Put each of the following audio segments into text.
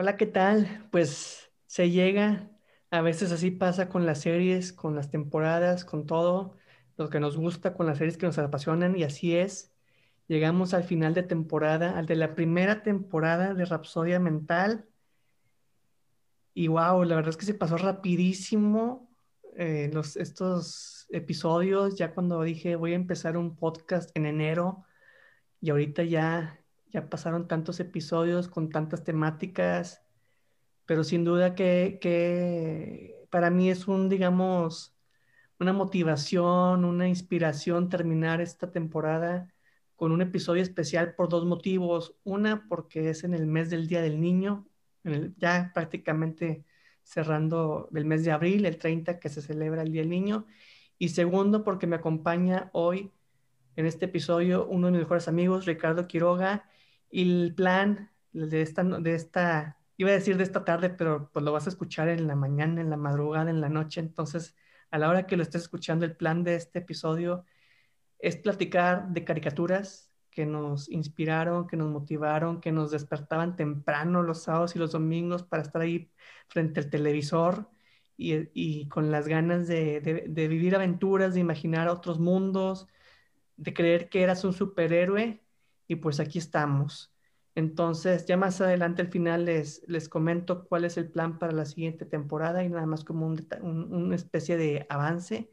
Hola, ¿qué tal? Pues se llega, a veces así pasa con las series, con las temporadas, con todo lo que nos gusta, con las series que nos apasionan y así es. Llegamos al final de temporada, al de la primera temporada de Rapsodia Mental. Y wow, la verdad es que se pasó rapidísimo eh, los, estos episodios, ya cuando dije voy a empezar un podcast en enero y ahorita ya ya pasaron tantos episodios con tantas temáticas, pero sin duda que, que para mí es un, digamos, una motivación, una inspiración terminar esta temporada con un episodio especial por dos motivos. Una, porque es en el mes del Día del Niño, ya prácticamente cerrando el mes de abril, el 30, que se celebra el Día del Niño. Y segundo, porque me acompaña hoy en este episodio uno de mis mejores amigos, Ricardo Quiroga, el plan de esta, de esta, iba a decir de esta tarde, pero pues lo vas a escuchar en la mañana, en la madrugada, en la noche. Entonces, a la hora que lo estés escuchando, el plan de este episodio es platicar de caricaturas que nos inspiraron, que nos motivaron, que nos despertaban temprano los sábados y los domingos para estar ahí frente al televisor y, y con las ganas de, de, de vivir aventuras, de imaginar otros mundos, de creer que eras un superhéroe y pues aquí estamos. Entonces, ya más adelante al final les, les comento cuál es el plan para la siguiente temporada y nada más como un, una especie de avance,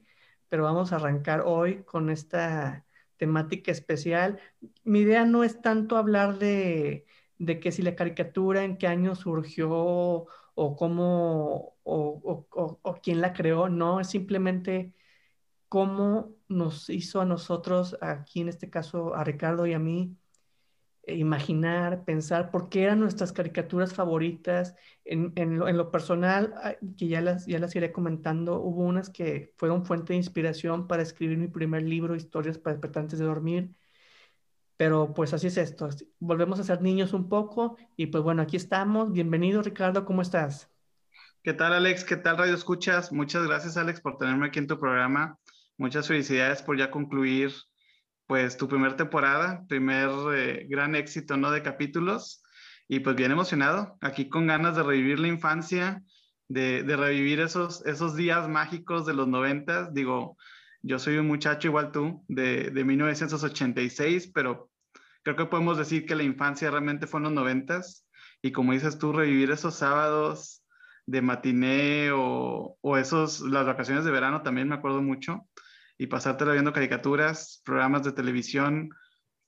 pero vamos a arrancar hoy con esta temática especial. Mi idea no es tanto hablar de, de que si la caricatura, en qué año surgió o cómo o, o, quién la creó, no, es simplemente cómo nos hizo a nosotros, aquí en este caso a Ricardo y a mí, imaginar, pensar por qué eran nuestras caricaturas favoritas. En, lo, personal, que ya las, ya las iré comentando, hubo unas que fueron fuente de inspiración para escribir mi primer libro, Historias para despertantes de dormir. Pero pues así es esto. Volvemos a ser niños un poco y pues bueno, aquí estamos. Bienvenido Ricardo, ¿cómo estás? ¿Qué tal Alex? ¿Qué tal Radio Escuchas? Muchas gracias Alex por tenerme aquí en tu programa. Muchas felicidades por ya concluir pues tu primer temporada, primer eh, gran éxito, ¿no? De capítulos. Y pues bien emocionado, aquí con ganas de revivir la infancia, de, de revivir esos, esos días mágicos de los noventas. Digo, yo soy un muchacho igual tú, de, de 1986, pero creo que podemos decir que la infancia realmente fue en los noventas. Y como dices tú, revivir esos sábados de matiné o, o esos, las vacaciones de verano también me acuerdo mucho y pasártelo viendo caricaturas, programas de televisión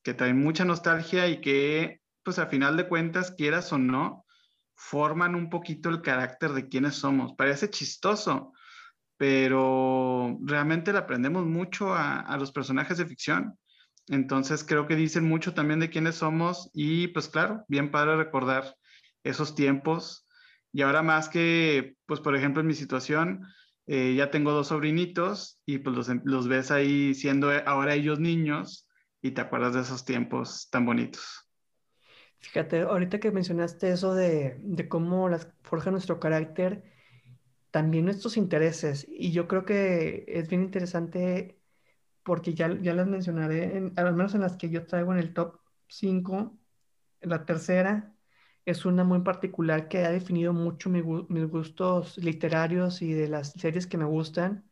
que traen mucha nostalgia y que, pues a final de cuentas, quieras o no, forman un poquito el carácter de quienes somos. Parece chistoso, pero realmente le aprendemos mucho a, a los personajes de ficción. Entonces creo que dicen mucho también de quiénes somos y pues claro, bien padre recordar esos tiempos. Y ahora más que, pues por ejemplo, en mi situación, eh, ya tengo dos sobrinitos y pues los, los, ves ahí siendo ahora ellos niños y te acuerdas de esos tiempos tan bonitos. Fíjate, ahorita que mencionaste eso de, de cómo las forja nuestro carácter, también nuestros intereses. Y yo creo que es bien interesante porque ya, ya las mencionaré, en, al menos en las que yo traigo en el top 5. La tercera es una muy particular que ha definido mucho mi, mis gustos literarios y de las series que me gustan,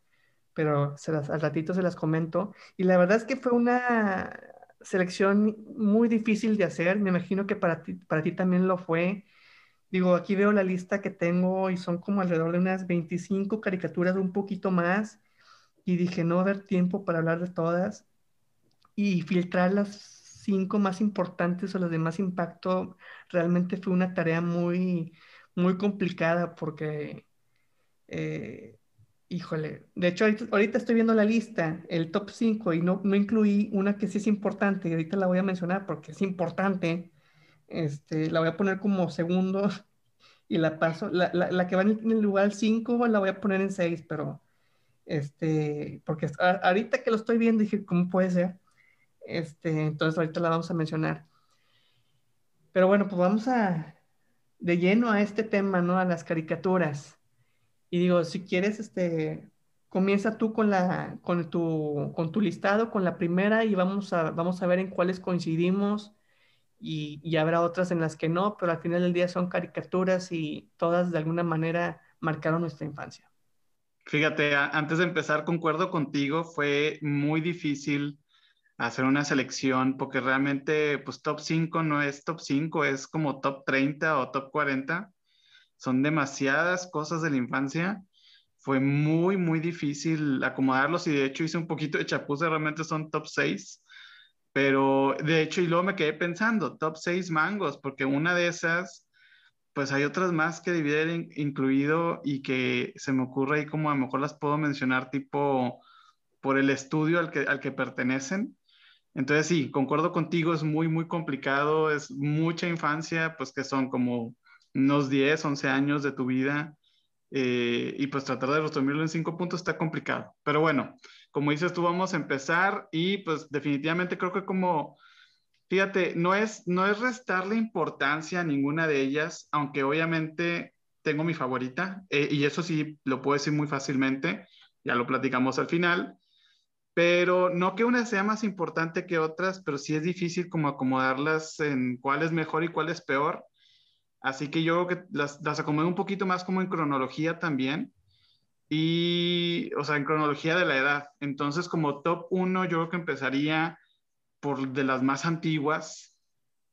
pero al ratito se las comento. Y la verdad es que fue una selección muy difícil de hacer, me imagino que para ti, para ti también lo fue. Digo, aquí veo la lista que tengo y son como alrededor de unas 25 caricaturas, un poquito más, y dije, no va a haber tiempo para hablar de todas y filtrarlas cinco más importantes o los de más impacto, realmente fue una tarea muy, muy complicada porque, eh, híjole, de hecho ahorita, estoy viendo la lista, el top 5, y no, no incluí una que sí es importante, y ahorita la voy a mencionar porque es importante, este, la voy a poner como segundo y la paso, la, la, la que va en el lugar 5 la voy a poner en 6, pero, este, porque ahorita que lo estoy viendo dije, ¿cómo puede ser? Este, entonces ahorita la vamos a mencionar. Pero bueno, pues vamos a de lleno a este tema, ¿no? A las caricaturas. Y digo, si quieres, este, comienza tú con la, con tu, con tu listado, con la primera y vamos a, vamos a ver en cuáles coincidimos y, y, habrá otras en las que no, pero al final del día son caricaturas y todas de alguna manera marcaron nuestra infancia. Fíjate, antes de empezar, concuerdo contigo, fue muy difícil hacer una selección porque realmente pues top 5 no es top 5, es como top 30 o top 40. Son demasiadas cosas de la infancia. Fue muy, muy difícil acomodarlos y de hecho hice un poquito de chapuza, realmente son top 6. Pero de hecho, y luego me quedé pensando, top 6 mangos, porque una de esas, pues hay otras más que debí incluido y que se me ocurre ahí como a lo mejor las puedo mencionar tipo por el estudio al que, al que pertenecen. Entonces sí, concuerdo contigo, es muy, muy complicado, es mucha infancia, pues que son como unos 10, 11 años de tu vida eh, y pues tratar de resumirlo en cinco puntos está complicado. Pero bueno, como dices tú, vamos a empezar y pues definitivamente creo que como, fíjate, no es, no es restarle importancia a ninguna de ellas, aunque obviamente tengo mi favorita eh, y eso sí lo puedo decir muy fácilmente, ya lo platicamos al final pero no que una sea más importante que otras, pero sí es difícil como acomodarlas en cuál es mejor y cuál es peor. Así que yo creo que las, las acomodo un poquito más como en cronología también. Y, o sea, en cronología de la edad. Entonces, como top 1, yo creo que empezaría por de las más antiguas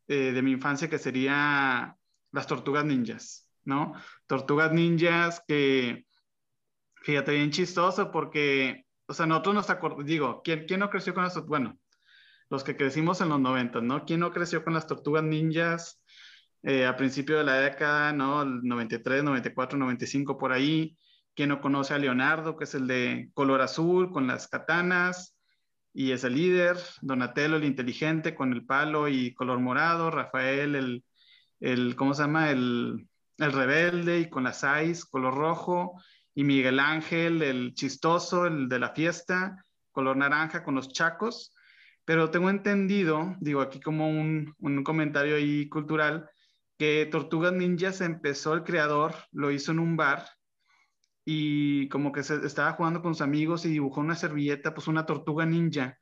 eh, de mi infancia, que sería las tortugas ninjas, ¿no? Tortugas ninjas que, fíjate, bien chistoso porque o sea, nosotros nos acordamos, digo, ¿quién, ¿quién no creció con las tortugas? Bueno, los que crecimos en los 90, ¿no? ¿Quién no creció con las tortugas ninjas eh, a principio de la década, ¿no? El 93, 94, 95, por ahí. ¿Quién no conoce a Leonardo, que es el de color azul, con las katanas? Y es el líder, Donatello, el inteligente, con el palo y color morado, Rafael, el, el ¿cómo se llama? El, el rebelde y con las ais, color rojo, y Miguel Ángel, el chistoso, el de la fiesta, color naranja con los chacos. Pero tengo entendido, digo aquí como un, un comentario ahí cultural, que Tortugas Ninjas empezó el creador, lo hizo en un bar y como que se estaba jugando con sus amigos y dibujó una servilleta, pues una tortuga ninja,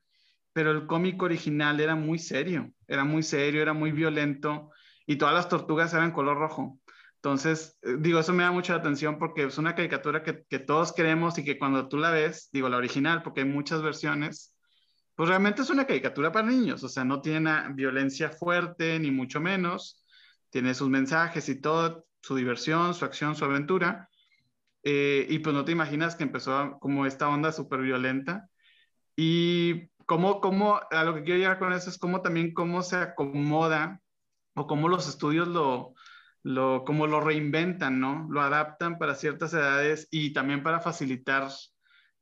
pero el cómic original era muy serio, era muy serio, era muy violento y todas las tortugas eran color rojo. Entonces, eh, digo, eso me da mucha atención porque es una caricatura que, que, todos queremos y que cuando tú la ves, digo, la original, porque hay muchas versiones, pues realmente es una caricatura para niños, o sea, no tiene violencia fuerte, ni mucho menos, tiene sus mensajes y todo, su diversión, su acción, su aventura, eh, y pues no te imaginas que empezó como esta onda súper violenta. Y cómo, cómo, a lo que quiero llegar con eso es cómo también cómo se acomoda o cómo los estudios lo lo, como lo reinventan, ¿no? Lo adaptan para ciertas edades y también para facilitar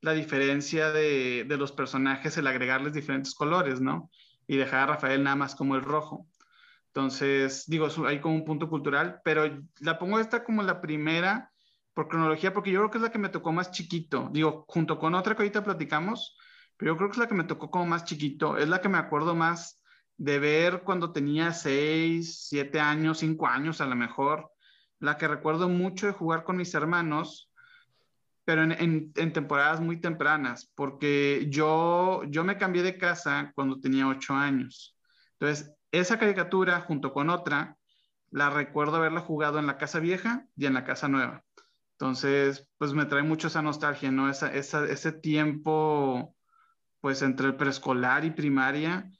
la diferencia de, de, los personajes, el agregarles diferentes colores, ¿no? Y dejar a Rafael nada más como el rojo. Entonces, digo, hay como un punto cultural, pero la pongo esta como la primera por cronología, porque yo creo que es la que me tocó más chiquito. Digo, junto con otra que ahorita platicamos, pero yo creo que es la que me tocó como más chiquito. Es la que me acuerdo más de ver cuando tenía seis, siete años, cinco años a lo mejor, la que recuerdo mucho de jugar con mis hermanos, pero en, temporadas muy tempranas, porque yo, yo me cambié de casa cuando tenía ocho años. Entonces, esa caricatura junto con otra, la recuerdo haberla jugado en la casa vieja y en la casa nueva. Entonces, pues me trae mucho esa nostalgia, ¿no? Esa, ese tiempo, pues entre el preescolar y primaria,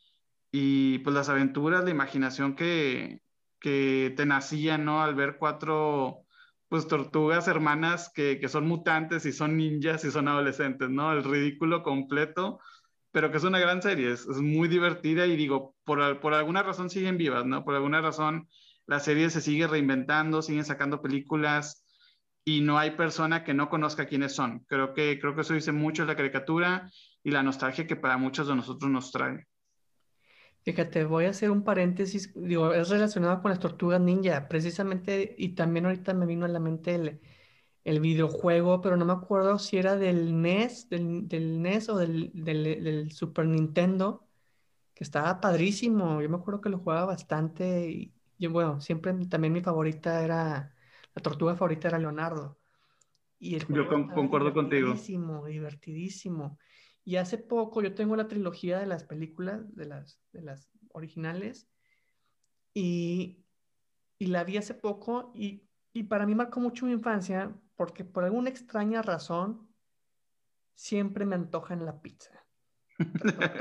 y pues las aventuras, la imaginación que, que te nacía, ¿no? Al ver cuatro, pues tortugas hermanas que, que, son mutantes y son ninjas y son adolescentes, ¿no? El ridículo completo, pero que es una gran serie, es, muy divertida y digo, por, por, alguna razón siguen vivas, ¿no? Por alguna razón la serie se sigue reinventando, siguen sacando películas y no hay persona que no conozca quiénes son. Creo que, creo que eso dice mucho la caricatura y la nostalgia que para muchos de nosotros nos trae. Fíjate, voy a hacer un paréntesis, digo, es relacionado con las tortugas ninja, precisamente, y también ahorita me vino a la mente el, el videojuego, pero no me acuerdo si era del NES, del, del NES o del, del, del, Super Nintendo, que estaba padrísimo, yo me acuerdo que lo jugaba bastante, y, y bueno, siempre también mi favorita era, la tortuga favorita era Leonardo. Y el yo concuerdo contigo. Divertidísimo, divertidísimo. Y hace poco yo tengo la trilogía de las películas, de las, de las originales, Y, y la vi hace poco y, y para mí marcó mucho mi infancia porque por alguna extraña razón siempre me antoja en la pizza.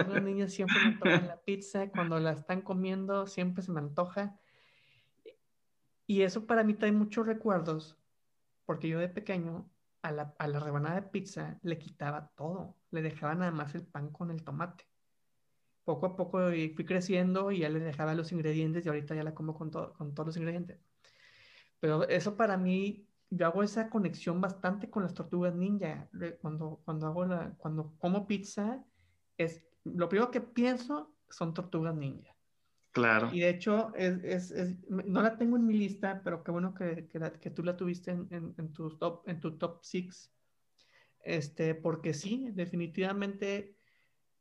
Las niñas siempre me antojan la pizza, cuando la están comiendo siempre se me antoja. Y eso para mí trae muchos recuerdos, porque yo de pequeño a la, a la rebanada de pizza le quitaba todo, le dejaba nada más el pan con el tomate. Poco a poco fui creciendo y ya le dejaba los ingredientes y ahorita ya la como con, todo, con todos los ingredientes. Pero eso para mí, yo hago esa conexión bastante con las tortugas ninja. Cuando, cuando, hago la, cuando como pizza, es lo primero que pienso son tortugas ninja. Claro. Y de hecho, no la tengo en mi lista, pero qué bueno que, que, que tú la tuviste en, en, en, tu top, en tu top six. Este, porque sí, definitivamente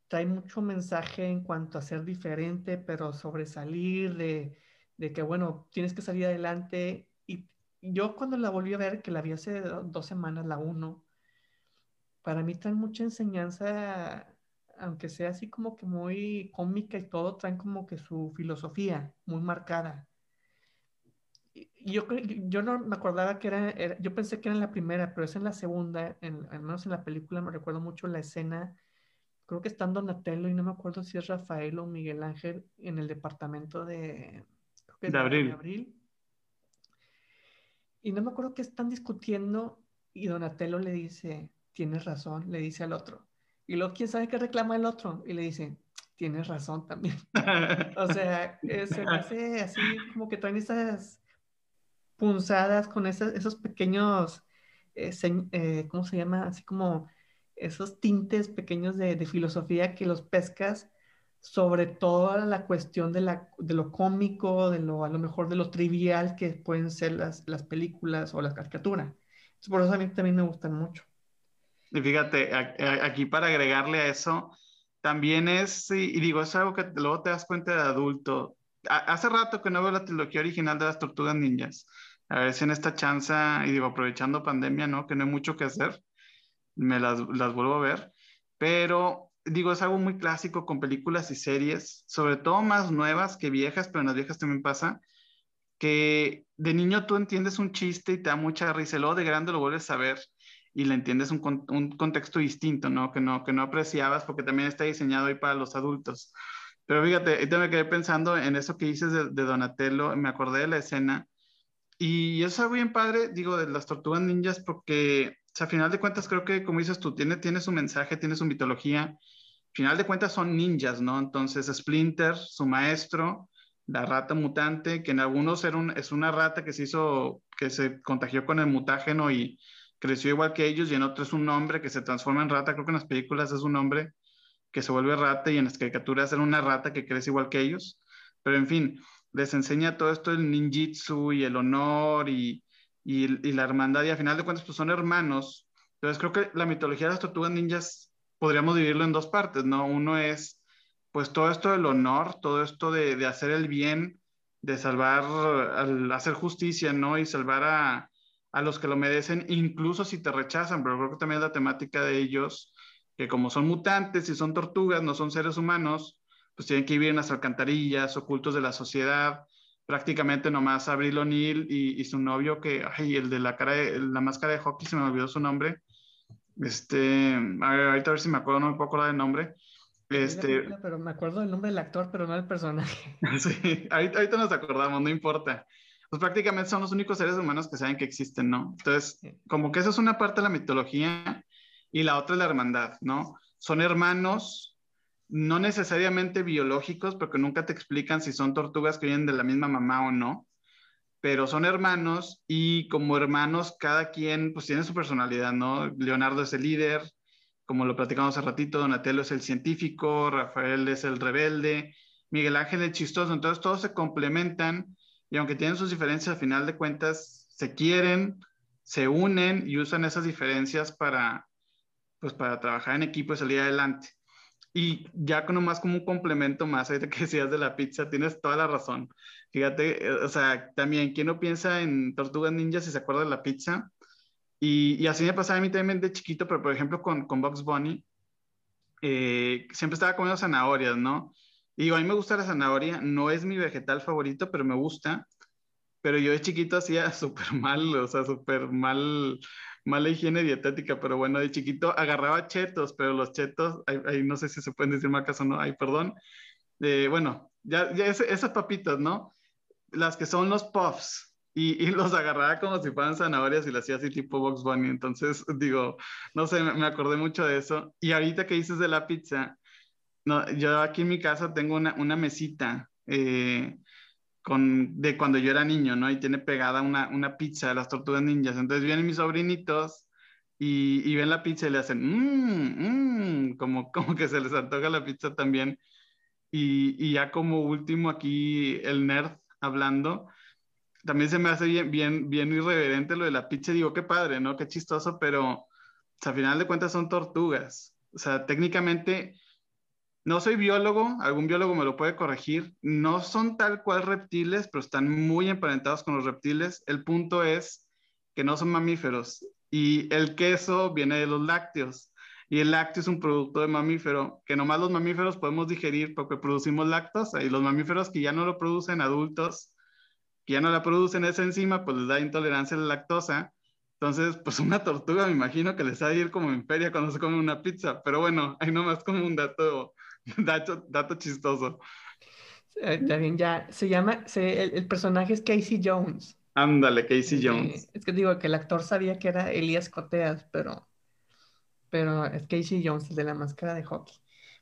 trae mucho mensaje en cuanto a ser diferente, pero sobresalir, de, de que, bueno, tienes que salir adelante. Y yo cuando la volví a ver, que la vi hace dos semanas, la uno, para mí trae mucha enseñanza aunque sea así como que muy cómica y todo, traen como que su filosofía muy marcada. Y yo, yo no me acordaba que era, yo pensé que era en la primera, pero es en la segunda, en, al menos en la película me recuerdo mucho la escena, creo que está Donatello y no me acuerdo si es Rafael o Miguel Ángel en el departamento de, de, abril. de abril. Y no me acuerdo que están discutiendo y Donatello le dice, tienes razón, le dice al otro y luego, ¿quién sabe qué reclama el otro? Y le dice, tienes razón también. o sea, se me hace así como que traen esas punzadas con esos pequeños, eh, eh, ¿cómo se llama? Así como esos tintes pequeños de, de, filosofía que los pescas sobre toda la cuestión de, la, de lo cómico, de lo, a lo mejor de lo trivial que pueden ser las, las películas o las caricaturas. por eso a mí también me gustan mucho. Y fíjate, aquí para agregarle a eso, también es, y digo, es algo que luego te das cuenta de adulto. Hace rato que no veo la trilogía original de las Tortugas Ninjas. A ver si en esta chance, y digo, aprovechando pandemia, ¿no? Que no hay mucho que hacer, me las, las vuelvo a ver. Pero, digo, es algo muy clásico con películas y series, sobre todo más nuevas que viejas, pero en las viejas también pasa, que de niño tú entiendes un chiste y te da mucha risa, y luego de grande lo vuelves a ver y le entiendes un, un, contexto distinto, ¿no? Que, ¿no? que no apreciabas porque también está diseñado ahí para los adultos. Pero fíjate, ahorita me quedé pensando en eso que dices de, Donatello, me acordé de la escena y eso es bien padre, digo, de las tortugas ninjas porque, o sea, a final de cuentas creo que, como dices tú, tiene, tiene su mensaje, tiene su mitología, final de cuentas son ninjas, ¿no? Entonces Splinter, su maestro, la rata mutante, que en algunos era un, es una rata que se hizo, que se contagió con el mutágeno y creció igual que ellos y en otro es un hombre que se transforma en rata. Creo que en las películas es un hombre que se vuelve rata y en las caricaturas era una rata que crece igual que ellos. Pero en fin, les enseña todo esto el ninjitsu y el honor y, y, la hermandad y a final de cuentas pues son hermanos. Entonces creo que la mitología de las tortugas ninjas podríamos dividirlo en dos partes, ¿no? Uno es pues todo esto del honor, todo esto de, hacer el bien, de salvar, al hacer justicia, ¿no? Y salvar a, a los que lo merecen, incluso si te rechazan, pero creo que también es la temática de ellos, que como son mutantes y son tortugas, no son seres humanos, pues tienen que vivir en las alcantarillas, ocultos de la sociedad, prácticamente nomás Abril O'Neill y, y, su novio, que, ay, el de la cara, de, la máscara de hockey, se me olvidó su nombre, este, a ver, ahorita a ver si me acuerdo, no me puedo acordar del nombre, este... Pero me acuerdo del nombre del actor, pero no del personaje. Sí, ahorita, ahorita nos acordamos, no importa pues prácticamente son los únicos seres humanos que saben que existen, ¿no? Entonces, como que esa es una parte de la mitología y la otra es la hermandad, ¿no? Son hermanos, no necesariamente biológicos, porque nunca te explican si son tortugas que vienen de la misma mamá o no, pero son hermanos y como hermanos cada quien pues tiene su personalidad, ¿no? Leonardo es el líder, como lo platicamos hace ratito, Donatello es el científico, Rafael es el rebelde, Miguel Ángel es chistoso, entonces todos se complementan y aunque tienen sus diferencias, al final de cuentas se quieren, se unen y usan esas diferencias para, pues, para trabajar en equipo y salir adelante. Y ya con más como un complemento más, ahorita que decías de la pizza, tienes toda la razón. Fíjate, eh, o sea, también, ¿quién no piensa en Tortugas Ninjas y se acuerda de la pizza? Y, y, así me pasaba a mí también de chiquito, pero por ejemplo con, con Bugs Bunny, eh, siempre estaba comiendo zanahorias, ¿no? Y a mí me gusta la zanahoria, no es mi vegetal favorito, pero me gusta. Pero yo de chiquito hacía súper mal, o sea, súper mal, mala higiene dietética, pero bueno, de chiquito agarraba chetos, pero los chetos, ahí, no sé si se pueden decir marcas o no, ay, perdón. Eh, bueno, ya, ya esas papitas, ¿no? Las que son los puffs, y, los agarraba como si fueran zanahorias y las hacía así tipo Box Bunny. Entonces, digo, no sé, me, acordé mucho de eso. Y ahorita que dices de la pizza, yo aquí en mi casa tengo una, una mesita eh, con, de cuando yo era niño, ¿no? Y tiene pegada una, una pizza de las tortugas ninjas. Entonces vienen mis sobrinitos y, y ven la pizza y le hacen, mmm, como, como que se les antoja la pizza también. Y, y ya como último aquí el nerd hablando, también se me hace bien, bien, bien irreverente lo de la pizza. Digo, qué padre, ¿no? Qué chistoso, pero al final de cuentas son tortugas. O sea, técnicamente, no soy biólogo, algún biólogo me lo puede corregir. No son tal cual reptiles, pero están muy emparentados con los reptiles. El punto es que no son mamíferos. Y el queso viene de los lácteos. Y el lácteo es un producto de mamífero que nomás los mamíferos podemos digerir porque producimos lactosa y los mamíferos que ya no lo producen adultos que ya no la producen esa enzima, pues les da intolerancia a la lactosa. Entonces, pues una tortuga me imagino que les va a ir como en feria cuando se come una pizza. Pero bueno, ahí nomás como un dato, dato, dato chistoso. Eh, también ya, se llama, el, personaje es Casey Jones. Ándale, Casey Jones. es que digo que el actor sabía que era Elías Coteas, pero, pero es Casey Jones, el de la máscara de hockey.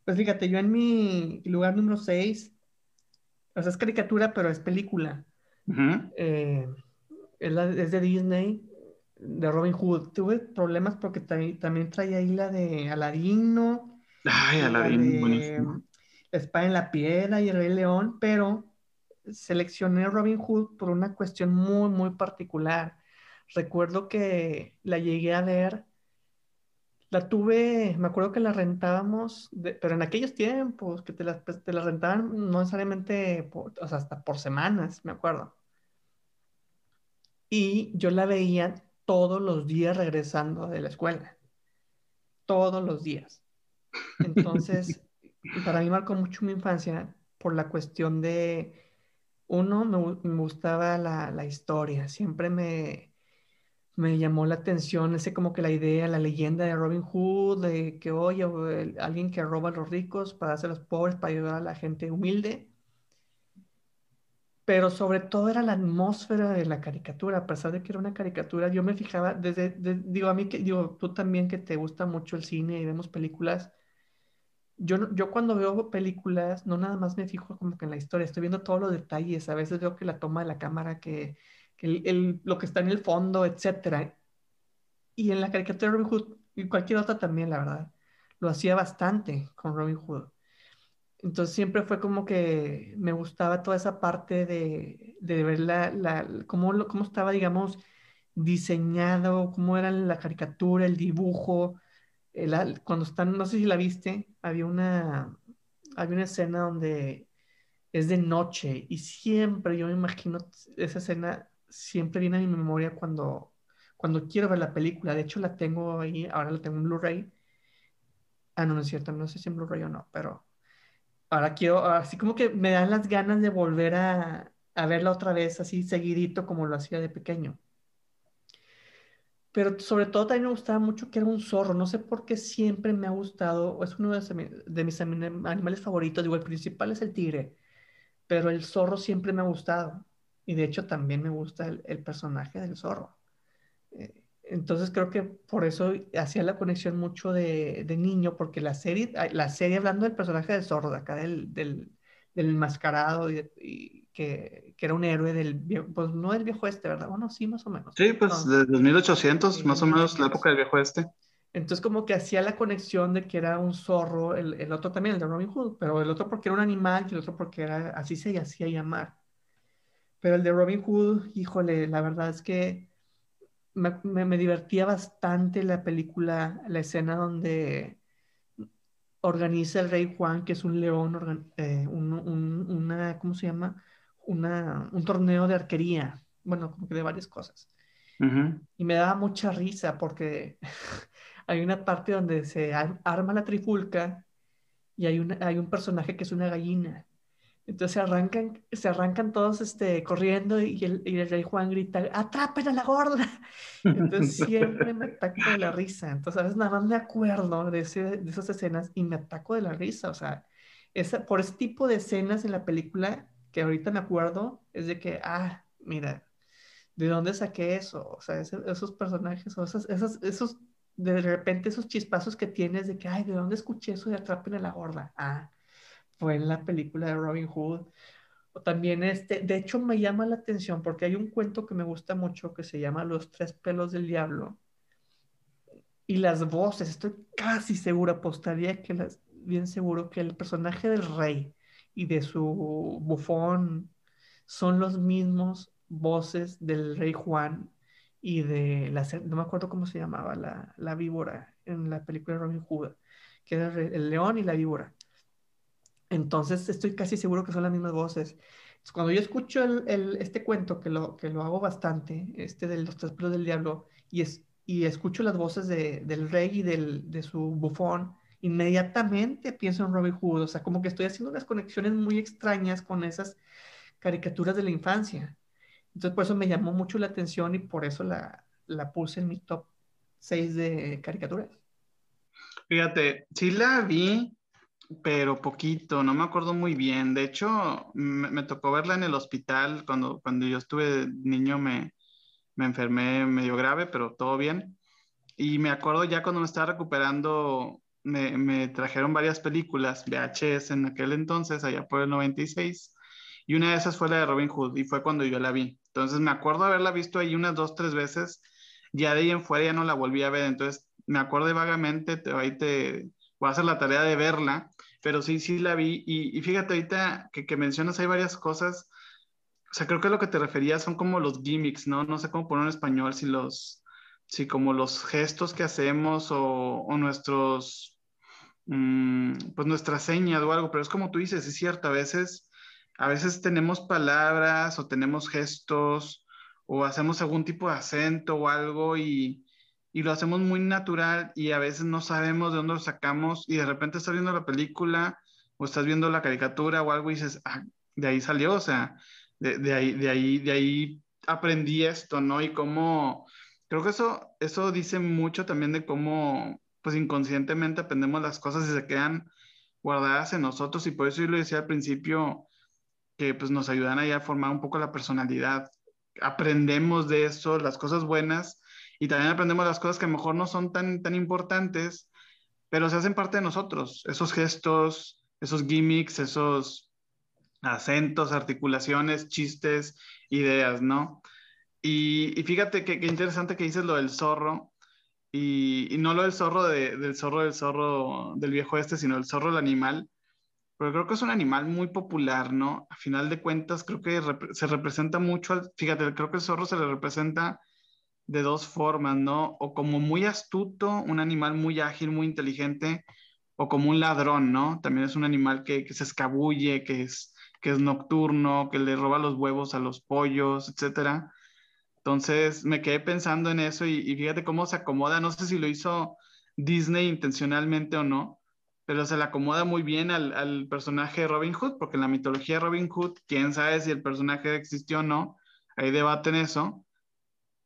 Pues fíjate, yo en mi lugar número 6, o sea, es caricatura, pero es película. Eh, es, de Disney, de Robin Hood. Tuve problemas porque también, traía ahí la de Aladino. Ay, Aladino, buenísimo. Espada en la piedra y el Rey León, pero seleccioné Robin Hood por una cuestión muy, muy particular. Recuerdo que la llegué a ver, la tuve, me acuerdo que la rentábamos, pero en aquellos tiempos que te la, te la rentaban no necesariamente, o sea, hasta por semanas, me acuerdo. Y yo la veía todos los días regresando de la escuela. Todos los días. Entonces, para mí marcó mucho mi infancia por la cuestión de, uno, me, gustaba la, historia, siempre me, me llamó la atención ese como que la idea, la leyenda de Robin Hood, de que oye, alguien que roba a los ricos para hacer a los pobres, para ayudar a la gente humilde pero sobre todo era la atmósfera de la caricatura, a pesar de que era una caricatura, yo me fijaba desde, digo, a mí que, digo, tú también que te gusta mucho el cine y vemos películas, yo, yo cuando veo películas, no nada más me fijo como que en la historia, estoy viendo todos los detalles, a veces veo que la toma de la cámara, que, el, lo que está en el fondo, etcétera. Y en la caricatura de Robin Hood, y cualquier otra también, la verdad, lo hacía bastante con Robin Hood. Entonces siempre fue como que me gustaba toda esa parte de, de ver la, la, cómo, cómo estaba, digamos, diseñado, cómo era la caricatura, el dibujo. Cuando están, no sé si la viste, había una, había una escena donde es de noche y siempre, yo me imagino, esa escena siempre viene a mi memoria cuando, cuando quiero ver la película. De hecho, la tengo ahí, ahora la tengo en Blu-ray. Ah, no, no es cierto, no sé si en Blu-ray o no, pero ahora quiero, así como que me dan las ganas de volver a, verla otra vez, así seguidito como lo hacía de pequeño. Pero sobre todo también me gustaba mucho que era un zorro. No sé por qué siempre me ha gustado, es uno de, mis animales favoritos. Digo, el principal es el tigre, pero el zorro siempre me ha gustado. Y de hecho también me gusta el, personaje del zorro. Eh, entonces creo que por eso hacía la conexión mucho de, niño, porque la serie, la serie hablando del personaje del zorro, de acá del, del, del enmascarado, y, que, que, era un héroe del viejo, pues no del viejo este, ¿verdad? Bueno, sí, más o menos. Sí, pues de 1800, más o menos la época del viejo este. Entonces como que hacía la conexión de que era un zorro, el, el, otro también, el de Robin Hood, pero el otro porque era un animal y el otro porque era, así se hacía llamar. Pero el de Robin Hood, híjole, la verdad es que me, divertía bastante la película, la escena donde organiza el rey Juan, que es un león, eh, una, ¿cómo se llama? Una, un torneo de arquería, bueno, como que de varias cosas. Y me daba mucha risa porque hay una parte donde se arma la trifulca y hay, una, hay un personaje que es una gallina. Entonces se arrancan, se arrancan todos este, corriendo y el, y el rey Juan grita, ¡atrapen a la gorda! Entonces siempre me ataco de la risa. Entonces a veces nada más me acuerdo de, ese, de esas escenas y me ataco de la risa. O sea, esa, por ese tipo de escenas en la película que ahorita me acuerdo, es de que, ah, mira, ¿de dónde saqué eso? O sea, esos personajes, o esos, esos, de repente esos chispazos que tienes de que, ay, ¿de dónde escuché eso de Atrapen a la Gorda? Ah, fue en la película de Robin Hood. O también este, de hecho me llama la atención porque hay un cuento que me gusta mucho que se llama Los tres pelos del diablo. Y las voces, estoy casi seguro, apostaría que las, bien seguro que el personaje del rey y de su bufón son los mismos voces del rey Juan y de la, no me acuerdo cómo se llamaba, la, la víbora en la película Robin Hood, que era el león y la víbora. Entonces estoy casi seguro que son las mismas voces. Cuando yo escucho el, este cuento, que lo, que lo hago bastante, este de los tres pelos del diablo, y, es, y escucho las voces de, del rey y del, de su bufón, inmediatamente pienso en Robin Hood. O sea, como que estoy haciendo unas conexiones muy extrañas con esas caricaturas de la infancia. Entonces, por eso me llamó mucho la atención y por eso la, la puse en mi top 6 de caricaturas. Fíjate, sí la vi, pero poquito, no me acuerdo muy bien. De hecho, me, tocó verla en el hospital cuando, cuando yo estuve niño, me, me enfermé medio grave, pero todo bien. Y me acuerdo ya cuando me estaba recuperando, me, trajeron varias películas, VHS en aquel entonces, allá por el 96, y una de esas fue la de Robin Hood, y fue cuando yo la vi. Entonces me acuerdo haberla visto ahí unas dos, tres veces, ya de ahí en fuera ya no la volví a ver, entonces me acuerdo vagamente, te, ahí te voy a hacer la tarea de verla, pero sí, sí la vi. Y, fíjate ahorita que, que, mencionas, hay varias cosas. O sea, creo que lo que te referías son como los gimmicks, ¿no? No sé cómo poner en español, si los, si como los gestos que hacemos o, o nuestros, pues nuestra señas o algo, pero es como tú dices, es cierto, a veces, a veces tenemos palabras o tenemos gestos o hacemos algún tipo de acento o algo y, y lo hacemos muy natural y a veces no sabemos de dónde lo sacamos y de repente estás viendo la película o estás viendo la caricatura o algo y dices, ah, de ahí salió, o sea, de, de, ahí, de, ahí, de ahí aprendí esto, ¿no? Y cómo, creo que eso, eso dice mucho también de cómo, pues inconscientemente aprendemos las cosas y se quedan guardadas en nosotros y por eso yo lo decía al principio, que pues nos ayudan a formar un poco la personalidad. Aprendemos de eso, las cosas buenas y también aprendemos las cosas que a lo mejor no son tan, tan importantes, pero se hacen parte de nosotros, esos gestos, esos gimmicks, esos acentos, articulaciones, chistes, ideas, ¿no? Y, fíjate qué interesante que dices lo del zorro, y, no lo del zorro del zorro del zorro del viejo este, sino el zorro del animal, pero creo que es un animal muy popular, ¿no? A final de cuentas, creo que se representa mucho, fíjate, creo que el zorro se le representa de dos formas, ¿no? O como muy astuto, un animal muy ágil, muy inteligente, o como un ladrón, ¿no? También es un animal que, se escabulle, que es, que es nocturno, que le roba los huevos a los pollos, etcétera. Entonces me quedé pensando en eso y, y, fíjate cómo se acomoda, no sé si lo hizo Disney intencionalmente o no, pero se le acomoda muy bien al, personaje de Robin Hood, porque en la mitología de Robin Hood, quién sabe si el personaje existió o no, hay debate en eso,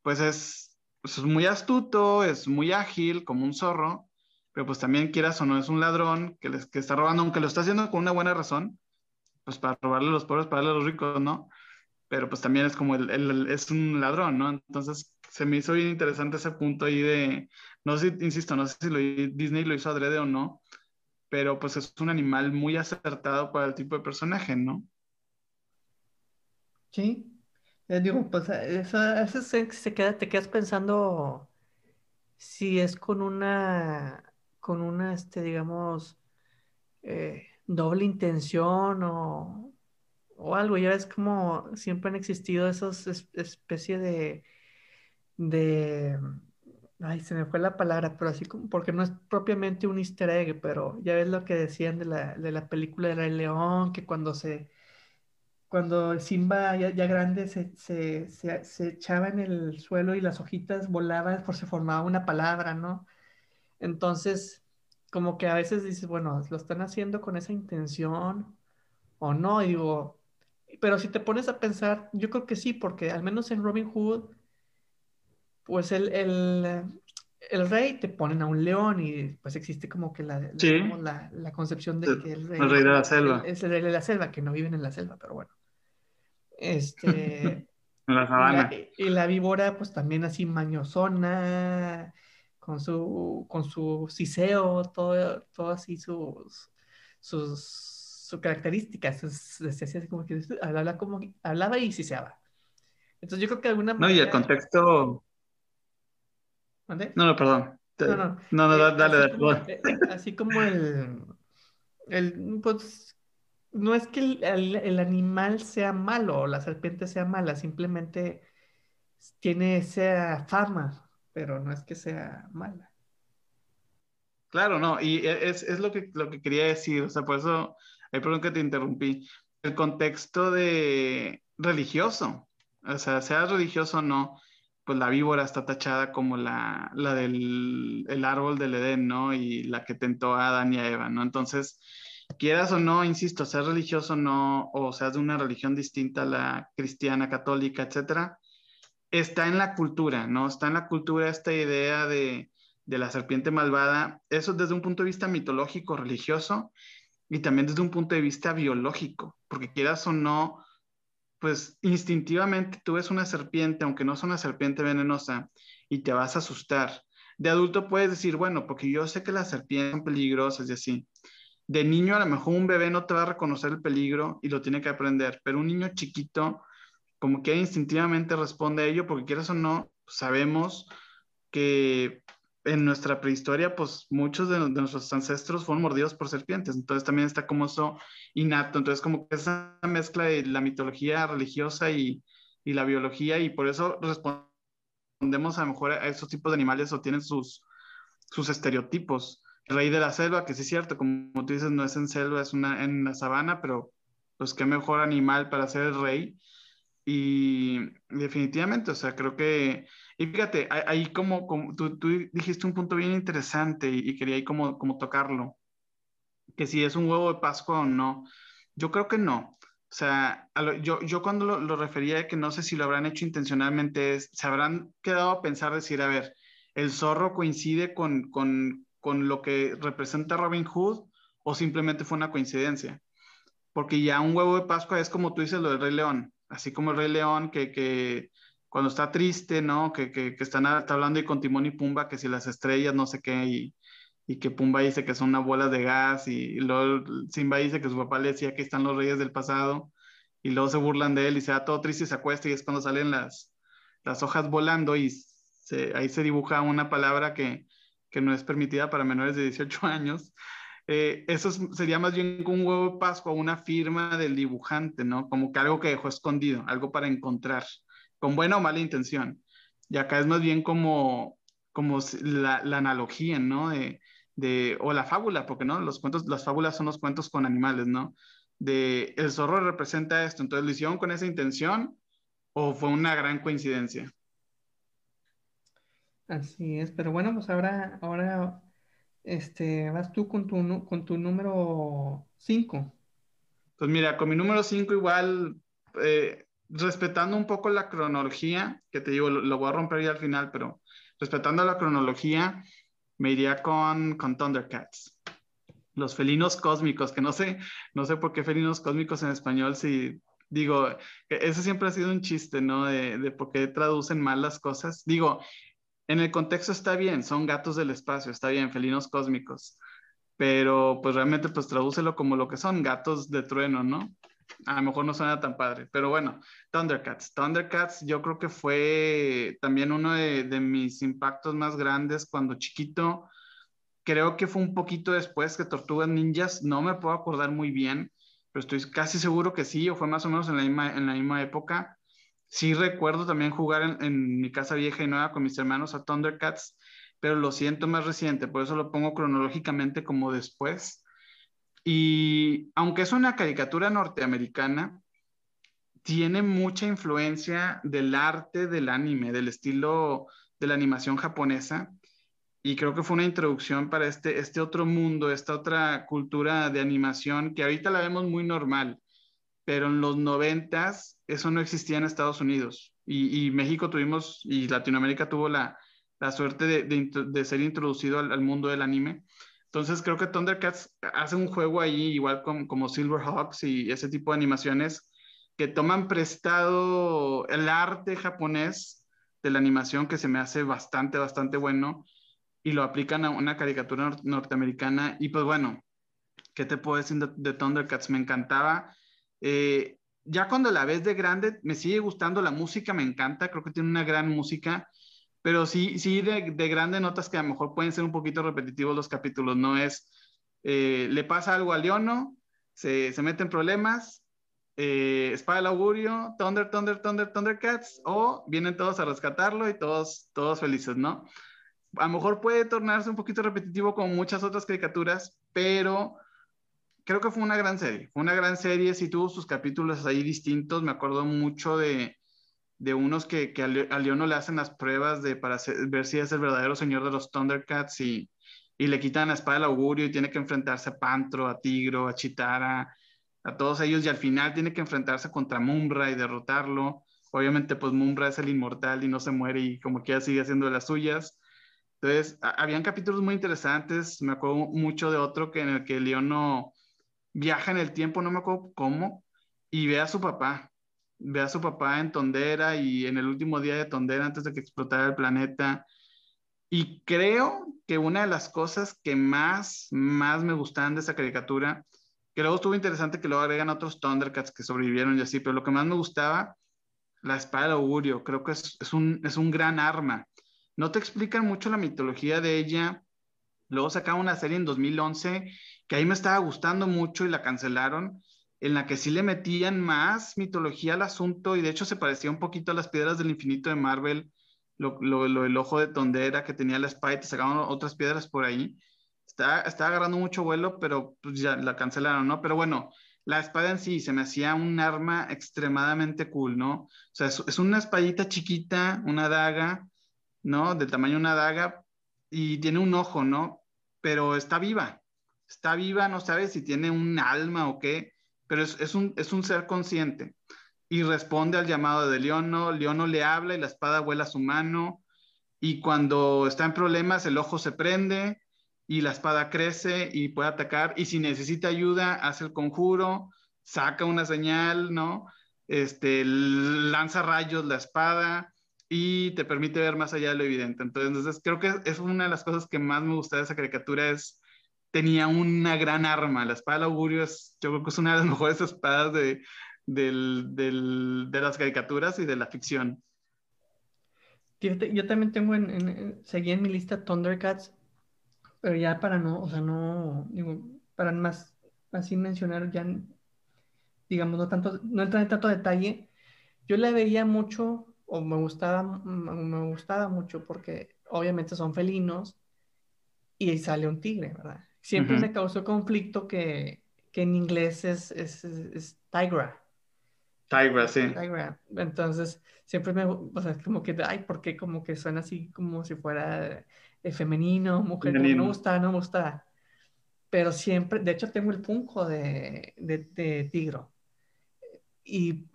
pues es, pues es muy astuto, es muy ágil, como un zorro, pero pues también quieras o no es un ladrón que, les, que está robando, aunque lo está haciendo con una buena razón, pues para robarle a los pobres, para darle a los ricos, ¿no? Pero pues también es como el, el, es un ladrón, ¿no? Entonces se me hizo bien interesante ese punto ahí de, no sé, insisto, no sé si lo, Disney lo hizo adrede o no, pero pues es un animal muy acertado para el tipo de personaje, ¿no? Sí, eh, digo, pues eso, eso se, se queda, te quedas pensando si es con una, con una, este, digamos, eh, doble intención o, o algo. Ya ves como siempre han existido esas especies de, de, ay, se me fue la palabra, pero así como, porque no es propiamente un easter egg, pero ya ves lo que decían de la, de la película de Rey León, que cuando se cuando Simba ya, grande se, se, echaba en el suelo y las hojitas volaban, por se formaba una palabra, ¿no? Entonces, como que a veces dices, bueno, lo están haciendo con esa intención o no, y digo, pero si te pones a pensar, yo creo que sí, porque al menos en Robin Hood, pues el, el, rey te ponen a un león y pues existe como que la, la, concepción de que el rey, el rey de la selva. Es el rey de la selva, que no viven en la selva, pero bueno. Este... en la sabana. Y la, víbora, pues también así mañosona, con su, con su siseo, todo, todo así sus, sus, sus características. así como que hablaba, como, hablaba y siseaba. Entonces yo creo que alguna manera... No, y el contexto... ¿Dónde? No, no, perdón. No, no, no, no eh, dale, así dale. Como, eh, así como el, el, pues, no es que el, animal sea malo o la serpiente sea mala, simplemente tiene esa fama, pero no es que sea mala. Claro, no, y e, es, es, lo, que, lo que quería decir, o sea, por eso, hay perdón que te interrumpí, el contexto de religioso, o sea, sea religioso o no, pues la víbora está tachada como la, la del el árbol del Edén, ¿no? Y la que tentó a Adán y a Eva, ¿no? Entonces, quieras o no, insisto, seas religioso o no, o seas de una religión distinta a la cristiana, católica, etcétera, está en la cultura, ¿no? Está en la cultura esta idea de, de la serpiente malvada, eso desde un punto de vista mitológico, religioso, y también desde un punto de vista biológico, porque quieras o no, pues instintivamente tú ves una serpiente, aunque no es una serpiente venenosa, y te vas a asustar. De adulto puedes decir, bueno, porque yo sé que las serpientes son peligrosas y así, de niño a lo mejor un bebé no te va a reconocer el peligro y lo tiene que aprender, pero un niño chiquito como que instintivamente responde a ello porque quieras o no, sabemos que en nuestra prehistoria, pues muchos de, nuestros ancestros fueron mordidos por serpientes, entonces también está como eso innato, entonces como que esa mezcla de la mitología religiosa y, y la biología y por eso respondemos a lo mejor a esos tipos de animales o tienen sus, sus estereotipos rey de la selva, que sí es cierto, como tú dices, no es en selva, es una, en la sabana, pero pues qué mejor animal para ser el rey. Y definitivamente, o sea, creo que, y fíjate, ahí como, tú, dijiste un punto bien interesante y, quería ahí como, como tocarlo, que si es un huevo de Pascua o no. Yo creo que no. O sea, yo, yo cuando lo, lo refería que no sé si lo habrán hecho intencionalmente, es, se habrán quedado a pensar, decir, a ver, el zorro coincide con, con, con lo que representa Robin Hood o simplemente fue una coincidencia. Porque ya un huevo de Pascua es como tú dices lo del Rey León, así como el Rey León que, que cuando está triste, ¿no? Que, que, que están, está hablando y con Timón y Pumba, que si las estrellas, no sé qué, y, y que Pumba dice que son una bola de gas, y, luego Simba dice que su papá le decía que están los reyes del pasado, y luego se burlan de él y se da todo triste y se acuesta, y es cuando salen las, las hojas volando y ahí se dibuja una palabra que, que no es permitida para menores de 18 años. Eh, eso sería más bien un huevo de Pascua, una firma del dibujante, ¿no? Como que algo que dejó escondido, algo para encontrar, con buena o mala intención. Y acá es más bien como, como la, analogía, ¿no? De, de, o la fábula, porque no, los cuentos, las fábulas son los cuentos con animales, ¿no? De el zorro representa esto, entonces lo hicieron con esa intención o fue una gran coincidencia. Así es, pero bueno, pues ahora, ahora este, vas tú con tu, con tu número 5. Pues mira, con mi número 5 igual, eh, respetando un poco la cronología, que te digo, lo, voy a romper ya al final, pero respetando la cronología, me iría con, con Thundercats. Los felinos cósmicos, que no sé, no sé por qué felinos cósmicos en español, si digo, e, ese siempre ha sido un chiste, ¿no? De, de por qué traducen mal las cosas. Digo, en el contexto está bien, son gatos del espacio, está bien, felinos cósmicos, pero pues realmente pues tradúcelo como lo que son, gatos de trueno, ¿no? A lo mejor no suena tan padre, pero bueno, Thundercats. Thundercats yo creo que fue también uno de, mis impactos más grandes cuando chiquito. Creo que fue un poquito después que Tortugas Ninjas, no me puedo acordar muy bien, pero estoy casi seguro que sí, o fue más o menos en la misma, en la misma época Sí recuerdo también jugar en, mi casa vieja y nueva con mis hermanos a Thundercats, pero lo siento más reciente, por eso lo pongo cronológicamente como después. Y aunque es una caricatura norteamericana, tiene mucha influencia del arte del anime, del estilo de la animación japonesa. y creo que fue una introducción para este, este otro mundo, esta otra cultura de animación que ahorita la vemos muy normal, pero en los noventas eso no existía en Estados Unidos y, México tuvimos y Latinoamérica tuvo la, la suerte de, de, ser introducido al, mundo del anime. Entonces creo que Thundercats hace un juego ahí igual como, como Silverhawks y ese tipo de animaciones que toman prestado el arte japonés de la animación que se me hace bastante, bastante bueno y lo aplican a una caricatura norteamericana. Y pues bueno, ¿qué te puedo decir de, Thundercats? Me encantaba. Eh, ya cuando la ves de grande, me sigue gustando la música, me encanta, creo que tiene una gran música, pero sí, sí de, de grande notas que a lo mejor pueden ser un poquito repetitivos los capítulos, no es, eh, le pasa algo a Leono, se, se mete problemas, eh, Espada del Augurio, Thunder, Thunder, Thunder, Thundercats, o vienen todos a rescatarlo y todos, todos felices, ¿no? a lo mejor puede tornarse un poquito repetitivo como muchas otras caricaturas, pero creo que fue una gran serie. Fue una gran serie, sí tuvo sus capítulos ahí distintos. Me acuerdo mucho de, de unos que, que a, Leono le hacen las pruebas de, para ver si es el verdadero señor de los Thundercats y, y le quitan la espada del augurio y tiene que enfrentarse a Pantro, a Tigro, a Chitara, a todos ellos y al final tiene que enfrentarse contra Mumra y derrotarlo. Obviamente pues Mumra es el inmortal y no se muere y como que ya sigue haciendo las suyas. Entonces, habían capítulos muy interesantes. Me acuerdo mucho de otro que en el que Leono viaja en el tiempo, no me acuerdo cómo, y ve a su papá. Ve a su papá en Tondera y en el último día de Tondera antes de que explotara el planeta. Y creo que una de las cosas que más, más me gustaban de esa caricatura, que luego estuvo interesante que luego agregan otros Thundercats que sobrevivieron y así, pero lo que más me gustaba, la espada de augurio, creo que es, es, un, es un gran arma no te explican mucho la mitología de ella. Luego sacaron una serie en 2011 que ahí me estaba gustando mucho y la cancelaron, en la que sí le metían más mitología al asunto y de hecho se parecía un poquito a las piedras del infinito de Marvel, lo, el ojo de tondera que tenía la espada y te sacaban otras piedras por ahí. Está, está agarrando mucho vuelo, pero pues ya la cancelaron, ¿no? Pero bueno, la espada en sí se me hacía un arma extremadamente cool, ¿no? O sea, es, es una espadita chiquita, una daga, ¿no? Del tamaño de una daga y tiene un ojo, ¿no? Pero está viva, está viva, no sabes si tiene un alma o qué, pero es, un, es un ser consciente y responde al llamado de Leono, Leono le habla y la espada vuela a su mano y cuando está en problemas el ojo se prende y la espada crece y puede atacar y si necesita ayuda hace el conjuro, saca una señal, ¿no? Este, lanza rayos la espada, y te permite ver más allá de lo evidente. Entonces, creo que es una de las cosas que más me gusta de esa caricatura es tenía una gran arma. La espada del augurio es, yo creo que es una de las mejores espadas de, de las caricaturas y de la ficción. Yo, también tengo en, seguí en mi lista Thundercats, pero ya para no, o sea, no, digo, para más así mencionar ya, digamos, no tanto, no entrar en tanto detalle, yo la veía mucho o me gustaba, me gustaba mucho porque obviamente son felinos y sale un tigre, ¿verdad? Siempre me causó conflicto que, que en inglés es, es, es, tigra. Tigra, sí. Tigra. Entonces, siempre me, o sea, como que, ay, porque como que suena así como si fuera eh, femenino, mujer, no me gusta, no me gusta. Pero siempre, de hecho, tengo el punco de, de, de tigro. Y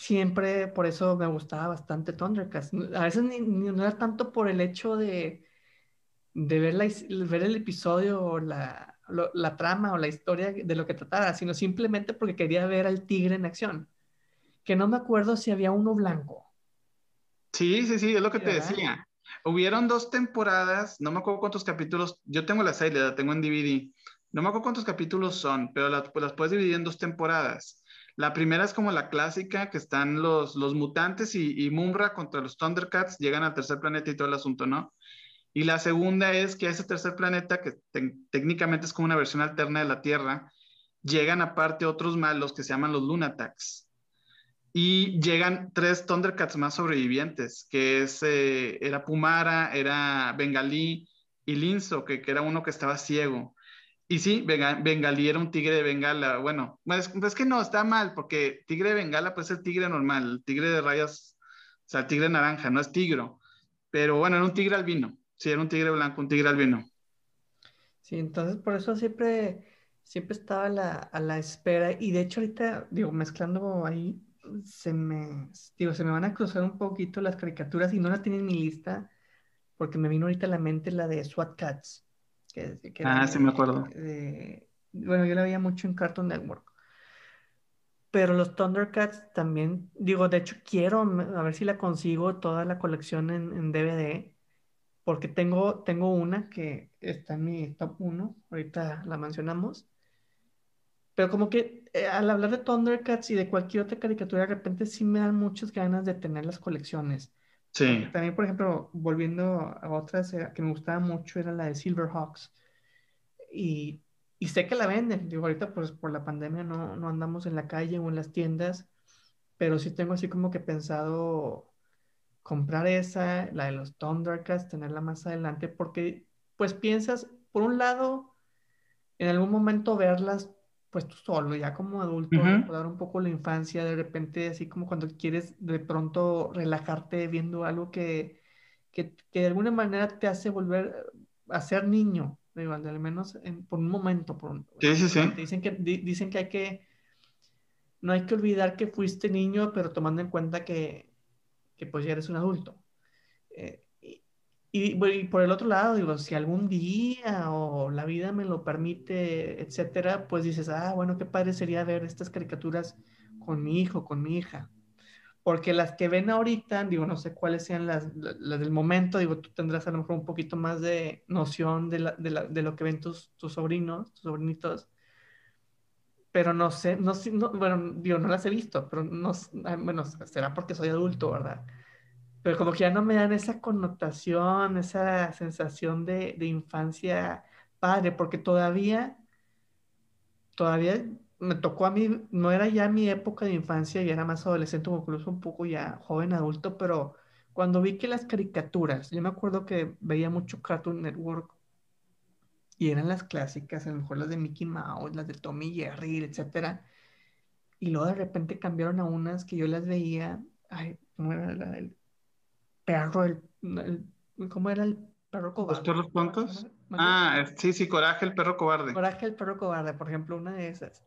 siempre por eso me gustaba bastante Thundercats. A veces ni, no era tanto por el hecho de, de ver, la, ver el episodio o la, la, trama o la historia de lo que tratara, sino simplemente porque quería ver al tigre en acción. Que no me acuerdo si había uno blanco. Sí, sí, sí, es lo que te decía. Hubieron dos temporadas, no me acuerdo cuántos capítulos, yo tengo la serie, la tengo en DVD, no me acuerdo cuántos capítulos son, pero las, pues las puedes dividir en dos temporadas. La primera es como la clásica, que están los, mutantes y, y Mumra contra los Thundercats, llegan al tercer planeta y todo el asunto, ¿no? Y la segunda es que a ese tercer planeta, que técnicamente es como una versión alterna de la Tierra, llegan aparte otros malos que se llaman los Lunatax. Y llegan tres Thundercats más sobrevivientes, que es, eh, era Pumara, era Bengalí y Linzo, que, era uno que estaba ciego. Y sí, Bengalí era un tigre de Bengala. Bueno, pues, pues que no, está mal, porque tigre de Bengala pues es el tigre normal, el tigre de rayas, o sea, el tigre naranja, no es tigro. Pero bueno, era un tigre albino. Sí, era un tigre blanco, un tigre albino. Sí, entonces por eso siempre, siempre estaba la, a la espera. Y de hecho ahorita, digo, mezclando ahí, se me, digo, se me van a cruzar un poquito las caricaturas y no las tiene en mi lista porque me vino ahorita a la mente la de SWAT Cats. Que, ah, sí me acuerdo. bueno, yo la veía mucho en Cartoon Network. Pero los Thundercats también, digo, de hecho quiero a ver si la consigo toda la colección en, DVD, porque tengo, tengo una que está en mi top 1, ahorita la mencionamos. Pero como que eh, al hablar de Thundercats y de cualquier otra caricatura, de repente sí me dan muchas ganas de tener las colecciones. Sí. También, por ejemplo, volviendo a otras eh, que me gustaba mucho, era la de Silverhawks. Y y sé que la venden. Digo, ahorita pues por la pandemia no, no andamos en la calle o en las tiendas, pero sí tengo así como que pensado comprar esa, la de los Thundercats, tenerla más adelante, porque pues piensas, por un lado, en algún momento verlas pues tú solo, ya como adulto, recordar un poco la infancia, de repente así como cuando quieres de pronto relajarte viendo algo que, que, que de alguna manera te hace volver a ser niño, al menos por un momento. Por sí, sí, sí. Dicen que, dicen que hay que, no hay que olvidar que fuiste niño, pero tomando en cuenta que, que pues ya eres un adulto. Eh, y, por el otro lado, digo, si algún día o la vida me lo permite, etcétera, pues dices, ah, bueno, qué padre sería ver estas caricaturas con mi hijo, con mi hija porque las que ven ahorita, digo, no sé cuáles sean las, las, del momento, digo, tú tendrás a lo mejor un poquito más de noción de, la, de, la, de lo que ven tus, tus, sobrinos, tus sobrinitos, pero no sé, no, no, bueno, digo, no las he visto, pero no, ah, bueno, será porque soy adulto, ¿verdad? Pero como que ya no me dan esa connotación, esa sensación de, de infancia padre, porque todavía, todavía me tocó a mí, no era ya mi época de infancia, ya era más adolescente incluso un poco ya joven adulto, pero cuando vi que las caricaturas, yo me acuerdo que veía mucho Cartoon Network y eran las clásicas, a lo mejor las de Mickey Mouse, las de Tommy Jerry, etcétera, y luego de repente cambiaron a unas que yo las veía, ay, ¿cómo era la del perro? El, ¿Cómo era el perro cobarde? ¿Los perros? Ah, sí, sí, Coraje el perro cobarde. Coraje el perro cobarde, por ejemplo, una de esas.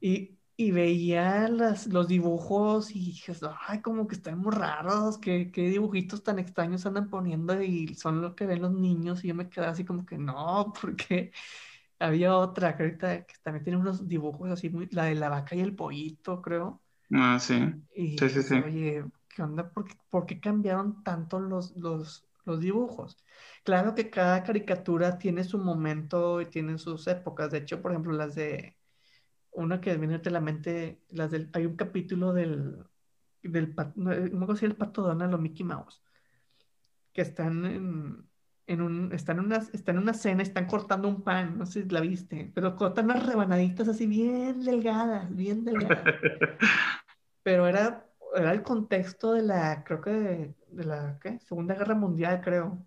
Y, y veía las, los dibujos y dije, ay, como que están muy raros, ¿qué, qué dibujitos tan extraños andan poniendo y son lo que ven los niños. Y yo me quedé así como que no, porque había otra que ahorita que también tiene unos dibujos así, muy, la de la vaca y el pollito, creo. Ah, sí. Y sí, sí, sí. Oye, ¿qué onda? ¿Por qué, por qué cambiaron tanto los, los, los dibujos? Claro que cada caricatura tiene su momento y tiene sus épocas. De hecho, por ejemplo, las de una que viene a la mente, las del, hay un capítulo del, del no, me acuerdo si el pato Donald o Mickey Mouse, que están en, en un, están en una, están en una cena, están cortando un pan, no sé si la viste, pero cortan unas rebanaditas así bien delgadas, bien delgadas. pero era, era el contexto de la, creo que de, de la, ¿qué? Segunda Guerra Mundial, creo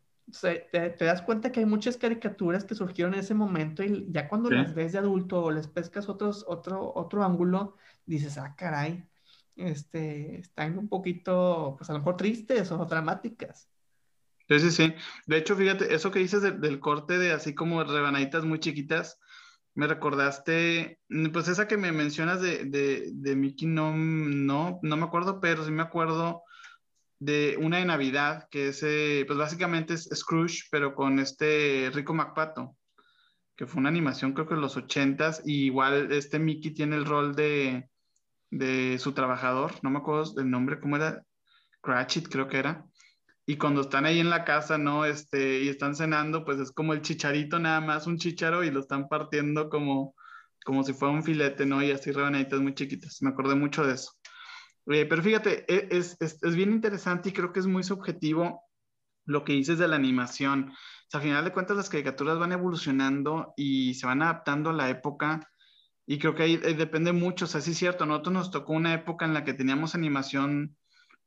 te, das cuenta que hay muchas caricaturas que surgieron en ese momento y ya cuando las ves de adulto o les pescas otros, otro, otro ángulo, dices, ah, caray, este, están un poquito, pues a lo mejor tristes o dramáticas. Sí, sí, sí. De hecho, fíjate, eso que dices del corte de así como rebanaditas muy chiquitas, me recordaste, pues esa que me mencionas de, de, de Mickey, no, no, no me acuerdo, pero sí me acuerdo de una de Navidad, que es, eh, pues básicamente es Scrooge, pero con este Rico MacPato, que fue una animación creo que en los ochentas, y igual este Mickey tiene el rol de, de su trabajador, no me acuerdo del nombre, ¿cómo era? Cratchit creo que era. Y cuando están ahí en la casa, ¿no? Este, y están cenando, pues es como el chicharito nada más, un chicharo, y lo están partiendo como, como si fuera un filete, ¿no? Y así rebanaditas muy chiquitas. Me acordé mucho de eso pero fíjate, e, es, es, es, bien interesante y creo que es muy subjetivo lo que dices de la animación. O sea, a final de cuentas las caricaturas van evolucionando y se van adaptando a la época y creo que ahí, depende mucho. O sea, sí es cierto, nosotros nos tocó una época en la que teníamos animación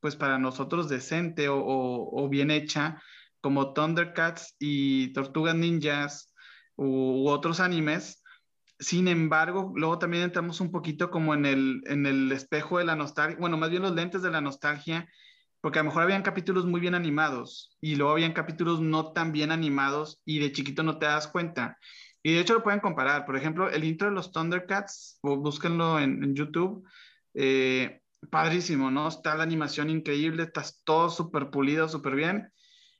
pues para nosotros decente o, bien hecha, como Thundercats y Tortugas Ninjas u otros animes, sin embargo, luego también entramos un poquito como en el, en el espejo de la nostalgia, bueno, más bien los lentes de la nostalgia, porque a lo mejor habían capítulos muy bien animados y luego habían capítulos no tan bien animados y de chiquito no te das cuenta. Y de hecho lo pueden comparar. Por ejemplo, el intro de los Thundercats, búsquenlo en, YouTube. Eh, padrísimo, ¿no? Está la animación increíble, está todo súper pulido, súper bien.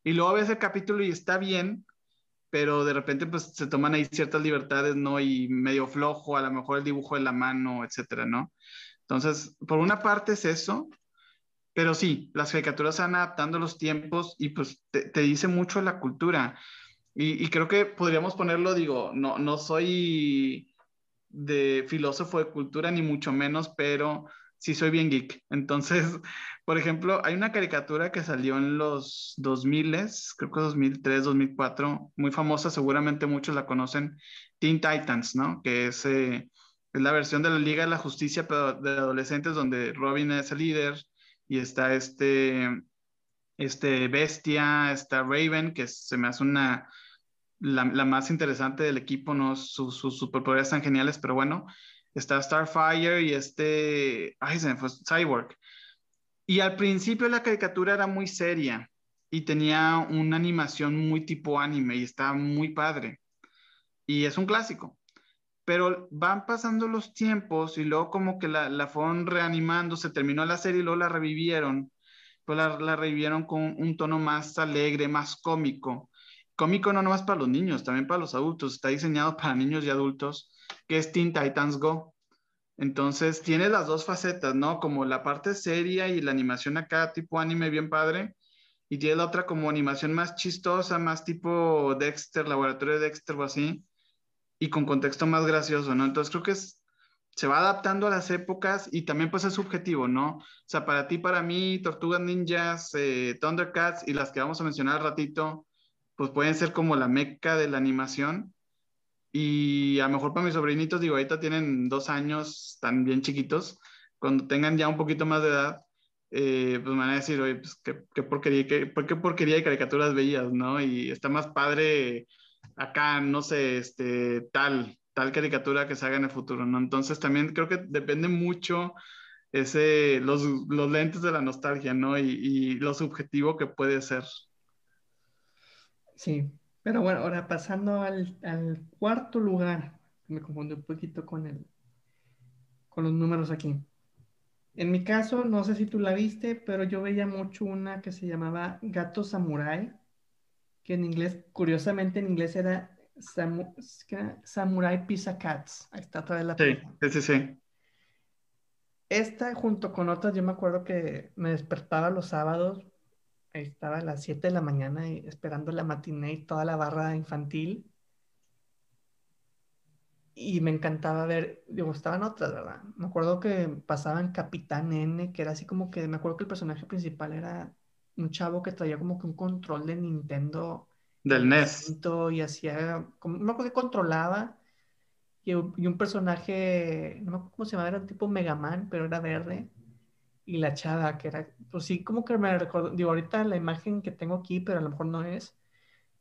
Y luego ves el capítulo y está bien, pero de repente pues se toman ahí ciertas libertades, ¿no? Y medio flojo, a lo mejor el dibujo de la mano, etcétera, ¿no? Entonces, por una parte es eso, pero sí, las caricaturas van adaptando los tiempos y pues te, dice mucho la cultura. Y, y, creo que podríamos ponerlo, digo, no, no soy de filósofo de cultura ni mucho menos, pero sí soy bien geek. Entonces, por ejemplo, hay una caricatura que salió en los 2000, creo que 2003, 2004, muy famosa, seguramente muchos la conocen, Teen Titans, ¿no? Que es, eh, es la versión de la Liga de la Justicia, pero de adolescentes, donde Robin es el líder y está este, este Bestia, está Raven, que se me hace una, la, más interesante del equipo, ¿no? Sus, sus superpoderes están geniales, pero bueno, está Starfire y este, ay, se me fue, Cyborg. Y al principio la caricatura era muy seria y tenía una animación muy tipo anime y estaba muy padre. Y es un clásico. Pero van pasando los tiempos y luego como que la, la fueron reanimando, se terminó la serie y luego la revivieron. Pues la revivieron con un tono más alegre, más cómico. Cómico no nomás para los niños, también para los adultos. Está diseñado para niños y adultos que es Teen Titans Go. Entonces tiene las dos facetas, ¿no? Como la parte seria y la animación acá tipo anime bien padre. Y tiene la otra como animación más chistosa, más tipo Dexter, laboratorio de Dexter o así. Y con contexto más gracioso, ¿no? Entonces creo que se va adaptando a las épocas y también pues es subjetivo, ¿no? O sea, para ti, para mí, Tortugas Ninjas, eh, Thundercats y las que vamos a mencionar al ratito, pues pueden ser como la meca de la animación y a lo mejor para mis sobrinitos, digo, ahorita tienen dos años, están bien chiquitos. Cuando tengan ya un poquito más de edad, eh, pues me van a decir, oye, pues qué, qué porquería, qué, qué porquería de caricaturas bellas, ¿no? Y está más padre acá, no sé, este, tal, tal caricatura que se haga en el futuro, ¿no? Entonces también creo que depende mucho ese, los, los lentes de la nostalgia, ¿no? Y, y lo subjetivo que puede ser. Sí, pero bueno, ahora pasando al, cuarto lugar, me confundí un poquito con el, con los números aquí. En mi caso, no sé si tú la viste, pero yo veía mucho una que se llamaba Gato Samurai, que en inglés, curiosamente en inglés era Samurai Pizza Cats. Ahí está otra vez la Sí, sí, sí. Esta junto con otras, yo me acuerdo que me despertaba los sábados estaba a las 7 de la mañana esperando la matiné y toda la barra infantil. Y me encantaba ver, digo, estaban otras, ¿verdad? Me acuerdo que pasaban Capitán N, que era así como que, me acuerdo que el personaje principal era un chavo que traía como que un control de Nintendo. Del NES. Y hacía, como, no me acuerdo que controlaba. Y, y, un personaje, no me acuerdo cómo se llamaba, era tipo Mega Man, pero era verde y la chava, que era, pues sí, como que me recordó, digo, ahorita la imagen que tengo aquí, pero a lo mejor no es,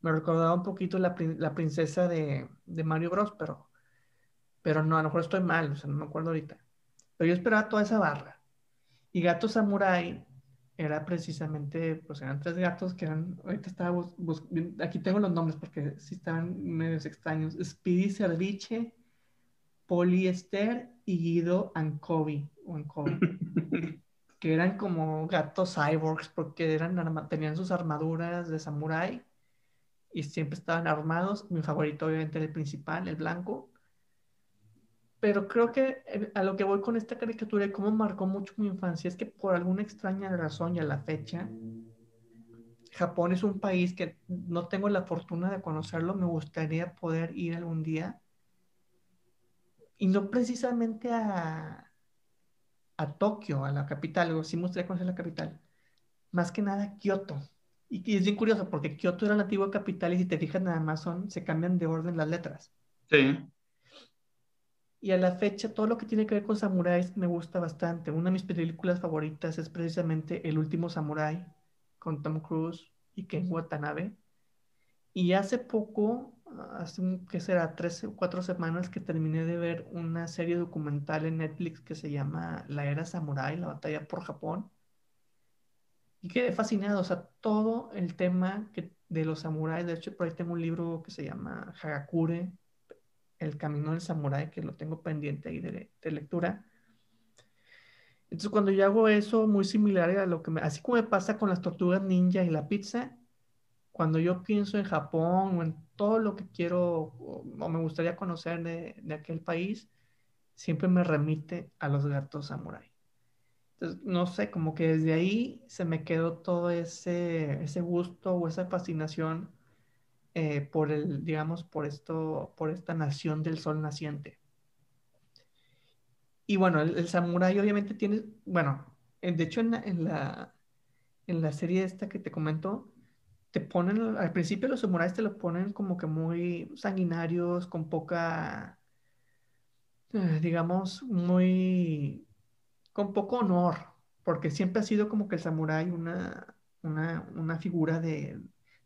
me recordaba un poquito la, la princesa de, de, Mario Bros, pero, pero no, a lo mejor estoy mal, o sea, no me acuerdo ahorita. Pero yo esperaba toda esa barra. Y Gato Samurai era precisamente, pues eran tres gatos que eran, ahorita estaba, aquí tengo los nombres porque sí estaban medios extraños, Speedy Cerviche, Poliester y Guido Ancovi. que eran como gatos cyborgs porque eran tenían sus armaduras de samurái y siempre estaban armados. Mi favorito obviamente era el principal, el blanco. Pero creo que eh, a lo que voy con esta caricatura y cómo marcó mucho mi infancia es que por alguna extraña razón y a la fecha, Japón es un país que no tengo la fortuna de conocerlo, me gustaría poder ir algún día. Y no precisamente a, a Tokio, a la capital, o sí me gustaría conocer la capital, más que nada Kioto. Y, es bien curioso porque Kioto era la antigua capital y si te fijas nada más son, se cambian de orden las letras. Sí. Y a la fecha todo lo que tiene que ver con samuráis me gusta bastante. Una de mis películas favoritas es precisamente El último samurái con Tom Cruise y Ken Watanabe. Y hace poco hace un, ¿qué será? Tres o cuatro semanas que terminé de ver una serie documental en Netflix que se llama La Era Samurai, la batalla por Japón. y quedé fascinado, o sea, todo el tema que, de los samuráis, de hecho por ahí tengo un libro que se llama Hagakure, El Camino del Samurái, que lo tengo pendiente ahí de, de lectura. Entonces cuando yo hago eso, muy similar a lo que me, así como me pasa con las tortugas ninja y la pizza, cuando yo pienso en Japón o en todo lo que quiero o, me gustaría conocer de, de, aquel país, siempre me remite a los gatos samurai. Entonces, no sé, como que desde ahí se me quedó todo ese, ese gusto o esa fascinación eh, por el, digamos, por esto, por esta nación del sol naciente. Y bueno, el, samurái obviamente tiene, bueno, de hecho en la, en la, en la serie esta que te comento, te ponen, al principio los samuráis te lo ponen como que muy sanguinarios, con poca, eh, digamos, muy, con poco honor, porque siempre ha sido como que el samurái una, una, una figura de,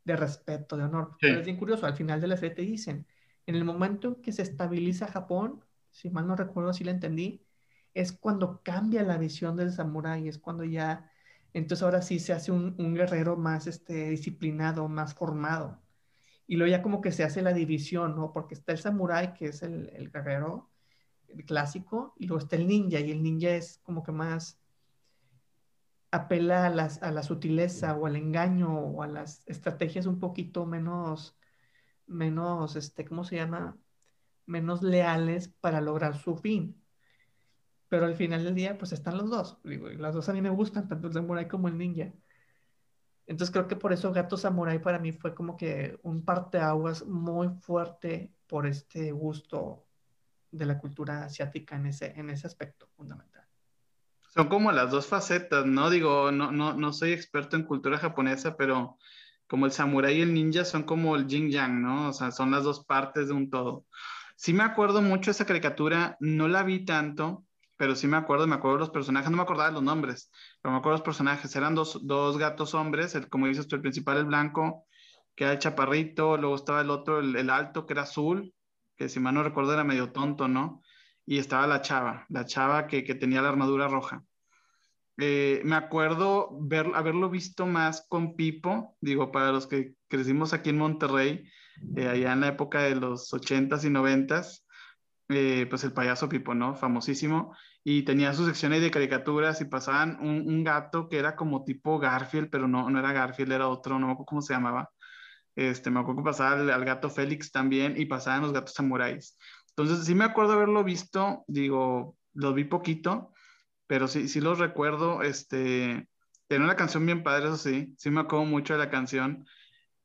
de, respeto, de honor. Pero es bien curioso, al final de la serie te dicen, en el momento en que se estabiliza Japón, si mal no recuerdo, si la entendí, es cuando cambia la visión del samurái, es cuando ya, entonces ahora sí se hace un, guerrero más este, disciplinado, más formado. Y luego ya como que se hace la división, ¿no? Porque está el samurái, que es el, guerrero clásico, y luego está el ninja, y el ninja es como que más apela a, las, a la sutileza o al engaño o a las estrategias un poquito menos, menos, este, ¿cómo se llama? Menos leales para lograr su fin pero al final del día, pues están los dos. Digo, las dos a mí me gustan, tanto el samurai como el ninja. Entonces creo que por eso Gato Samurai para mí fue como que un parteaguas muy fuerte por este gusto de la cultura asiática en ese, en ese aspecto fundamental. Son como las dos facetas, ¿no? Digo, no, no, no soy experto en cultura japonesa, pero como el samurai y el ninja son como el yin yang, ¿no? O sea, son las dos partes de un todo. Sí me acuerdo mucho esa caricatura, no la vi tanto, pero sí me acuerdo, me acuerdo los personajes, no me acordaba los nombres, pero me acuerdo los personajes, eran dos, dos gatos hombres, el, como dices tú, el principal, el blanco, que era el chaparrito, luego estaba el otro, el, alto, que era azul, que si mal no recuerdo era medio tonto, ¿no? Y estaba la chava, la chava que, que tenía la armadura roja. Eh, me acuerdo ver, haberlo visto más con Pipo, digo, para los que crecimos aquí en Monterrey, eh, allá en la época de los 80s y 90s, eh, pues el payaso Pipo, ¿no? Famosísimo. Y tenía sus secciones de caricaturas y pasaban un, gato que era como tipo Garfield, pero no, no era Garfield, era otro, no me acuerdo cómo se llamaba. Este, me acuerdo que pasaba al, gato Félix también y pasaban los gatos samuráis. Entonces, sí me acuerdo haberlo visto, digo, lo vi poquito, pero sí, sí los recuerdo. Este, tiene una canción bien padre, eso sí, sí me acuerdo mucho de la canción.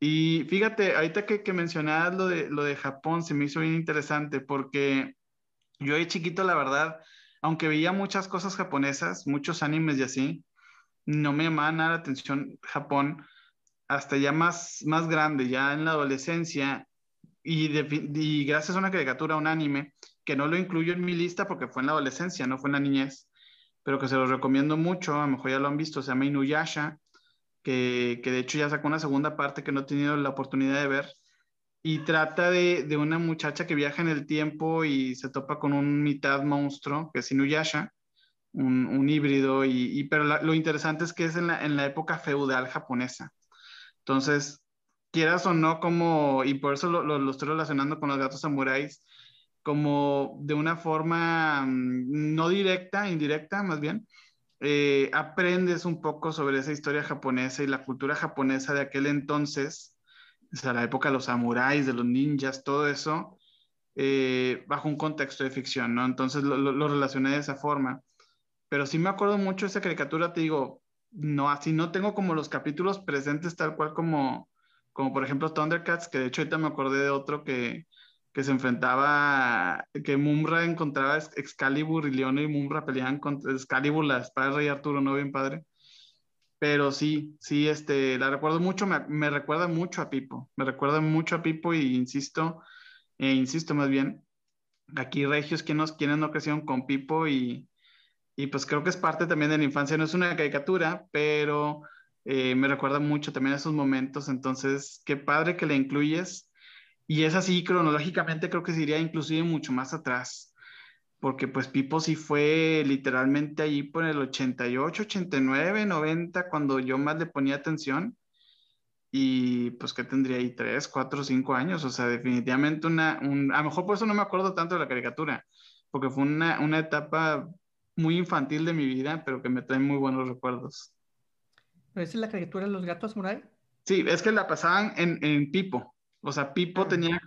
Y fíjate, ahorita que, que mencionabas lo de, lo de Japón, se me hizo bien interesante porque yo de chiquito, la verdad, aunque veía muchas cosas japonesas, muchos animes y así, no me llamaba nada la atención Japón hasta ya más, más grande, ya en la adolescencia, y, y gracias a una caricatura, un anime, que no lo incluyo en mi lista porque fue en la adolescencia, no fue en la niñez, pero que se los recomiendo mucho, a lo mejor ya lo han visto, se llama Inuyasha, que, de hecho ya sacó una segunda parte que no he tenido la oportunidad de ver, y trata de, de, una muchacha que viaja en el tiempo y se topa con un mitad monstruo, que es Inuyasha, un, un híbrido, y, pero lo interesante es que es en la, en la, época feudal japonesa. Entonces, quieras o no, como, y por eso lo, lo, lo estoy relacionando con los gatos samuráis, como de una forma mm, no directa, indirecta más bien, eh, aprendes un poco sobre esa historia japonesa y la cultura japonesa de aquel entonces, o sea, la época de los samuráis, de los ninjas, todo eso, eh, bajo un contexto de ficción, ¿no? Entonces lo, relacioné de esa forma. Pero sí me acuerdo mucho de esa caricatura, te digo, no, así no tengo como los capítulos presentes tal cual como, como por ejemplo Thundercats, que de hecho ahorita me acordé de otro que, que se enfrentaba, que Mumra encontraba Excalibur y León y Mumra peleaban contra Excalibur, la espada de Rey Arturo, ¿no? Bien padre. Pero sí, sí, este, la recuerdo mucho, me, me recuerda mucho a Pipo, me recuerda mucho a Pipo y insisto, e insisto más bien, aquí Regios, quienes, quienes no crecieron con Pipo y, y pues creo que es parte también de la infancia, no es una caricatura, pero eh, me recuerda mucho también a esos momentos, entonces qué padre que la incluyes y es así cronológicamente creo que se iría inclusive mucho más atrás. porque pues Pipo sí fue literalmente allí por el 88, 89, 90, cuando yo más le ponía atención. Y pues que tendría ahí 3, 4, 5 años, o sea, definitivamente una, un, a lo mejor por eso no me acuerdo tanto de la caricatura, porque fue una, una etapa muy infantil de mi vida, pero que me trae muy buenos recuerdos. ¿Pero esa es la caricatura de los gatos Murai? Sí, es que la pasaban en, en Pipo. O sea, Pipo ah. tenía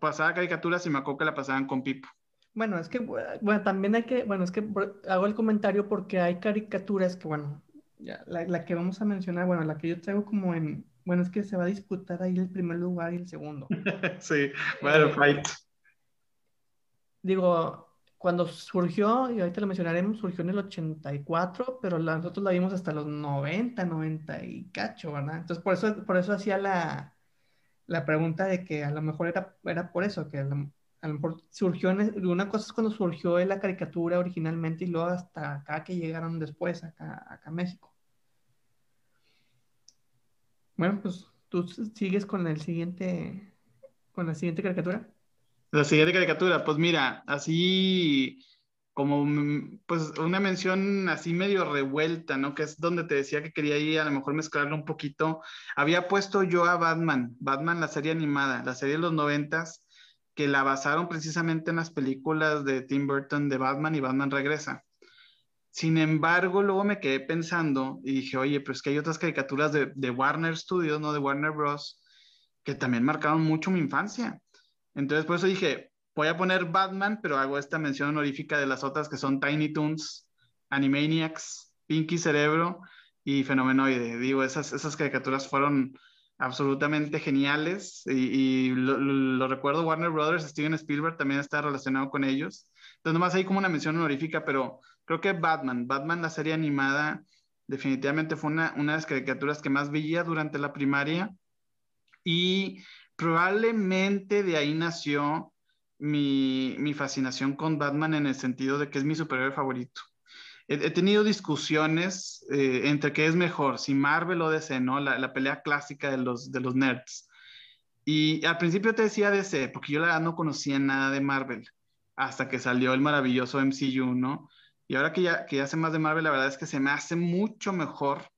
pasaba caricaturas y me acuerdo que la pasaban con Pipo. Bueno, es que, bueno, también hay que, bueno, es que hago el comentario porque hay caricaturas que, bueno, ya, la, la, que vamos a mencionar, bueno, la que yo traigo como en, bueno, es que se va a disputar ahí el primer lugar y el segundo. sí, bueno, eh, fight. Digo, cuando surgió, y ahorita lo mencionaremos, surgió en el 84, pero nosotros la vimos hasta los 90, 90 y cacho, ¿verdad? Entonces, por eso, por eso hacía la, la pregunta de que a lo mejor era, era por eso, que a lo, mejor surgió, en, una cosa es cuando surgió en la caricatura originalmente y luego hasta acá que llegaron después, acá, acá a México. Bueno, pues tú sigues con el siguiente, con la siguiente caricatura. La siguiente caricatura, pues mira, así como pues una mención así medio revuelta, ¿no? Que es donde te decía que quería ir a lo mejor mezclarlo un poquito. Había puesto yo a Batman, Batman la serie animada, la serie de los noventas, que la basaron precisamente en las películas de Tim Burton de Batman y Batman regresa. Sin embargo, luego me quedé pensando y dije, oye, pero es que hay otras caricaturas de, de Warner Studios, ¿no? De Warner Bros., que también marcaron mucho mi infancia. Entonces, por eso dije, voy a poner Batman, pero hago esta mención honorífica de las otras que son Tiny Toons, Animaniacs, Pinky Cerebro y Fenomenoide. Digo, esas, esas caricaturas fueron absolutamente geniales y, lo, recuerdo, Warner Brothers, Steven Spielberg también está relacionado con ellos. Entonces, nomás hay como una mención honorífica, pero creo que Batman, Batman, la serie animada, definitivamente fue una, una de las caricaturas que más veía durante la primaria y probablemente de ahí nació mi, mi, fascinación con Batman en el sentido de que es mi superhéroe favorito. He, tenido discusiones eh, entre qué es mejor, si Marvel o DC, ¿no? La, la, pelea clásica de los, de los nerds. Y al principio te decía DC, porque yo la no conocía nada de Marvel, hasta que salió el maravilloso MCU, ¿no? Y ahora que ya, que ya sé más de Marvel, la verdad es que se me hace mucho mejor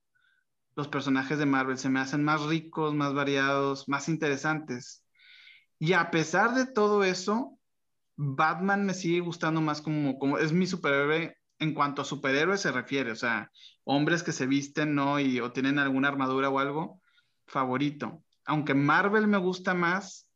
los personajes de Marvel, se me hacen más ricos, más variados, más interesantes. Y a pesar de todo eso, Batman me sigue gustando más como, como es mi superhéroe en cuanto a superhéroe se refiere, o sea, hombres que se visten, ¿no? Y, o tienen alguna armadura o algo, favorito. Aunque Marvel me gusta más,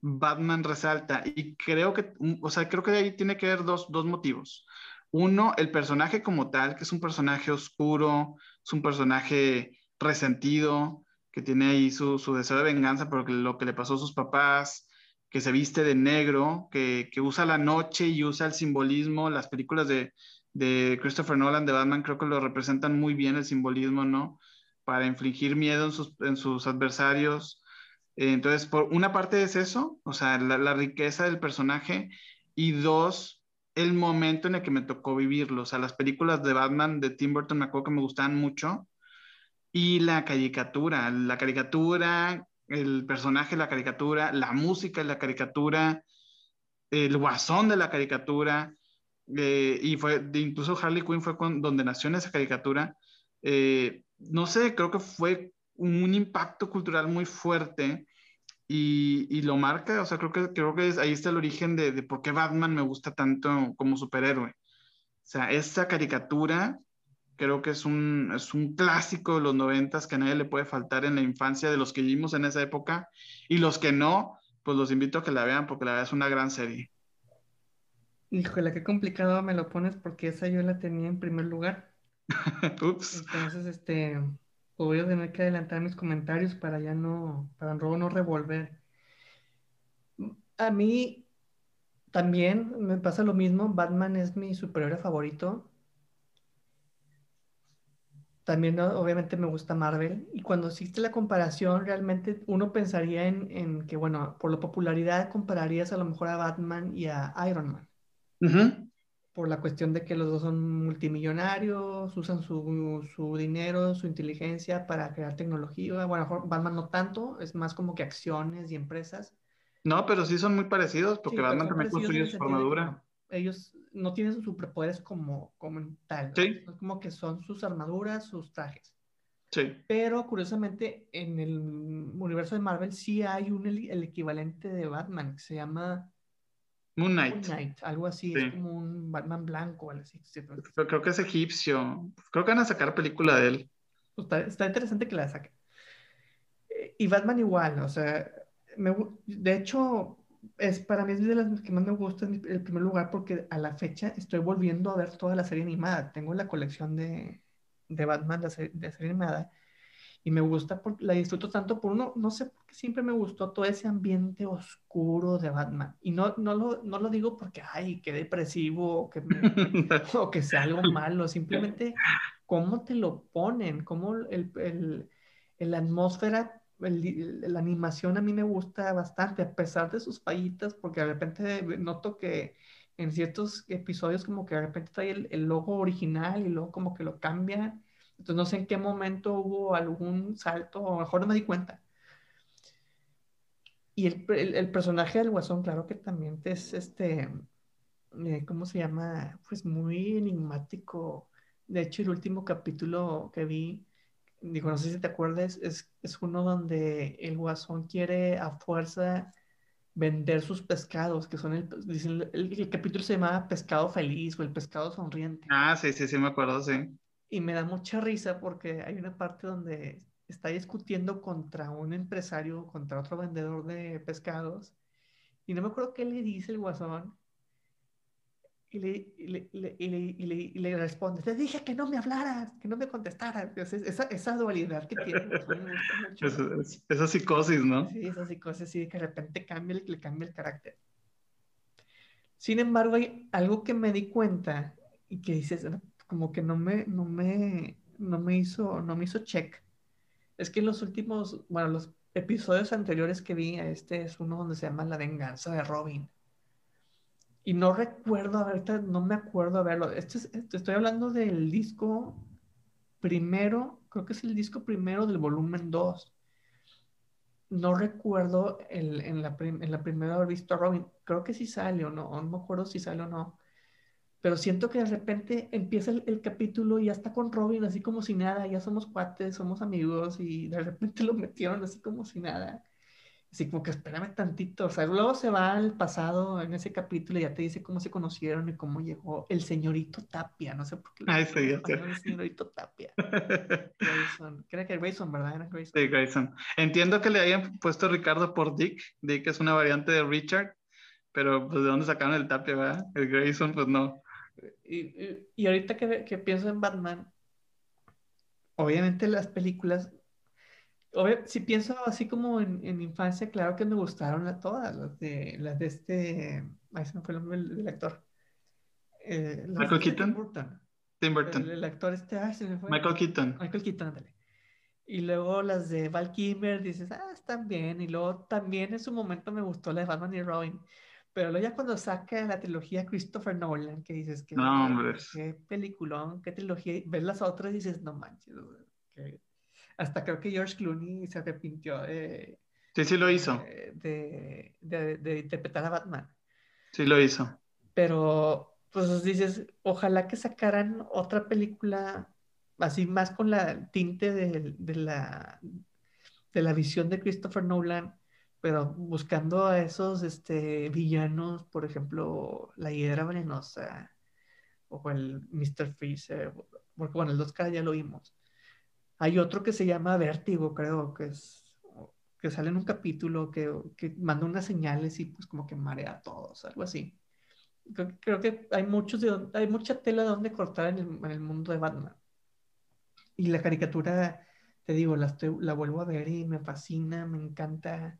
Batman resalta. Y creo que, o sea, creo que de ahí tiene que haber dos, dos motivos. Uno, el personaje como tal, que es un personaje oscuro, es un personaje resentido, que tiene ahí su, su deseo de venganza por lo que le pasó a sus papás, que se viste de negro, que, que, usa la noche y usa el simbolismo. Las películas de, de, Christopher Nolan de Batman creo que lo representan muy bien el simbolismo, ¿no? Para infligir miedo en sus, en sus adversarios. entonces, por una parte es eso, o sea, la, la, riqueza del personaje, y dos, el momento en el que me tocó vivirlo. O sea, las películas de Batman de Tim Burton me acuerdo que me gustaban mucho y la caricatura, la caricatura, el personaje la caricatura, la música de la caricatura, el guasón de la caricatura, eh, y fue, incluso Harley Quinn fue con, donde nació esa caricatura. Eh, no sé, creo que fue un, impacto cultural muy fuerte y, y, lo marca, o sea, creo que, creo que ahí está el origen de, de por qué Batman me gusta tanto como superhéroe. O sea, esa caricatura creo que es un, es un clásico de los noventas que a nadie le puede faltar en la infancia de los que vivimos en esa época y los que no, pues los invito a que la vean porque la verdad es una gran serie. Híjole, qué complicado me lo pones porque esa yo la tenía en primer lugar. Ups. Entonces, este, voy a tener que adelantar mis comentarios para ya no, para luego no revolver. A mí también me pasa lo mismo, Batman es mi superhéroe favorito también obviamente me gusta Marvel. Y cuando existe la comparación, realmente uno pensaría en, que, bueno, por la popularidad compararías a lo mejor a Batman y a Iron Man. Por la cuestión de que los dos son multimillonarios, usan su, su, dinero, su inteligencia para crear tecnología. Bueno, Batman no tanto, es más como que acciones y empresas. No, pero sí son muy parecidos porque Batman también construye su armadura. Ellos, no tienen sus superpoderes como, como tal. Sí. Es como que son sus armaduras, sus trajes. Sí. Pero curiosamente, en el universo de Marvel sí hay un, el, equivalente de Batman que se llama Moon Knight. Moon Knight algo así, es como un Batman blanco, algo así. Pero creo que es egipcio. Creo que van a sacar película de él. Pues está, está, interesante que la saquen. Y Batman igual, o sea, me, de hecho, es, para mí es de las que más me gusta en el primer lugar porque a la fecha estoy volviendo a ver toda la serie animada. Tengo la colección de, de Batman, de serie, de serie animada, y me gusta, porque la disfruto tanto por uno, no sé por qué siempre me gustó todo ese ambiente oscuro de Batman. Y no, no, lo, no lo digo porque, ay, qué depresivo, o que, o que sea algo malo, simplemente cómo te lo ponen, cómo el, el, el atmósfera, el, la animación a mí me gusta bastante, a pesar de sus fallitas, porque de repente noto que en ciertos episodios como que de repente trae el, el, logo original y luego como que lo cambian. Entonces no sé en qué momento hubo algún salto, o mejor no me di cuenta. Y el, el, el personaje del Guasón, claro que también es este, eh, ¿cómo se llama? Pues muy enigmático. De hecho, el último capítulo que vi, digo, no sé si te acuerdas, es, es uno donde el Guasón quiere a fuerza vender sus pescados, que son el, dicen, el, el, capítulo se llama Pescado Feliz o el Pescado Sonriente. Ah, sí, sí, sí, me acuerdo, sí. Y me da mucha risa porque hay una parte donde está discutiendo contra un empresario, contra otro vendedor de pescados, y no me acuerdo qué le dice el guasón, y le, y le, y le, y le, y le responde, te dije que no me hablaras, que no me contestaras. Entonces, esa, esa dualidad que tiene. Esa, esa, psicosis, ¿no? Sí, esa psicosis, sí, que de repente cambia, le cambia el carácter. Sin embargo, hay algo que me di cuenta y que dices, como que no me, no me, no me hizo, no me hizo check. Es que en los últimos, bueno, los episodios anteriores que vi, este es uno donde se llama La venganza de Robin. Y no recuerdo, ahorita no me acuerdo haberlo. Este es, estoy hablando del disco primero, creo que es el disco primero del volumen 2. No recuerdo el, en, la en la primera haber visto a Robin. Creo que sí sale o no, no me acuerdo si sale o no. Pero siento que de repente empieza el, el, capítulo y ya está con Robin así como si nada, ya somos cuates, somos amigos y de repente lo metieron así como si nada. Así como que espérame tantito, o sea, luego se va al pasado en ese capítulo y ya te dice cómo se conocieron y cómo llegó el señorito Tapia, no sé por qué. Ay, sí, ya El señorito Tapia. Grayson, creo que Grayson, ¿verdad? Era Grayson. Sí, Grayson. Entiendo que le hayan puesto Ricardo por Dick, Dick es una variante de Richard, pero pues de dónde sacaron el Tapia, ¿verdad? El Grayson, pues no. Y, y, y ahorita que, que pienso en Batman, obviamente las películas Obvio, si pienso así como en, en, infancia, claro que me gustaron a todas, las de, las de este, ay, se me fue el nombre del, del actor. Eh, Michael Keaton. Tim Burton. Tim Burton. El, el, actor este, ay, se me fue. Michael Keaton. Michael Keaton, ándale. Y luego las de Val Kilmer, dices, ah, están bien. Y luego también en su momento me gustó la de Batman y Robin. Pero luego ya cuando saca la trilogía Christopher Nolan, que dices que no, qué peliculón, qué trilogía, ves las otras y dices, no manches, que hasta creo que George Clooney se arrepintió de... Sí, sí lo hizo. De, de, de, interpretar a Batman. Sí lo hizo. Pero, pues dices, ojalá que sacaran otra película así más con la tinte de, de, la, de la visión de Christopher Nolan, pero buscando a esos este, villanos, por ejemplo, la hiedra venenosa o el Mr. Freezer, porque bueno, el dos caras ya lo vimos. Hay otro que se llama Vértigo, creo, que es que sale en un capítulo que, que manda unas señales y pues como que marea a todos, algo así. Creo, creo que hay, muchos de, hay mucha tela de donde cortar en el, en el, mundo de Batman. Y la caricatura, te digo, la, estoy, la vuelvo a ver y me fascina, me encanta.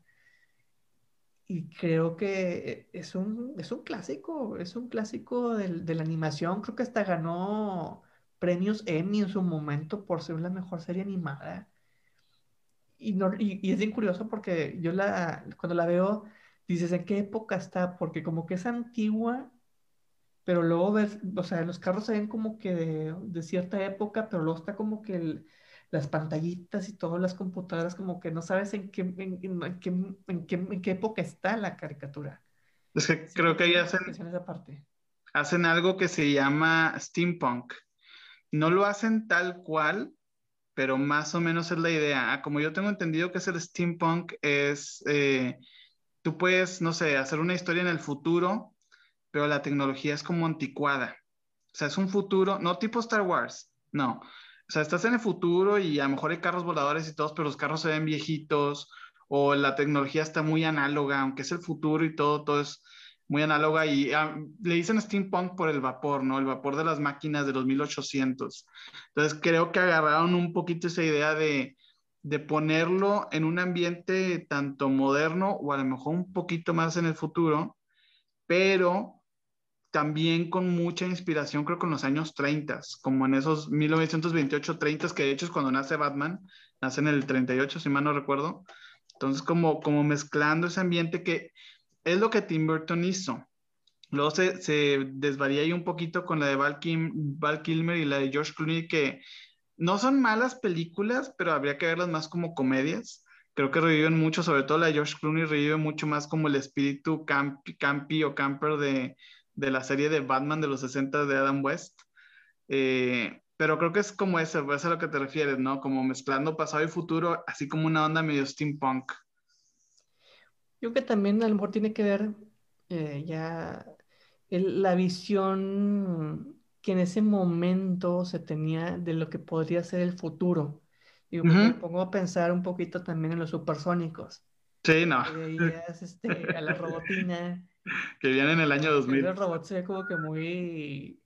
Y creo que es un, es un clásico, es un clásico de, de la animación. Creo que hasta ganó premios Emmy en su momento por ser la mejor serie animada. Y, no, y, y, es bien curioso porque yo la, cuando la veo, dices, ¿en qué época está? Porque como que es antigua, pero luego ves, o sea, los carros se ven como que de, de cierta época, pero luego está como que el, las pantallitas y todas las computadoras, como que no sabes en qué, en, en, qué, en qué, en qué época está la caricatura. Es que creo que ahí hacen, hacen algo que se llama steampunk. No lo hacen tal cual, pero más o menos es la idea. Ah, como yo tengo entendido que es el steampunk, es, eh, tú puedes, no sé, hacer una historia en el futuro, pero la tecnología es como anticuada. O sea, es un futuro, no tipo Star Wars, no. O sea, estás en el futuro y a lo mejor hay carros voladores y todos, pero los carros se ven viejitos o la tecnología está muy análoga, aunque es el futuro y todo, todo es muy análoga y ah, le dicen steampunk por el vapor, ¿no? El vapor de las máquinas de los 1800. Entonces creo que agarraron un poquito esa idea de, de ponerlo en un ambiente tanto moderno o a lo mejor un poquito más en el futuro, pero también con mucha inspiración, creo que en los años 30, como en esos 1928-30, que de hecho es cuando nace Batman, nace en el 38, si mal no recuerdo. Entonces, como, como mezclando ese ambiente que es lo que Tim Burton hizo. Luego se, se desvaría ahí un poquito con la de Val, Kilmer y la de George Clooney, que no son malas películas, pero habría que verlas más como comedias. Creo que reviven mucho, sobre todo la de George Clooney revive mucho más como el espíritu campi, campi o camper de, de, la serie de Batman de los 60 de Adam West. Eh, pero creo que es como eso, es a lo que te refieres, ¿no? Como mezclando pasado y futuro, así como una onda medio steampunk. Yo creo que también a lo mejor tiene que ver eh, ya la visión que en ese momento se tenía de lo que podría ser el futuro. Y me pongo a pensar un poquito también en los supersónicos. Sí, no. este, a la robotina. que viene en el año 2000. El robot se ve como que muy...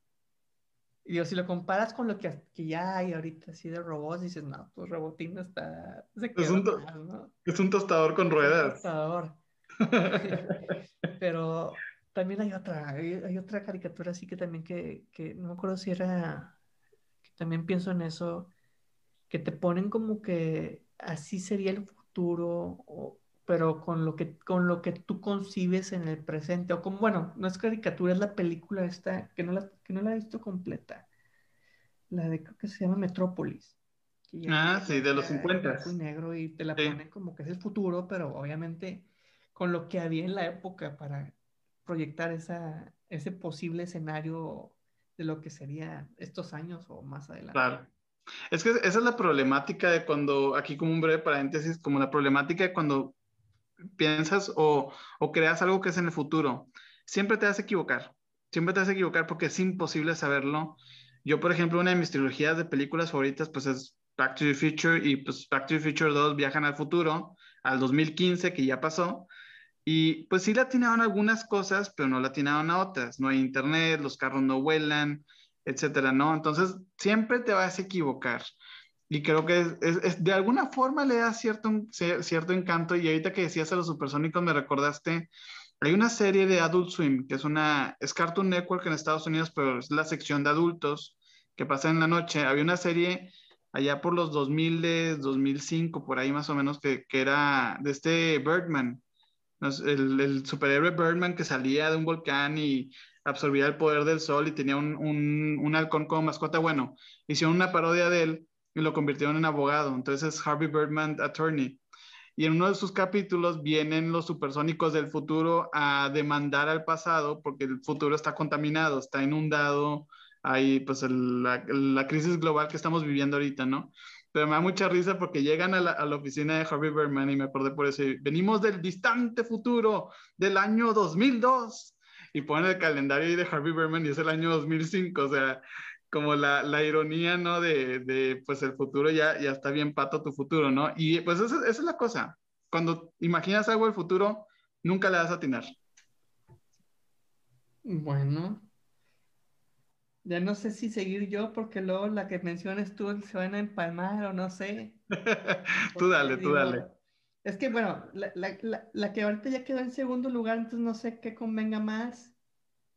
Digo, si lo comparas con lo que, que, ya hay ahorita así de robots, dices, no, pues robotina está... es, un es un tostador con ruedas. Un tostador. Pero también hay otra, hay, otra caricatura así que también que, que, no me acuerdo si era, que también pienso en eso, que te ponen como que así sería el futuro, pero con lo que con lo que tú concibes en el presente o como bueno no es caricatura es la película esta que no la que no la he visto completa la de creo que se llama Metrópolis ah sí de los 50 y negro y te la ponen como que es el futuro pero obviamente con lo que había en la época para proyectar ese posible escenario de lo que sería estos años o más adelante. Claro. Es que esa es la problemática de cuando, aquí como un breve paréntesis, como la problemática de cuando piensas o, o creas algo que es en el futuro. Siempre te vas a equivocar, siempre te vas a equivocar porque es imposible saberlo. Yo, por ejemplo, una de mis trilogías de películas favoritas, pues es Back to the Future y pues Back to the Future 2 viajan al futuro, al 2015, que ya pasó, y pues sí latinaban algunas cosas, pero no latinaban a otras. No hay internet, los carros no vuelan, etcétera, ¿no? Entonces, siempre te vas a equivocar. Y creo que es, de alguna forma le da cierto, cierto encanto. Y ahorita que decías a los supersónicos, me recordaste, hay una serie de Adult Swim, que es una, es Cartoon Network en Estados Unidos, pero es la sección de adultos que pasa en la noche. Había una serie allá por los 2000, 2005, por ahí más o menos, que, que era de este Birdman, el, el, superhéroe Birdman que salía de un volcán y absorbía el poder del sol y tenía un, un, halcón como mascota. Bueno, hicieron una parodia de él y lo convirtieron en abogado. Entonces es Harvey Birdman Attorney. Y en uno de sus capítulos vienen los supersónicos del futuro a demandar al pasado porque el futuro está contaminado, está inundado, hay pues la, la crisis global que estamos viviendo ahorita, ¿no? Pero me da mucha risa porque llegan a la, oficina de Harvey Berman y me acordé por eso. Venimos del distante futuro del año 2002 y ponen el calendario de Harvey Berman y es el año 2005. O sea, como la, ironía, ¿no? De, de, pues el futuro ya, ya está bien pato tu futuro, ¿no? Y pues esa, esa es la cosa. Cuando imaginas algo del futuro, nunca le das a atinar. Bueno, ya no sé si seguir yo porque luego la que menciones tú se van a empalmar o no sé. tú dale, tú dale. Es que bueno, la, la, la, que ahorita ya quedó en segundo lugar, entonces no sé qué convenga más.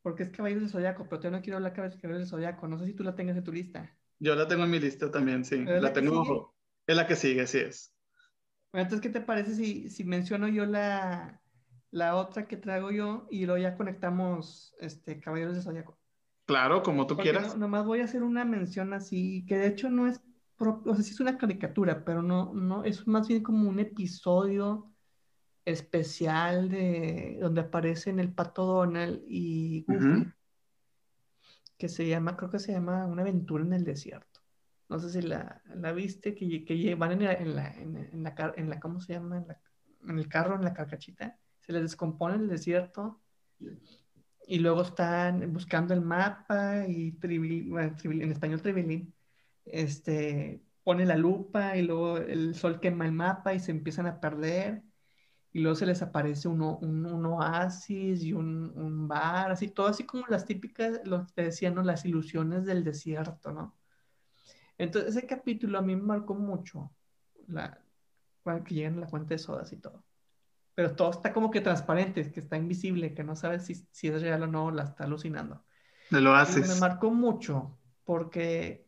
Porque es Caballeros del Zodiaco, pero yo no quiero hablar de Caballeros del Zodiaco. No sé si tú la tengas en tu lista. Yo la tengo en mi lista también, sí. La, tengo. Es la que sigue, sí es. Bueno, entonces, ¿qué te parece si, si menciono yo la, la otra que traigo yo y luego ya conectamos este, Caballeros del Zodiaco? Claro, como tú quieras. No, nomás voy a hacer una mención así, que de hecho no es, o sea, sí es una caricatura, pero no, no, es más bien como un episodio especial de donde aparecen el pato Donald y Goofy. que se llama, creo que se llama Una aventura en el desierto. No sé si la, la viste, que, que van en la, en la, en la, en la, ¿cómo se llama? En, la, en el carro, en la carcachita. Se les descompone el desierto y luego están buscando el mapa y en español tribilín, este, pone la lupa y luego el sol quema el mapa y se empiezan a perder y luego se les aparece un, un, oasis y un, un, bar, así, todo así como las típicas, lo que te decían, ¿no? Las ilusiones del desierto, ¿no? Entonces ese capítulo a mí me marcó mucho, la, que llegan a la fuente de sodas y todo pero todo está como que transparente, que está invisible, que no sabes si, si es real o no, la está alucinando. Lo haces. me marcó mucho porque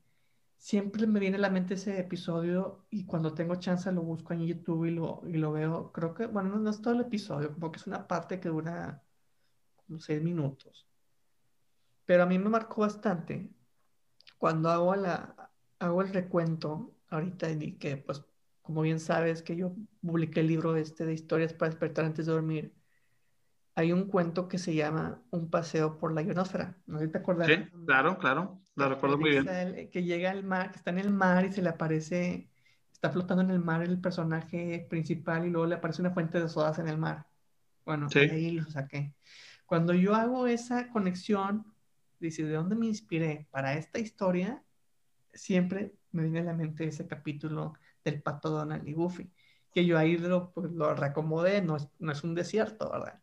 siempre me viene a la mente ese episodio y cuando tengo chance lo busco en YouTube y lo, y lo veo. Creo que, bueno, no, es todo el episodio, como que es una parte que dura como seis minutos. Pero a mí me marcó bastante cuando hago, la, hago el recuento ahorita y que pues como bien sabes que yo publiqué el libro este de historias para despertar antes de dormir, hay un cuento que se llama Un paseo por la ionosfera. ¿No te acuerdas? Sí, claro, claro, lo recuerdo muy bien. que llega al mar, que está en el mar y se le aparece, está flotando en el mar el personaje principal y luego le aparece una fuente de sodas en el mar. Bueno, ahí lo saqué. Cuando yo hago esa conexión, dice, ¿de dónde me inspiré para esta historia? Siempre me viene a la mente ese capítulo del pato Donald y Goofy, que yo ahí lo, pues, lo reacomodé, no es, no es un desierto, ¿verdad?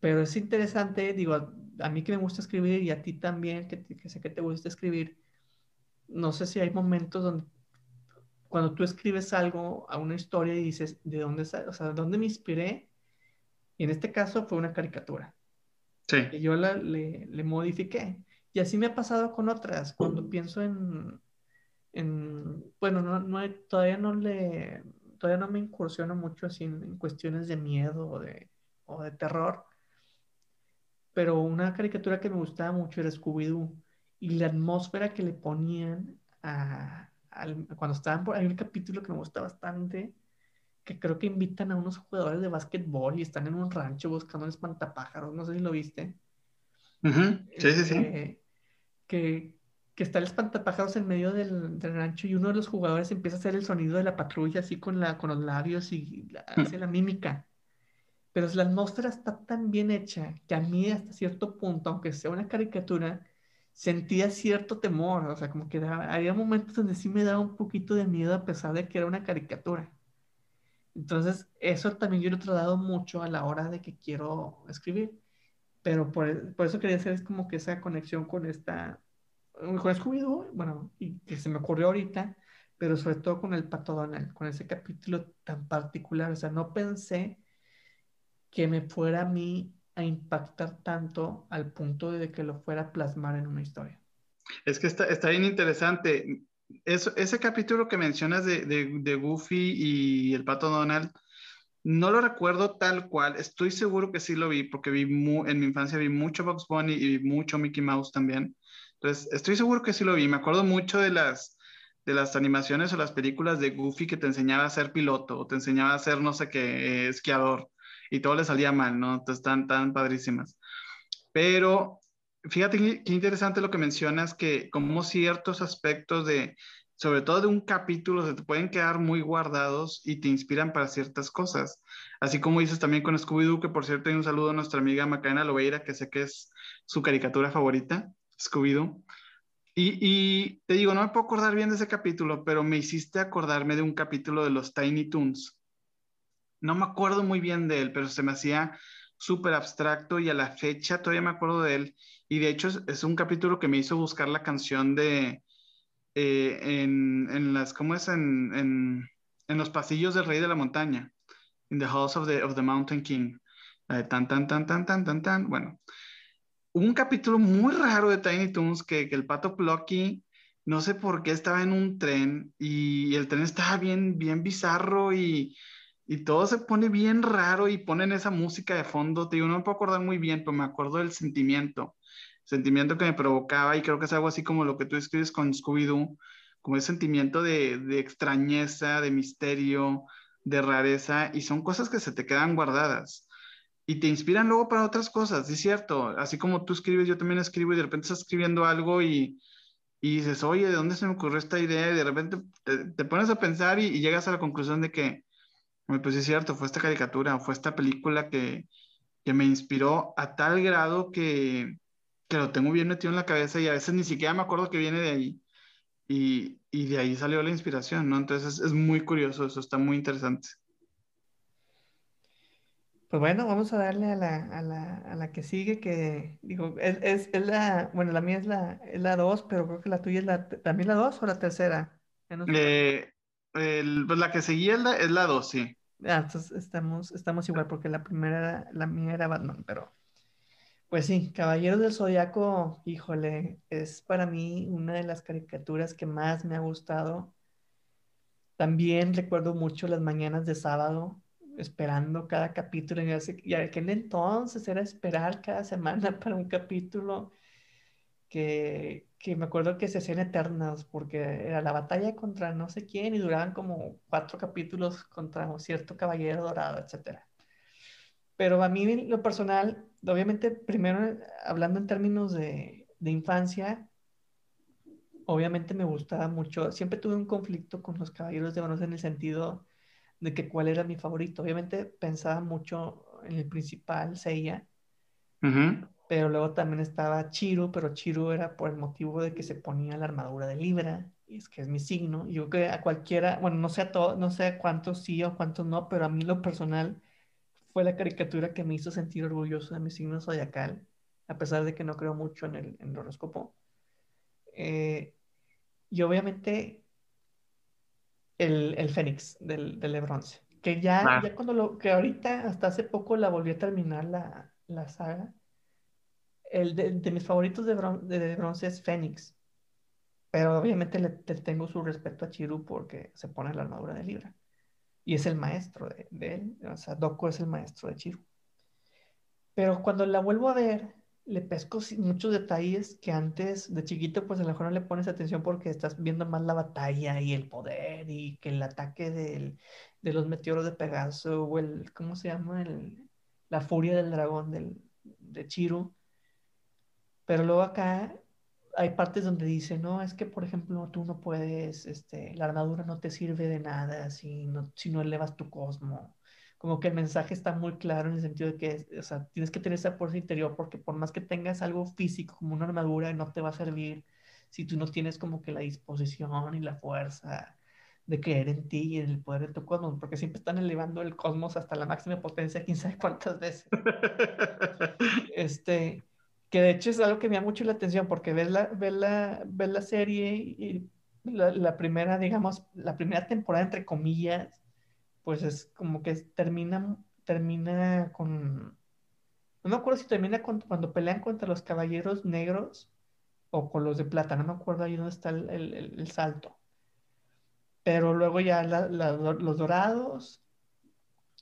Pero es interesante, digo, a, mí que me gusta escribir y a ti también, que, que, sé que te gusta escribir, no sé si hay momentos donde cuando tú escribes algo a una historia y dices, ¿de dónde, o sea, ¿de dónde me inspiré? Y en este caso fue una caricatura. Sí. Que yo la, le, le modifiqué. Y así me ha pasado con otras. Cuando pienso en, bueno, no, todavía no le, todavía no me incursiono mucho así en, cuestiones de miedo o de, o de terror, pero una caricatura que me gustaba mucho era Scooby-Doo y la atmósfera que le ponían a, cuando estaban por, hay un capítulo que me gusta bastante, que creo que invitan a unos jugadores de básquetbol y están en un rancho buscando un espantapájaros, no sé si lo viste. Sí, sí, sí. Este, que, que está el espantapájaros en medio del, rancho y uno de los jugadores empieza a hacer el sonido de la patrulla así con, la, con los labios y mm. hace la mímica. Pero la atmósfera está tan bien hecha que a mí hasta cierto punto, aunque sea una caricatura, sentía cierto temor. O sea, como que había momentos donde sí me daba un poquito de miedo a pesar de que era una caricatura. Entonces, eso también yo lo he tratado mucho a la hora de que quiero escribir. Pero por, por eso quería hacer como que esa conexión con esta con scooby bueno, y que se me ocurrió ahorita, pero sobre todo con el Pato Donald, con ese capítulo tan particular. O sea, no pensé que me fuera a mí a impactar tanto al punto de que lo fuera a plasmar en una historia. Es que está, está bien interesante. Eso, ese capítulo que mencionas de, de, de, Goofy y el Pato Donald, no lo recuerdo tal cual. Estoy seguro que sí lo vi, porque vi en mi infancia vi mucho Bugs Bunny y mucho Mickey Mouse también. Entonces, estoy seguro que sí lo vi. Me acuerdo mucho de las, de las animaciones o las películas de Goofy que te enseñaba a ser piloto o te enseñaba a ser, no sé qué, eh, esquiador y todo le salía mal, ¿no? Entonces, están tan padrísimas. Pero fíjate qué interesante lo que mencionas, que como ciertos aspectos de, sobre todo de un capítulo, se te pueden quedar muy guardados y te inspiran para ciertas cosas. Así como dices también con Scooby-Doo, que por cierto hay un saludo a nuestra amiga Macarena Loveira, que sé que es su caricatura favorita. Scooby-Doo. Y, te digo, no me puedo acordar bien de ese capítulo, pero me hiciste acordarme de un capítulo de los Tiny Toons. No me acuerdo muy bien de él, pero se me hacía súper abstracto y a la fecha todavía me acuerdo de él. Y de hecho es, un capítulo que me hizo buscar la canción de, eh, en, las, ¿cómo es? En, los pasillos del Rey de la Montaña, in the halls of the, of the Mountain King. tan, tan, tan, tan, tan, tan, tan. Bueno, un capítulo muy raro de Tiny Toons que, que el pato Plucky, no sé por qué estaba en un tren y el tren estaba bien, bien bizarro y, y todo se pone bien raro y ponen esa música de fondo. Te digo, no me puedo acordar muy bien, pero me acuerdo del sentimiento, sentimiento que me provocaba y creo que es algo así como lo que tú escribes con Scooby-Doo, como ese sentimiento de, de extrañeza, de misterio, de rareza y son cosas que se te quedan guardadas. Y te inspiran luego para otras cosas, es cierto. Así como tú escribes, yo también escribo y de repente estás escribiendo algo y, y dices, oye, ¿de dónde se me ocurrió esta idea? Y de repente te, pones a pensar y, llegas a la conclusión de que, pues es cierto, fue esta caricatura, fue esta película que, que me inspiró a tal grado que, que lo tengo bien metido en la cabeza y a veces ni siquiera me acuerdo que viene de ahí. Y, y de ahí salió la inspiración, ¿no? Entonces es, es muy curioso, eso está muy interesante. Pues bueno, vamos a darle a la, a la, a la que sigue, que digo, es, es, es, la, bueno, la mía es la, es la 2, pero creo que la tuya es la, también la 2 o la tercera. Eh, el, pues la que seguía es la, es la 2, sí. Ah, entonces estamos, estamos igual, porque la primera, la mía era Batman, pero pues sí, Caballeros del Zodiaco, híjole, es para mí una de las caricaturas que más me ha gustado. También recuerdo mucho las mañanas de sábado, esperando cada capítulo. Y, y aquel entonces era esperar cada semana para un capítulo que, que me acuerdo que se hacían eternas porque era la batalla contra no sé quién y duraban como cuatro capítulos contra un cierto caballero dorado, etc. Pero a mí, lo personal, obviamente, primero hablando en términos de, de infancia, obviamente me gustaba mucho, siempre tuve un conflicto con los caballeros de Bronce en el sentido de que cuál era mi favorito. Obviamente pensaba mucho en el principal, Seiya, pero luego también estaba Chiru, pero Chiru era por el motivo de que se ponía la armadura de Libra, y es que es mi signo. Yo creo que a cualquiera, bueno, no sé a todos, no sé a cuántos sí o cuántos no, pero a mí lo personal fue la caricatura que me hizo sentir orgulloso de mi signo zodiacal, a pesar de que no creo mucho en el, en horóscopo. Eh, y obviamente el, el Fénix del, del bronce. Que ya, ya cuando lo, que ahorita hasta hace poco la volví a terminar la, la saga. El de, mis favoritos de, de, bronce es Fénix. Pero obviamente le, tengo su respeto a Chiru porque se pone la armadura de Libra. Y es el maestro de, de él. O sea, Doku es el maestro de Chiru. Pero cuando la vuelvo a ver, le pesco muchos detalles que antes de chiquito pues a lo mejor no le pones atención porque estás viendo más la batalla y el poder y que el ataque del, de los meteoros de Pegaso o el, ¿cómo se llama? El, la furia del dragón del, de Chiru. Pero luego acá hay partes donde dice, no, es que por ejemplo tú no puedes, este, la armadura no te sirve de nada si no, si no elevas tu cosmo como que el mensaje está muy claro en el sentido de que, o sea, tienes que tener esa fuerza interior porque por más que tengas algo físico como una armadura, no te va a servir si tú no tienes como que la disposición y la fuerza de creer en ti y en el poder de tu cosmos, porque siempre están elevando el cosmos hasta la máxima potencia, quién sabe cuántas veces. este, que de hecho es algo que me da mucho la atención, porque ves la, ves la, ves la serie y la, la primera, digamos, la primera temporada, entre comillas, pues es como que termina, termina con... No me acuerdo si termina cuando pelean contra los caballeros negros o con los de plata, no me acuerdo ahí dónde está el, salto. Pero luego ya los dorados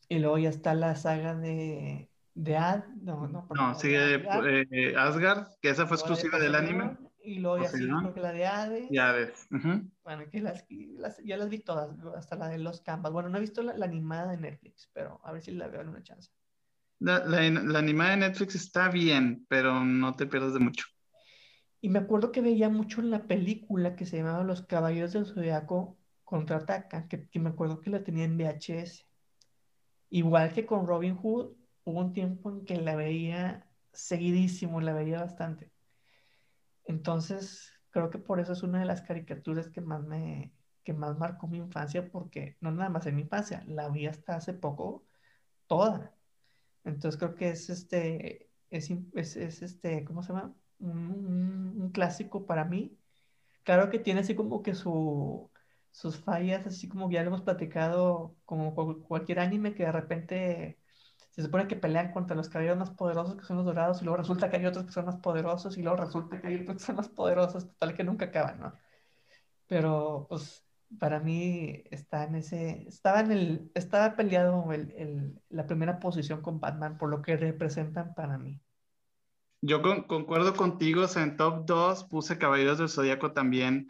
y luego ya está la saga de, de Ad, no, no, no sigue eh, Asgard, que esa fue exclusiva del anime y luego ya sí, creo que la de Hades. Ya ves. Bueno, que las, ya las vi todas, hasta la de los Canvas. Bueno, no he visto la, animada de Netflix, pero a ver si la veo en una chance. La, la, animada de Netflix está bien, pero no te pierdas de mucho. Y me acuerdo que veía mucho en la película que se llamaba Los Caballeros del Zodiaco contraatacan, que, que me acuerdo que la tenía en VHS. Igual que con Robin Hood, hubo un tiempo en que la veía seguidísimo, la veía bastante. Entonces, creo que por eso es una de las caricaturas que más me, que más marcó mi infancia, porque no nada más en mi infancia, la vi hasta hace poco toda. Entonces creo que es este, es, es, este, ¿cómo se llama? Un, clásico para mí. Claro que tiene así como que su, sus fallas, así como ya lo hemos platicado, como cualquier anime que de repente se supone que pelean contra los caballeros más poderosos que son los dorados y luego resulta que hay otros que son más poderosos y luego resulta que hay otros que son más poderosos, total que nunca acaban, ¿no? Pero pues para mí está en ese, estaba en el, estaba peleado el, el, la primera posición con Batman por lo que representan para mí. Yo concuerdo contigo, en top 2 puse Caballeros del Zodíaco también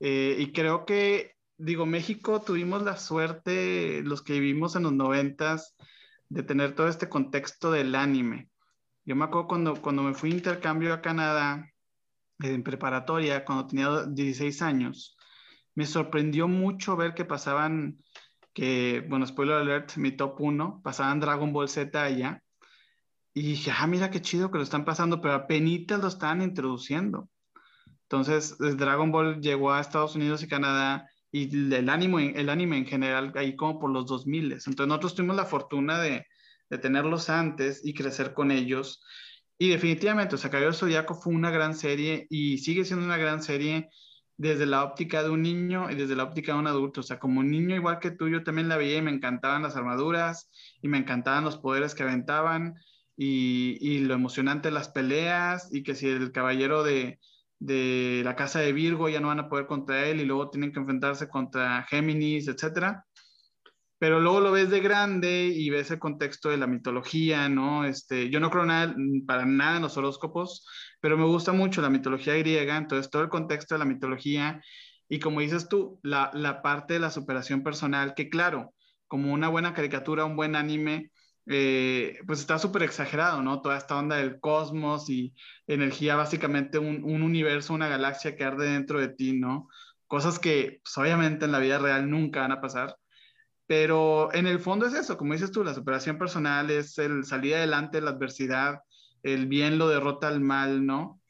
eh, y creo que, digo, México tuvimos la suerte, los que vivimos en los noventas, de tener todo este contexto del anime. Yo me acuerdo cuando, cuando me fui a intercambio a Canadá, en preparatoria, cuando tenía 16 años, me sorprendió mucho ver que pasaban, que, bueno, spoiler alert, mi top 1, pasaban Dragon Ball Z allá. Y dije, ah, mira qué chido que lo están pasando, pero apenas lo estaban introduciendo. Entonces, Dragon Ball llegó a Estados Unidos y Canadá y el anime, el anime en general ahí como por los 2000. Entonces, nosotros tuvimos la fortuna de, de tenerlos antes y crecer con ellos. Y definitivamente, o sea, Caballero Zodíaco fue una gran serie y sigue siendo una gran serie desde la óptica de un niño y desde la óptica de un adulto. O sea, como un niño igual que tú, yo también la veía y me encantaban las armaduras y me encantaban los poderes que aventaban y, y lo emocionante de las peleas y que si el caballero de, de la casa de Virgo ya no van a poder contra él y luego tienen que enfrentarse contra Géminis, etcétera pero luego lo ves de grande y ves el contexto de la mitología, ¿no? Este, yo no creo nada, para nada en los horóscopos, pero me gusta mucho la mitología griega, entonces todo el contexto de la mitología y como dices tú, la, la parte de la superación personal, que claro, como una buena caricatura, un buen anime, eh, pues está súper exagerado, ¿no? Toda esta onda del cosmos y energía, básicamente un, un, universo, una galaxia que arde dentro de ti, ¿no? Cosas que pues, obviamente en la vida real nunca van a pasar pero en el fondo es eso, como dices tú, la superación personal es el salir adelante de la adversidad, el bien lo derrota al mal, ¿no?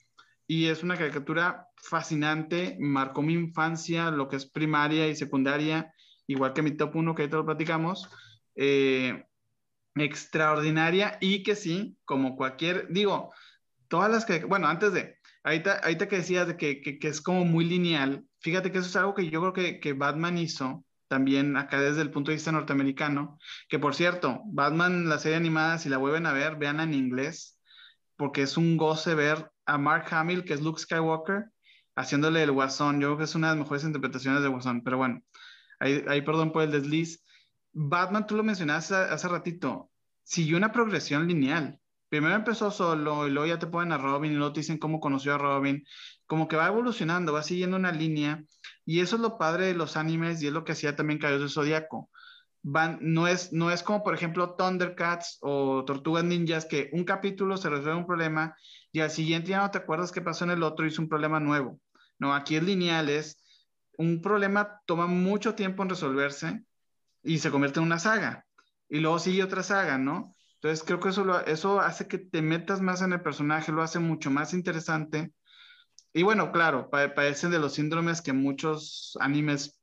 Y es una caricatura fascinante, marcó mi infancia, lo que es primaria y secundaria, igual que mi top 1 que te lo platicamos, eh, extraordinaria y que sí, como cualquier, digo, todas las que, bueno, antes de, ahorita, ahorita que decías de que, que, que, es como muy lineal, fíjate que eso es algo que yo creo que, que Batman hizo también acá desde el punto de vista norteamericano, que por cierto, Batman, la serie animada, si la vuelven a ver, vean en inglés, porque es un goce ver a Mark Hamill, que es Luke Skywalker, haciéndole el guasón. Yo creo que es una de las mejores interpretaciones de guasón, pero bueno, ahí, ahí perdón por el desliz. Batman, tú lo mencionaste hace, ratito, siguió una progresión lineal. Primero empezó solo y luego ya te ponen a Robin y luego te dicen cómo conoció a Robin. Como que va evolucionando, va siguiendo una línea y eso es lo padre de los animes y es lo que hacía también Caballeros del Zodíaco. Van, no, es, no es como, por ejemplo, Thundercats o Tortugas Ninjas, que un capítulo se resuelve un problema y al siguiente ya no te acuerdas qué pasó en el otro y es un problema nuevo. No, aquí es lineal, es un problema toma mucho tiempo en resolverse y se convierte en una saga. Y luego sigue otra saga, ¿no? Entonces creo que eso, eso hace que te metas más en el personaje, lo hace mucho más interesante y bueno, claro, padecen de los síndromes que muchos animes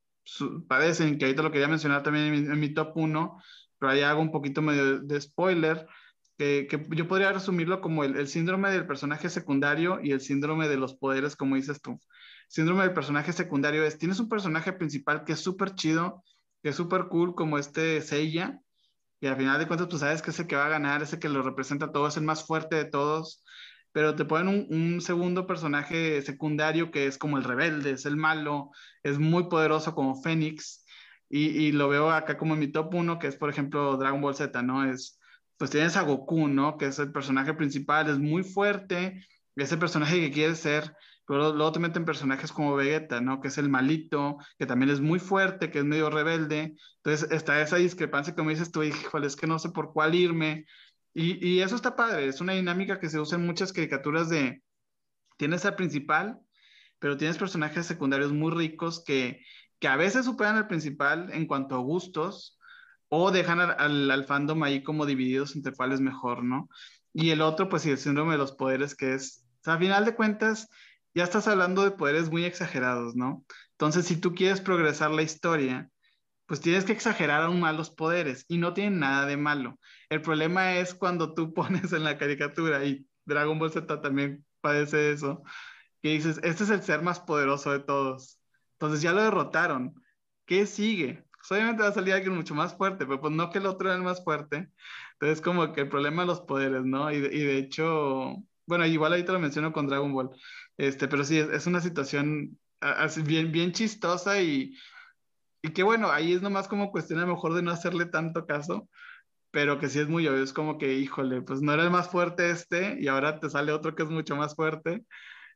padecen, que ahorita lo quería mencionar también en mi, top 1, pero ahí hago un poquito medio de spoiler, que, yo podría resumirlo como el, el, síndrome del personaje secundario y el síndrome de los poderes, como dices tú. Síndrome del personaje secundario es, tienes un personaje principal que es súper chido, es súper cool, como este Seiya, y al final de cuentas tú sabes que es el que va a ganar, ese que lo representa todo, es el más fuerte de todos, pero te ponen un, segundo personaje secundario que es como el rebelde, es el malo, es muy poderoso como Fénix, y, lo veo acá como en mi top 1, que es por ejemplo Dragon Ball Z, ¿no? Es, pues tienes a Goku, ¿no? Que es el personaje principal, es muy fuerte, es el personaje que quiere ser, pero luego te meten personajes como Vegeta, ¿no? Que es el malito, que también es muy fuerte, que es medio rebelde. Entonces está esa discrepancia, como dices tú, híjole, es que no sé por cuál irme. Y, eso está padre, es una dinámica que se usa en muchas caricaturas de, tienes al principal, pero tienes personajes secundarios muy ricos que, que a veces superan al principal en cuanto a gustos o dejan al, al, fandom ahí como divididos entre cuál es mejor, ¿no? Y el otro, pues sí, el síndrome de los poderes, que es, o sea, a final de cuentas, ya estás hablando de poderes muy exagerados, ¿no? Entonces, si tú quieres progresar la historia, pues tienes que exagerar aún más los poderes y no tienen nada de malo. El problema es cuando tú pones en la caricatura y Dragon Ball Z también padece eso, que dices, este es el ser más poderoso de todos. Entonces ya lo derrotaron. ¿Qué sigue? Pues, obviamente va a salir alguien mucho más fuerte, pero pues no que el otro era el más fuerte. Entonces como que el problema de los poderes, ¿no? Y de, y de hecho, bueno, igual ahí te lo menciono con Dragon Ball, este, pero sí, es, una situación bien, bien chistosa y y que bueno, ahí es nomás como cuestión a lo mejor de no hacerle tanto caso, pero que sí es muy obvio, es como que, híjole, pues no era el más fuerte este y ahora te sale otro que es mucho más fuerte.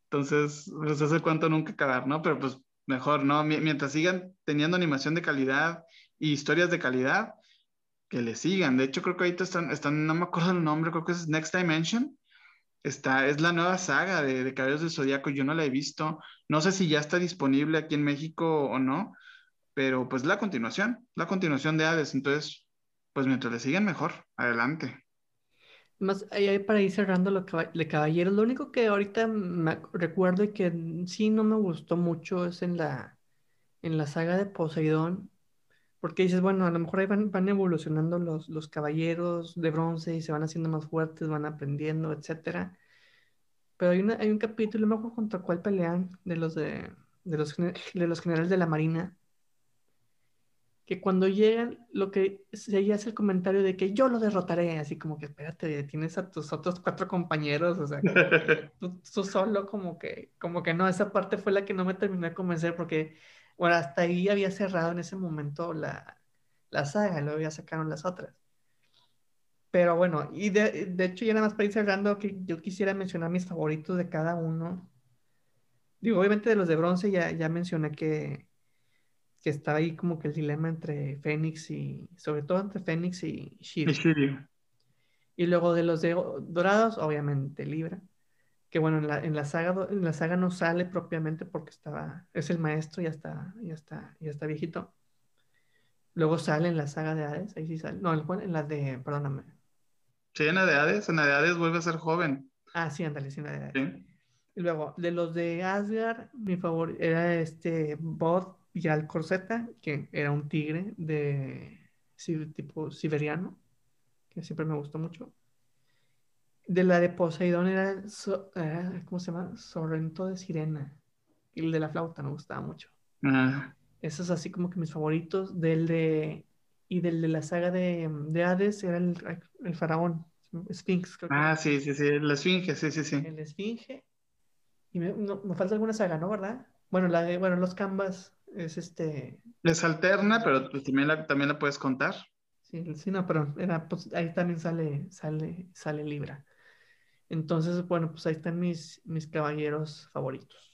Entonces, pues ese cuento nunca acabar, ¿no? Pero pues mejor, ¿no? Mientras sigan teniendo animación de calidad y historias de calidad, que le sigan. De hecho, creo que ahorita están, están, no me acuerdo el nombre, creo que es Next Dimension. Está, es la nueva saga de, de Caballeros del Zodíaco, yo no la he visto. No sé si ya está disponible aquí en México o no, pero pues la continuación, la continuación de Hades. Entonces, pues mientras le siguen mejor, adelante. Más para ir cerrando lo de Caballeros, lo único que ahorita me recuerdo y que sí no me gustó mucho es en la, en la saga de Poseidón, porque dices, bueno, a lo mejor ahí van, van evolucionando los, los caballeros de bronce y se van haciendo más fuertes, van aprendiendo, etcétera. Pero hay, una, hay un capítulo, no me acuerdo contra cuál pelean, de los de, de los, de los generales de la Marina, que cuando llegan, lo que se hace el comentario de que yo lo derrotaré, así como que espérate, tienes a tus otros cuatro compañeros, o sea, tú, tú, solo como que, como que no, esa parte fue la que no me terminó de convencer porque, bueno, hasta ahí había cerrado en ese momento la, la saga, luego ya sacaron las otras. Pero bueno, y de, de hecho ya nada más para ir cerrando, que yo quisiera mencionar mis favoritos de cada uno. Digo, obviamente de los de bronce ya, ya mencioné que que estaba ahí como que el dilema entre Fénix y, sobre todo entre Fénix y Shiryu. Y luego de los de dorados, obviamente Libra. Que bueno, en la, en la, saga, en la saga no sale propiamente porque estaba, es el maestro, ya está, ya está, ya está viejito. Luego sale en la saga de Hades, ahí sí sale. No, en la de, perdóname. Sí, en la de Hades, en la de Hades vuelve a ser joven. Ah, sí, ándale, sí, en la de Hades. Y luego, de los de Asgard, mi favor era este Bod y al Corseta, que era un tigre de tipo siberiano, que siempre me gustó mucho. De la de Poseidón era, ¿cómo se llama? Sorrento de Sirena. Y el de la flauta me gustaba mucho. Ah. Esos así como que mis favoritos. Del de, y del de la saga de, de Hades era el, el faraón, Sphinx. ah, sí, sí, sí, la Esfinge, sí, sí, sí. El Esfinge. Y me, me falta alguna saga, ¿no? ¿Verdad? Bueno, la de, bueno, los Canvas es este... Es alterna, pero pues también la, también la puedes contar. Sí, sí, no, pero era, pues, ahí también sale, sale, sale Libra. Entonces, bueno, pues ahí están mis, mis caballeros favoritos.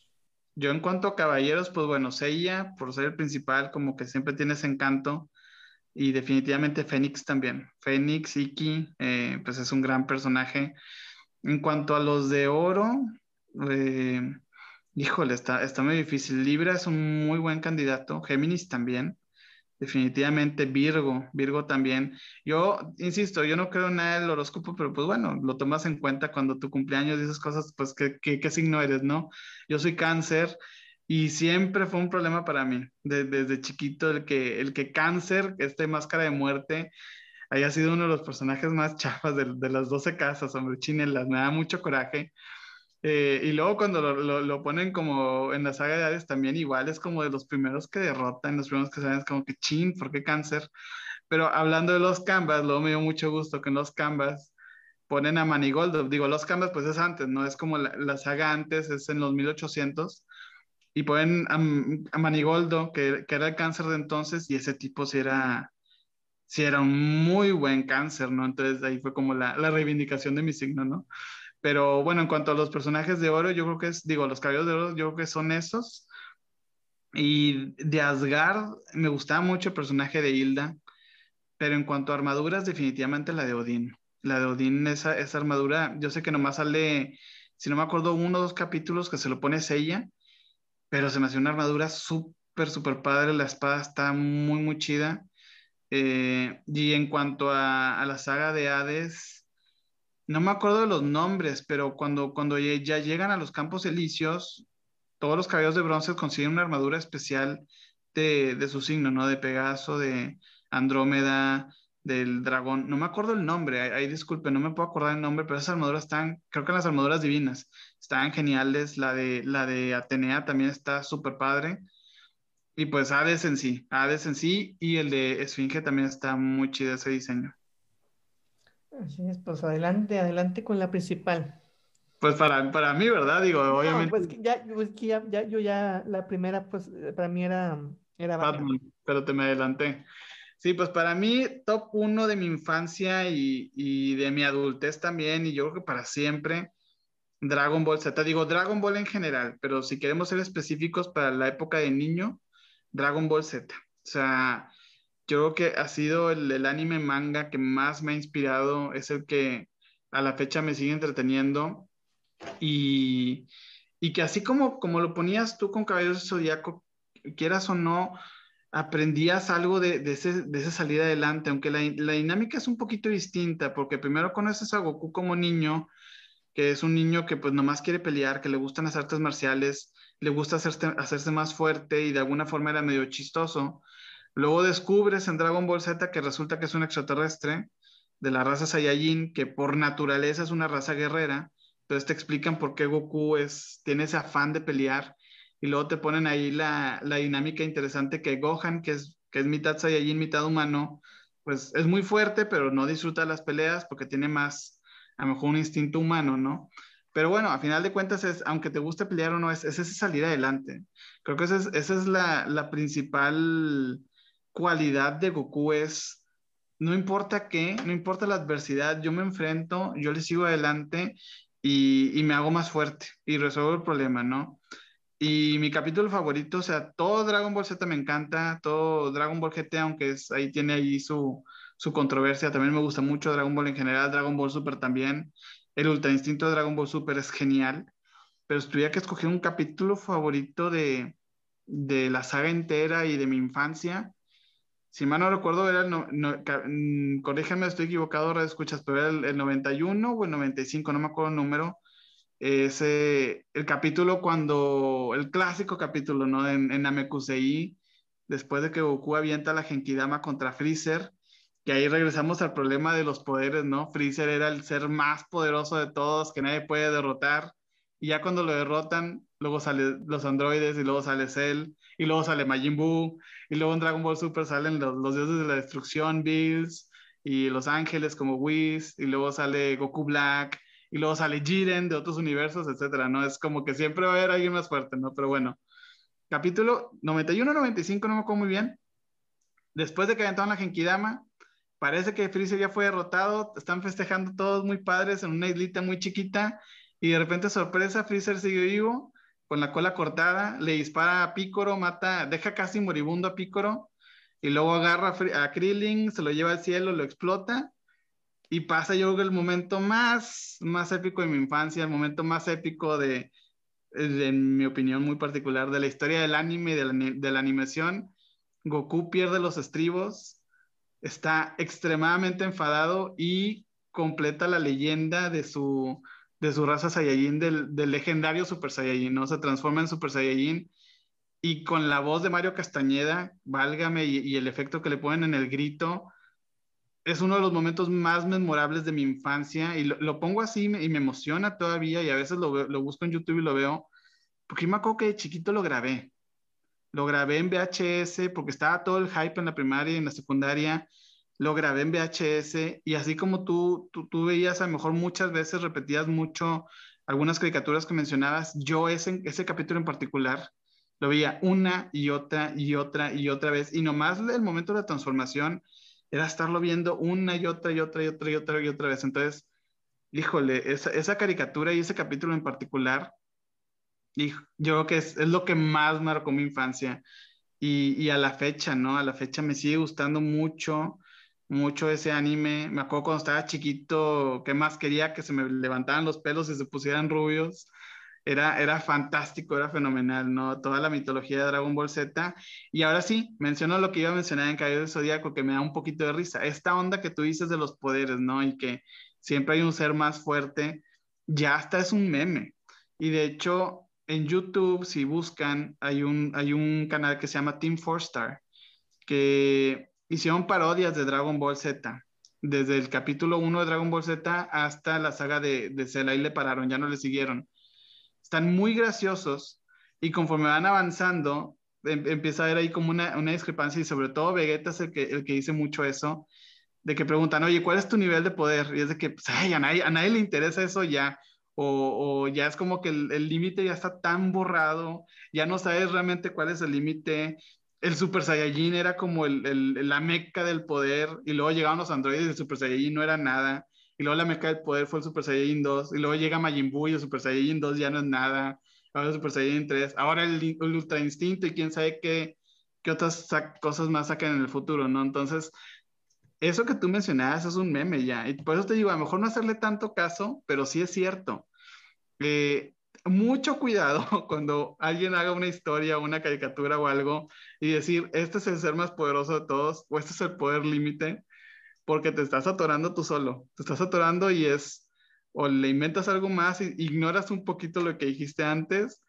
Yo en cuanto a caballeros, pues bueno, Seiya, por ser el principal, como que siempre tiene ese encanto. Y definitivamente Fénix también. Fénix, Iki, eh, pues es un gran personaje. En cuanto a los de oro, eh, Híjole, está, está muy difícil. Libra es un muy buen candidato, Géminis también, definitivamente Virgo, Virgo también. Yo, insisto, yo no creo en nada del horóscopo, pero pues bueno, lo tomas en cuenta cuando tu cumpleaños y esas cosas, pues qué, qué, signo eres, ¿no? Yo soy cáncer y siempre fue un problema para mí, desde chiquito, el que, el que cáncer, este máscara de muerte, haya sido uno de los personajes más chafas de, de las 12 casas, hombre, chinelas, me da mucho coraje eh, y luego cuando lo, lo, ponen como en la saga de Hades también igual es como de los primeros que derrotan, los primeros que saben es como que chin, ¿por qué cáncer? Pero hablando de los canvas, luego me dio mucho gusto que en los canvas ponen a Manigoldo. Digo, los canvas pues es antes, ¿no? Es como la, la saga antes, es en los 1800. Y ponen a, a Manigoldo, que, que, era el cáncer de entonces, y ese tipo sí era, sí era un muy buen cáncer, ¿no? Entonces ahí fue como la, la reivindicación de mi signo, ¿no? Pero bueno, en cuanto a los personajes de oro, yo creo que es, digo, los caballeros de oro, yo creo que son esos. Y de Asgard, me gustaba mucho el personaje de Hilda, pero en cuanto a armaduras, definitivamente la de Odín. La de Odín, esa, esa armadura, yo sé que nomás sale, si no me acuerdo, uno o dos capítulos que se lo pone Sella, pero se me hace una armadura súper, súper padre. La espada está muy, muy chida. Eh, y en cuanto a la saga de Hades, no me acuerdo de los nombres, pero cuando, cuando ya llegan a los campos elíseos, todos los caballeros de bronce consiguen una armadura especial de, su signo, ¿no? De Pegaso, de Andrómeda, del dragón. No me acuerdo el nombre, ahí, disculpe, no me puedo acordar el nombre, pero esas armaduras están, creo que las armaduras divinas, están geniales. La de, la de Atenea también está súper padre. Y pues Hades en sí, Hades en sí, y el de Esfinge también está muy chido ese diseño. Así es, pues adelante, adelante con la principal. Pues para, para mí, ¿verdad? Digo, obviamente. Pues ya, pues que ya, ya, yo ya, la primera, pues para mí era, era Batman. pero te me adelanté. Sí, pues para mí, top uno de mi infancia y, y, de mi adultez también, y yo creo que para siempre, Dragon Ball Z. Digo, Dragon Ball en general, pero si queremos ser específicos para la época de niño, Dragon Ball Z. O sea, yo creo que ha sido el, anime manga que más me ha inspirado, es el que a la fecha me sigue entreteniendo y, y que así como, como lo ponías tú con Caballeros Zodíaco, quieras o no, aprendías algo de, de, ese, de esa salida adelante, aunque la, la, dinámica es un poquito distinta, porque primero conoces a Goku como niño, que es un niño que pues nomás quiere pelear, que le gustan las artes marciales, le gusta hacerse, hacerse más fuerte y de alguna forma era medio chistoso. Luego descubres en Dragon Ball Z que resulta que es un extraterrestre de la raza Saiyajin, que por naturaleza es una raza guerrera. Entonces te explican por qué Goku es, tiene ese afán de pelear y luego te ponen ahí la, la dinámica interesante que Gohan, que es, que es mitad Saiyajin, mitad humano, pues es muy fuerte, pero no disfruta las peleas porque tiene más, a lo mejor un instinto humano, ¿no? Pero bueno, a final de cuentas, es, aunque te guste pelear o no, es, es esa salir adelante. Creo que esa es, esa es la, la, principal cualidad de Goku, es no importa qué, no importa la adversidad, yo me enfrento, yo le sigo adelante y, me hago más fuerte y resuelvo el problema, ¿no? Y mi capítulo favorito, o sea, todo Dragon Ball Z me encanta, todo Dragon Ball GT, aunque es, ahí tiene ahí su, su controversia, también me gusta mucho Dragon Ball en general, Dragon Ball Super también. El Ultra Instinto de Dragon Ball Super es genial, pero si tuviera que escoger un capítulo favorito de, de la saga entera y de mi infancia, si mal no recuerdo, era el, no, mm, corrígeme, estoy equivocado, ahora escuchas, pero era el, el 91 o el 95, no me acuerdo el número, ese, el capítulo cuando, el clásico capítulo, ¿no? En, en Namekusei, después de que Goku avienta la Genkidama contra Freezer, que ahí regresamos al problema de los poderes, ¿no? Freezer era el ser más poderoso de todos, que nadie puede derrotar, y ya cuando lo derrotan, luego salen los androides, y luego sale Cell, y luego sale Majin Buu, y luego en Dragon Ball Super salen los, los dioses de la destrucción, Bills, y los ángeles como Whis, y luego sale Goku Black, y luego sale Jiren de otros universos, etcétera, ¿no? Es como que siempre va a haber alguien más fuerte, ¿no? Pero bueno, capítulo 91-95, no me acuerdo muy bien. Después de que aventaron la Genkidama, parece que Freezer ya fue derrotado, están festejando todos muy padres en una islita muy chiquita, y de repente, sorpresa, Freezer sigue vivo, con la cola cortada, le dispara a Picoro, mata, deja casi moribundo a Picoro, y luego agarra a Krillin, se lo lleva al cielo, lo explota, y pasa yo creo el momento más, más épico de mi infancia, el momento más épico de, en mi opinión muy particular, de la historia del anime, de de la animación. Goku pierde los estribos, está extremadamente enfadado y completa la leyenda de su, de su raza Saiyajin, del, del legendario Super Saiyajin, ¿no? Se transforma en Super Saiyajin y con la voz de Mario Castañeda, válgame, y, y el efecto que le ponen en el grito, es uno de los momentos más memorables de mi infancia y lo, pongo así y me, emociona todavía y a veces lo, lo, busco en YouTube y lo veo, porque me acuerdo que de chiquito lo grabé. Lo grabé en VHS porque estaba todo el hype en la primaria y en la secundaria. Lo grabé en VHS y así como tú, tú, tú veías a lo mejor muchas veces, repetías mucho algunas caricaturas que mencionabas, yo ese, ese capítulo en particular lo veía una y otra y otra y otra vez y nomás el momento de la transformación era estarlo viendo una y otra y otra y otra y otra y otra vez. Entonces, híjole, esa, esa caricatura y ese capítulo en particular, yo creo que es, es, lo que más marcó mi infancia. Y, y, a la fecha, ¿no? A la fecha me sigue gustando mucho, mucho ese anime. Me acuerdo cuando estaba chiquito, que más quería que se me levantaran los pelos y se pusieran rubios era, era fantástico, era fenomenal, ¿no? Toda la mitología de Dragon Ball Z. Y ahora sí, menciono lo que iba a mencionar en Caballero del Zodíaco, que me da un poquito de risa. Esta onda que tú dices de los poderes, ¿no? Y que siempre hay un ser más fuerte, ya hasta es un meme. Y de hecho, en YouTube, si buscan, hay un, hay un canal que se llama Team Four Star, que hicieron parodias de Dragon Ball Z. Desde el capítulo 1 de Dragon Ball Z hasta la saga de, de Cell, ahí le pararon, ya no le siguieron están muy graciosos y conforme van avanzando, em, empieza a haber ahí como una, discrepancia y sobre todo Vegeta es el que, el que dice mucho eso, de que preguntan, oye, ¿cuál es tu nivel de poder? Y es de que, pues, ay, a, nadie, a nadie le interesa eso ya, o, o ya es como que el límite ya está tan borrado, ya no sabes realmente cuál es el límite. El Super Saiyajin era como el, el, la meca del poder, y luego llegaban los androides y el Super Saiyajin no era nada y luego la meca del poder fue el Super Saiyajin 2, y luego llega Majin Buu y el Super Saiyajin 2 ya no es nada, ahora el Super Saiyajin 3, ahora el, Ultra Instinto y quién sabe qué, qué otras cosas más sacan en el futuro, ¿no? Entonces, eso que tú mencionabas es un meme ya. Y por eso te digo, a lo mejor no hacerle tanto caso, pero sí es cierto. Eh, mucho cuidado cuando alguien haga una historia, una caricatura o algo y decir, este es el ser más poderoso de todos o este es el poder límite, porque te estás atorando tú solo. Te estás atorando y es, o le inventas algo más y ignoras un poquito lo que dijiste antes,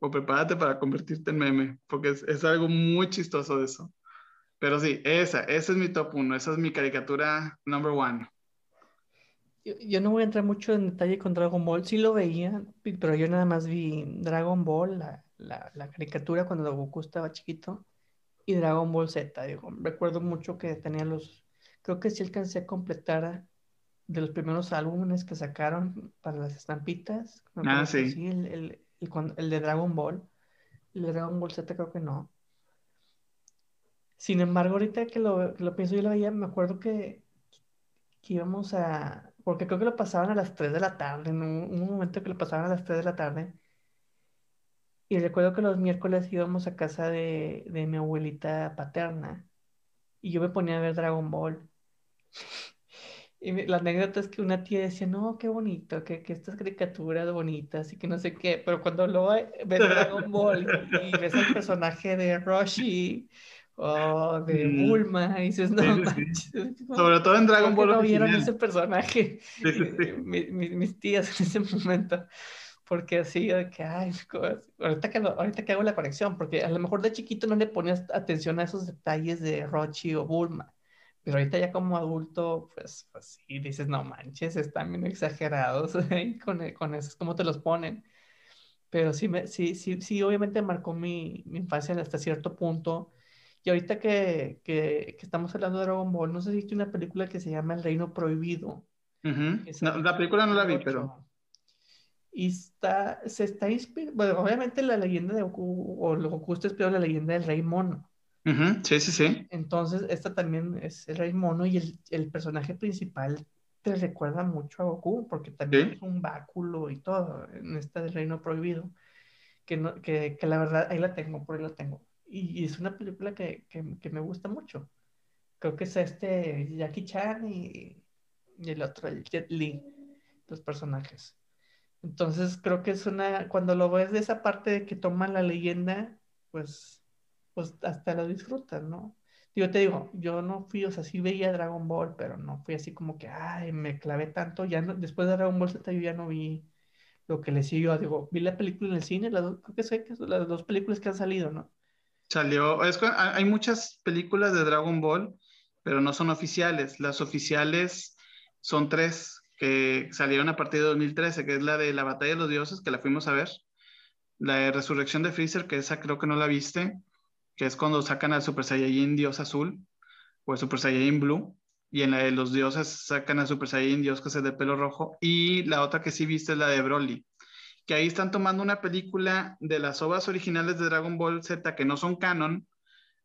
o prepárate para convertirte en meme, porque es, algo muy chistoso de eso. Pero sí, esa, esa es mi top uno, esa es mi caricatura number one. Yo, no voy a entrar mucho en detalle con Dragon Ball, sí lo veía, pero yo nada más vi Dragon Ball, la, la, la caricatura cuando Goku estaba chiquito, y Dragon Ball Z, digo, recuerdo mucho que tenía los, creo que sí alcancé a completar de los primeros álbumes que sacaron para las estampitas. Ah, sí. sí el, el, el, de Dragon Ball. El de Dragon Ball Z creo que no. Sin embargo, ahorita que lo, que lo pienso, yo lo veía, me acuerdo que, que íbamos a, porque creo que lo pasaban a las 3 de la tarde, en un, momento que lo pasaban a las 3 de la tarde. Y recuerdo que los miércoles íbamos a casa de, de mi abuelita paterna y yo me ponía a ver Dragon Ball. Y la anécdota es que una tía decía, no, qué bonito, que, que estas caricaturas bonitas y que no sé qué, pero cuando lo ves Dragon Ball y, ves el personaje de Roshi o de mm. Bulma, y dices, no, Sobre todo en Dragon Ball. no vieron ese personaje? mis tías en ese momento. Porque así, de que, ay, ahorita que, ahorita que hago la conexión, porque a lo mejor de chiquito no le ponías atención a esos detalles de Rochi o Bulma. Pero ahorita ya como adulto, pues, pues sí, dices, no manches, están bien exagerados con, con eso, cómo te los ponen. Pero sí, me, sí, sí, sí, obviamente marcó mi, mi infancia hasta cierto punto y ahorita que, que, estamos hablando de Dragon Ball, no sé si viste una película que se llama El Reino Prohibido. la película no la vi, pero... Y está, se está inspirando, bueno, obviamente la leyenda de Goku, o Goku está inspirado en la leyenda del Rey Mono. Sí, sí, sí. Entonces, esta también es el Rey Mono y el, el personaje principal te recuerda mucho a Goku, porque también es un báculo y todo en esta del Reino Prohibido. Que, no, que, que la verdad, ahí la tengo, por ahí la tengo y, es una película que, que, que, me gusta mucho. Creo que es este Jackie Chan y, y, el otro, el Jet Li, los personajes. Entonces creo que es una, cuando lo ves de esa parte de que toman la leyenda, pues, pues hasta lo disfrutas, ¿no? Yo te digo, yo no fui, o sea, sí veía Dragon Ball, pero no fui así como que, ay, me clavé tanto, ya no, después de Dragon Ball Z yo ya no vi lo que le siguió, digo, vi la película en el cine, creo que sé que son las dos películas que han salido, ¿no? Salió, hay muchas películas de Dragon Ball, pero no son oficiales. Las oficiales son tres que salieron a partir de 2013, que es la de la Batalla de los Dioses, que la fuimos a ver. La de Resurrección de Freezer, que esa creo que no la viste, que es cuando sacan al Super Saiyajin Dios Azul o el Super Saiyajin Blue. Y en la de los dioses sacan al Super Saiyajin Dios que es de pelo rojo. Y la otra que sí viste es la de Broly, que ahí están tomando una película de las obras originales de Dragon Ball Z que no son canon,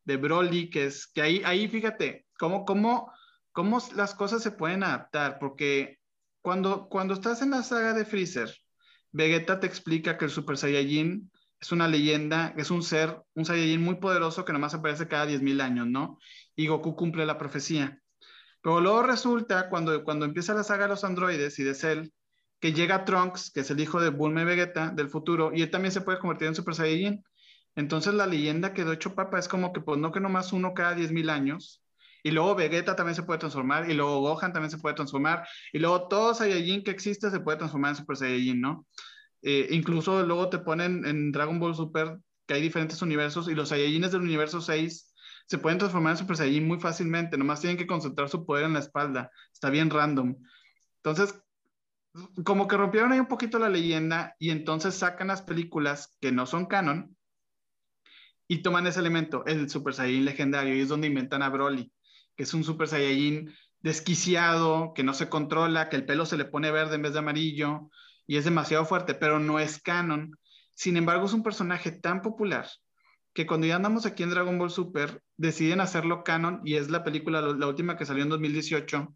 de Broly, que es que ahí, ahí fíjate, cómo, cómo, cómo las cosas se pueden adaptar, porque cuando, cuando estás en la saga de Freezer, Vegeta te explica que el Super Saiyajin es una leyenda, es un ser, un Saiyajin muy poderoso que nomás aparece cada 10.000 años, ¿no? Y Goku cumple la profecía. Pero luego resulta, cuando, cuando empieza la saga de los androides y de Cell, que llega Trunks, que es el hijo de Bulma y Vegeta del futuro, y él también se puede convertir en Super Saiyajin. Entonces la leyenda quedó hecho papa, es como que pues no que nomás uno cada 10.000 años, y luego Vegeta también se puede transformar, y luego Gohan también se puede transformar, y luego todo Saiyajin que existe se puede transformar en Super Saiyajin, ¿no? Eh, incluso luego te ponen en Dragon Ball Super que hay diferentes universos, y los Saiyajines del universo 6 se pueden transformar en Super Saiyajin muy fácilmente, nomás tienen que concentrar su poder en la espalda, está bien random. Entonces, como que rompieron ahí un poquito la leyenda y entonces sacan las películas que no son canon y toman ese elemento, el Super Saiyajin legendario, y es donde inventan a Broly, que es un Super Saiyajin desquiciado, que no se controla, que el pelo se le pone verde en vez de amarillo y es demasiado fuerte, pero no es canon. Sin embargo, es un personaje tan popular que cuando ya andamos aquí en Dragon Ball Super, deciden hacerlo canon y es la película, la última que salió en 2018,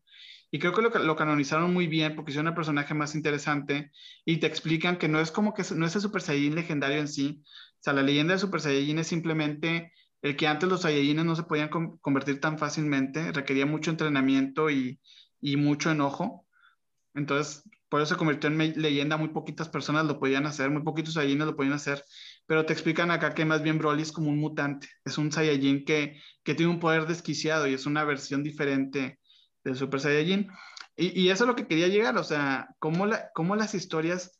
y creo que lo, canonizaron muy bien porque hicieron un personaje más interesante y te explican que no es como que no es el Super Saiyajin legendario en sí. O sea, la leyenda de Super Saiyajin es simplemente el que antes los Saiyajines no se podían convertir tan fácilmente, requería mucho entrenamiento y, y mucho enojo. Entonces, por eso se convirtió en leyenda, muy poquitas personas lo podían hacer, muy poquitos Saiyajines lo podían hacer, pero te explican acá que más bien Broly es como un mutante, es un Saiyajin que, que tiene un poder desquiciado y es una versión diferente del Super Saiyajin. Y, eso es lo que quería llegar, o sea, cómo, la, cómo las historias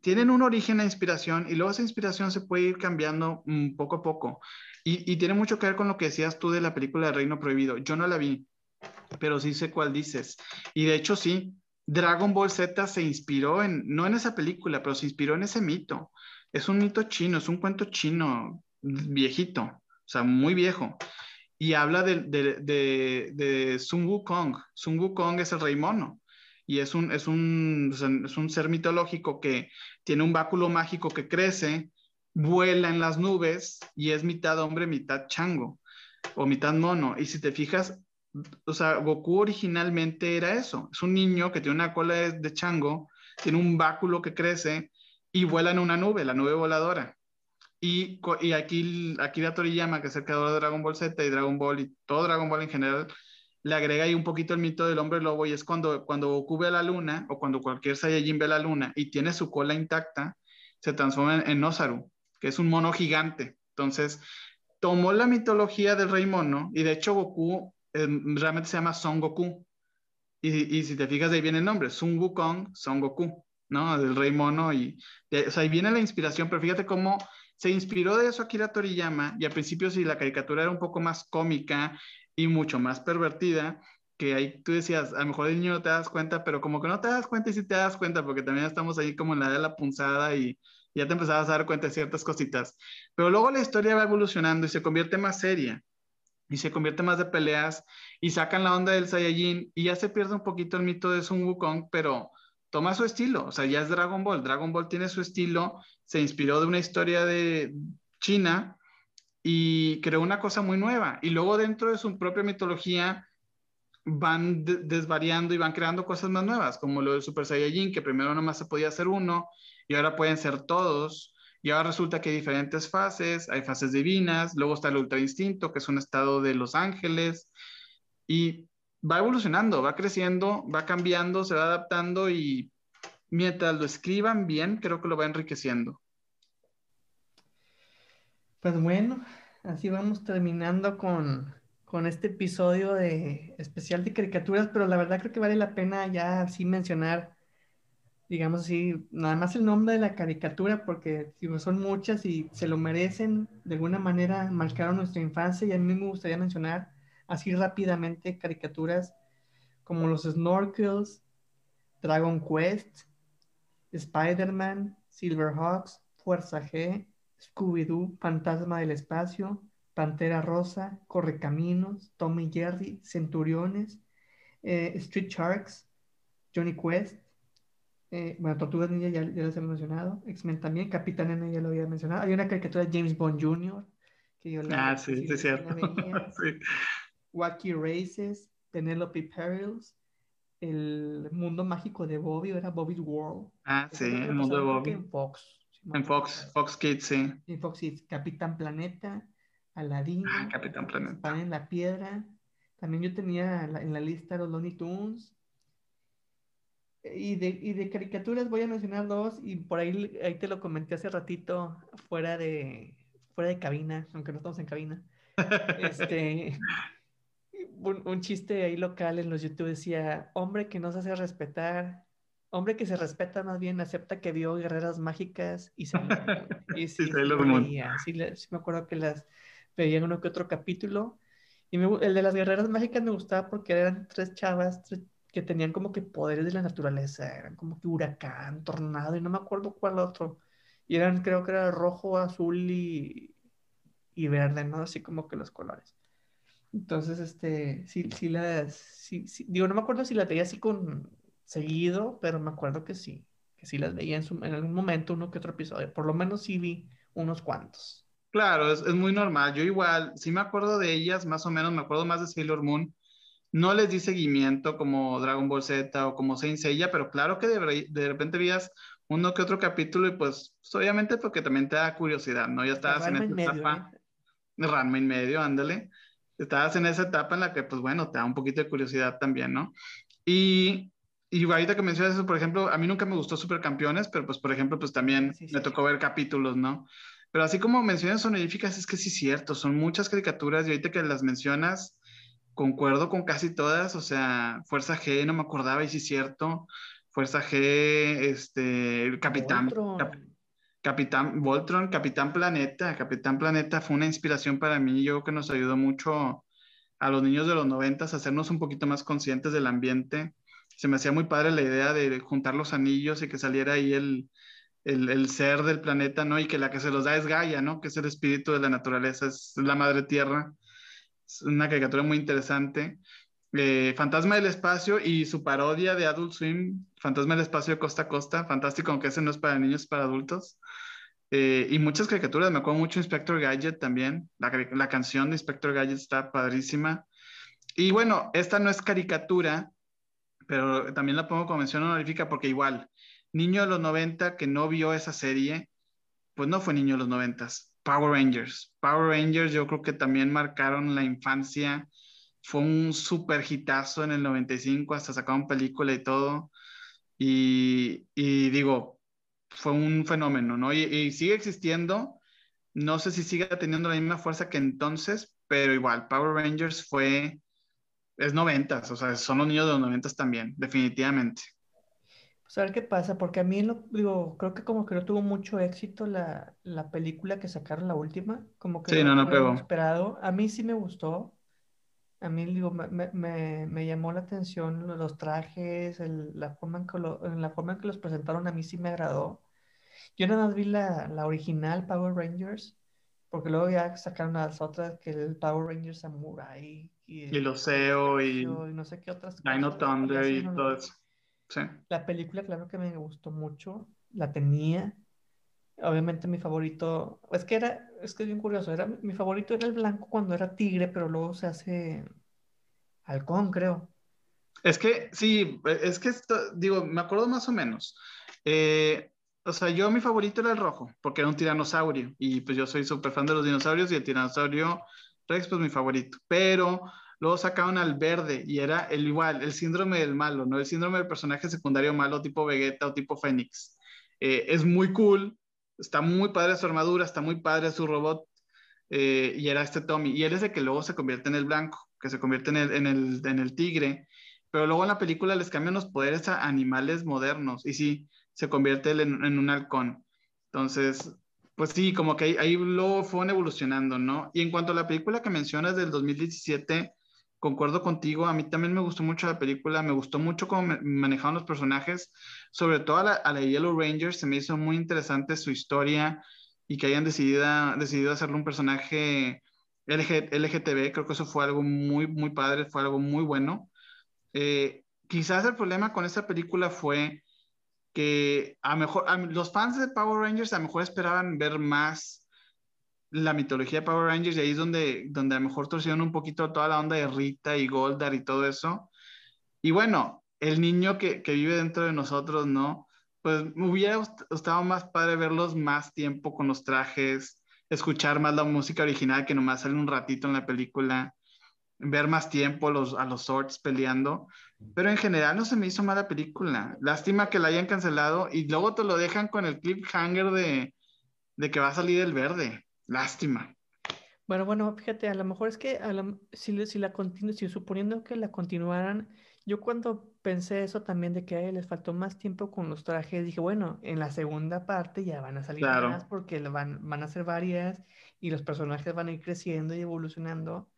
tienen un origen a inspiración y luego esa inspiración se puede ir cambiando mm, poco a poco. Y, y, tiene mucho que ver con lo que decías tú de la película de Reino Prohibido. Yo no la vi, pero sí sé cuál dices. Y de hecho sí, Dragon Ball Z se inspiró en, no en esa película, pero se inspiró en ese mito. Es un mito chino, es un cuento chino viejito, o sea, muy viejo. Y habla de, de, de, de Sun Wukong. Sun Wukong es el rey mono. Y es un, es, un, es un ser mitológico que tiene un báculo mágico que crece, vuela en las nubes y es mitad hombre, mitad chango o mitad mono. Y si te fijas, o sea, Goku originalmente era eso. Es un niño que tiene una cola de, chango, tiene un báculo que crece y vuela en una nube, la nube voladora. Y, y aquí Akira Toriyama, que es el creador de Dragon Ball Z y Dragon Ball y todo Dragon Ball en general, le agrega ahí un poquito el mito del hombre lobo y es cuando, cuando Goku ve la luna o cuando cualquier Saiyajin ve la luna y tiene su cola intacta, se transforma en, en que es un mono gigante. Entonces, tomó la mitología del rey mono y de hecho Goku realmente se llama Son Goku. Y, y, si te fijas, de ahí viene el nombre, Sun Wukong, Son Goku, ¿no? Del rey mono. Y, o sea, ahí viene la inspiración, pero fíjate cómo se inspiró de eso Akira Toriyama, y al principio sí, la caricatura era un poco más cómica y mucho más pervertida, que ahí tú decías, a lo mejor el niño no te das cuenta, pero como que no te das cuenta y sí te das cuenta, porque también estamos ahí como en la de la punzada y ya te empezabas a dar cuenta de ciertas cositas. Pero luego la historia va evolucionando y se convierte más seria y se convierte más de peleas y sacan la onda del Saiyajin y ya se pierde un poquito el mito de Sun Wukong, pero toma su estilo, o sea, ya es Dragon Ball, Dragon Ball tiene su estilo, se inspiró de una historia de China y creó una cosa muy nueva. Y luego dentro de su propia mitología van desvariando y van creando cosas más nuevas, como lo del Super Saiyajin, que primero nomás se podía hacer uno y ahora pueden ser todos. Y ahora resulta que hay diferentes fases, hay fases divinas, luego está el ultra instinto, que es un estado de los ángeles, y va evolucionando, va creciendo, va cambiando, se va adaptando y mientras lo escriban bien, creo que lo va enriqueciendo. Pues bueno, así vamos terminando con, con este episodio de especial de caricaturas, pero la verdad creo que vale la pena ya sí mencionar digamos así, nada más el nombre de la caricatura, porque son muchas y se lo merecen, de alguna manera marcaron nuestra infancia y a mí me gustaría mencionar así rápidamente caricaturas como los Snorkels, Dragon Quest, Spider-Man, Silverhawks, Fuerza G, Scooby-Doo, Fantasma del Espacio, Pantera Rosa, Correcaminos, Tommy Jerry, Centuriones, eh, Street Sharks, Johnny Quest, eh, bueno, Tortugas Ninja ya, ya les he mencionado. X-Men también. Capitán N ya lo había mencionado. Hay una caricatura de James Bond Jr. Que yo la, ah, sí, sí, es cierto. sí. Wacky Races, Penelope Perils, El Mundo Mágico de Bobby, era Bobby's World. Ah, sí, El Mundo de Bobby. En Fox. en Fox, Fox Kids, sí. En Fox Kids, Capitán Planeta, Aladdin. Ah, Capitán Planeta. Pan en la Piedra. También yo tenía en la lista los Looney Tunes. Y de, y de caricaturas voy a mencionar dos y por ahí, ahí te lo comenté hace ratito fuera de, fuera de cabina, aunque no estamos en cabina. Este, un, un, chiste ahí local en los YouTube decía, hombre que no se hace respetar, hombre que se respeta más bien, acepta que vio guerreras mágicas y se y sí, sí, sí, me acuerdo que las veía en uno que otro capítulo. Y me, el de las guerreras mágicas me gustaba porque eran tres chavas, tres que tenían como que poderes de la naturaleza, eran como que huracán, tornado, y no me acuerdo cuál otro. Y eran, creo que era rojo, azul y, y verde, ¿no? Así como que los colores. Entonces, este, sí, sí las, sí, digo, no me acuerdo si las veía así con seguido, pero me acuerdo que sí, que sí las veía en, en algún momento, uno que otro episodio. Por lo menos sí vi unos cuantos. Claro, es, es muy normal. Yo igual, sí me acuerdo de ellas, más o menos, me acuerdo más de Sailor Moon no les di seguimiento como Dragon Ball Z o como Saint Seiya, pero claro que de, de repente vías uno que otro capítulo y pues, pues, obviamente porque también te da curiosidad, ¿no? Ya estabas en esta etapa. Ranma y medio, ándale. Estabas en esa etapa en la que, pues bueno, te da un poquito de curiosidad también, ¿no? Y, y ahorita que mencionas eso, por ejemplo, a mí nunca me gustó Supercampeones, pero pues, por ejemplo, pues también me tocó ver capítulos, ¿no? Pero así como mencionas honoríficas, es que sí es cierto, son muchas caricaturas y ahorita que las mencionas, concuerdo con casi todas, o sea, Fuerza G, no me acordaba y sí es cierto, Fuerza G, este, el Capitán, Capitán Voltron, Capitán Planeta, Capitán Planeta fue una inspiración para mí, yo creo que nos ayudó mucho a los niños de los noventas a hacernos un poquito más conscientes del ambiente. Se me hacía muy padre la idea de juntar los anillos y que saliera ahí el, el, ser del planeta, ¿no? Y que la que se los da es Gaia, ¿no? Que es el espíritu de la naturaleza, es la madre tierra. Es una caricatura muy interesante. Eh, Fantasma del Espacio y su parodia de Adult Swim, Fantasma del Espacio Costa a Costa, fantástico, aunque ese no es para niños, es para adultos. Eh, y muchas caricaturas, me acuerdo mucho Inspector Gadget también, la, la, canción de Inspector Gadget está padrísima. Y bueno, esta no es caricatura, pero también la pongo como mención honorífica porque igual, niño de los 90 que no vio esa serie, pues no fue niño de los 90. Power Rangers. Power Rangers yo creo que también marcaron la infancia. Fue un super hitazo en el 95, hasta sacaron película y todo. Y, y digo, fue un fenómeno, ¿no? Y, sigue existiendo. No sé si sigue teniendo la misma fuerza que entonces, pero igual, Power Rangers fue, es 90, o sea, son los niños de los 90 también, definitivamente. Pues a ver qué pasa, porque a mí, lo, digo, creo que como que no tuvo mucho éxito la, la película que sacaron la última, como que sí, no, no pegó. esperado. A mí sí me gustó, a mí digo, me, me, me llamó la atención los trajes, el, la, forma en que lo, la forma en que los presentaron, a mí sí me agradó. Yo nada más vi la, la original Power Rangers, porque luego ya sacaron las otras, que el Power Rangers Samurai. Y, el, Oceo y, y, no sé qué otras Dino Thunder y todo eso. La película, claro que me gustó mucho, la tenía. Obviamente mi favorito, es que era, es que es bien curioso, era, mi favorito era el blanco cuando era tigre, pero luego se hace halcón, creo. Es que, sí, es que, digo, me acuerdo más o menos. Eh, o sea, yo mi favorito era el rojo, porque era un tiranosaurio, y pues yo soy súper fan de los dinosaurios, y el tiranosaurio Rex, pues mi favorito. Pero Luego sacaron al verde y era el igual, el síndrome del malo, ¿no? El síndrome del personaje secundario malo tipo Vegeta o tipo Fénix. Eh, es muy cool, está muy padre su armadura, está muy padre su robot. Eh, y era este Tommy. Y él es el que luego se convierte en el blanco, que se convierte en el, en el, en el tigre. Pero luego en la película les cambian los poderes a animales modernos. Y sí, se convierte en, en un halcón. Entonces, pues sí, como que ahí, ahí, luego fueron evolucionando, ¿no? Y en cuanto a la película que mencionas del 2017, concuerdo contigo, a mí también me gustó mucho la película, me gustó mucho cómo manejaban los personajes, sobre todo a la, Yellow Ranger, se me hizo muy interesante su historia y que hayan decidido, decidido hacerle un personaje LGTB, creo que eso fue algo muy, muy padre, fue algo muy bueno. Eh, quizás el problema con esta película fue que a mejor los fans de Power Rangers a lo mejor esperaban ver más la mitología de Power Rangers y ahí es donde, donde a lo mejor torcieron un poquito toda la onda de Rita y Goldar y todo eso. Y bueno, el niño que, que vive dentro de nosotros, ¿no? Pues me hubiera estado más padre verlos más tiempo con los trajes, escuchar más la música original que nomás sale un ratito en la película, ver más tiempo los, a los Swords peleando. Pero en general no se me hizo mala película. Lástima que la hayan cancelado y luego te lo dejan con el cliffhanger de, de que va a salir el verde. Lástima. Bueno, bueno, fíjate, a lo mejor es que si, si la si suponiendo que la continuaran, yo cuando pensé eso también de que a les faltó más tiempo con los trajes, dije, bueno, en la segunda parte ya van a salir más porque van, van a ser varias y los personajes van a ir creciendo y evolucionando.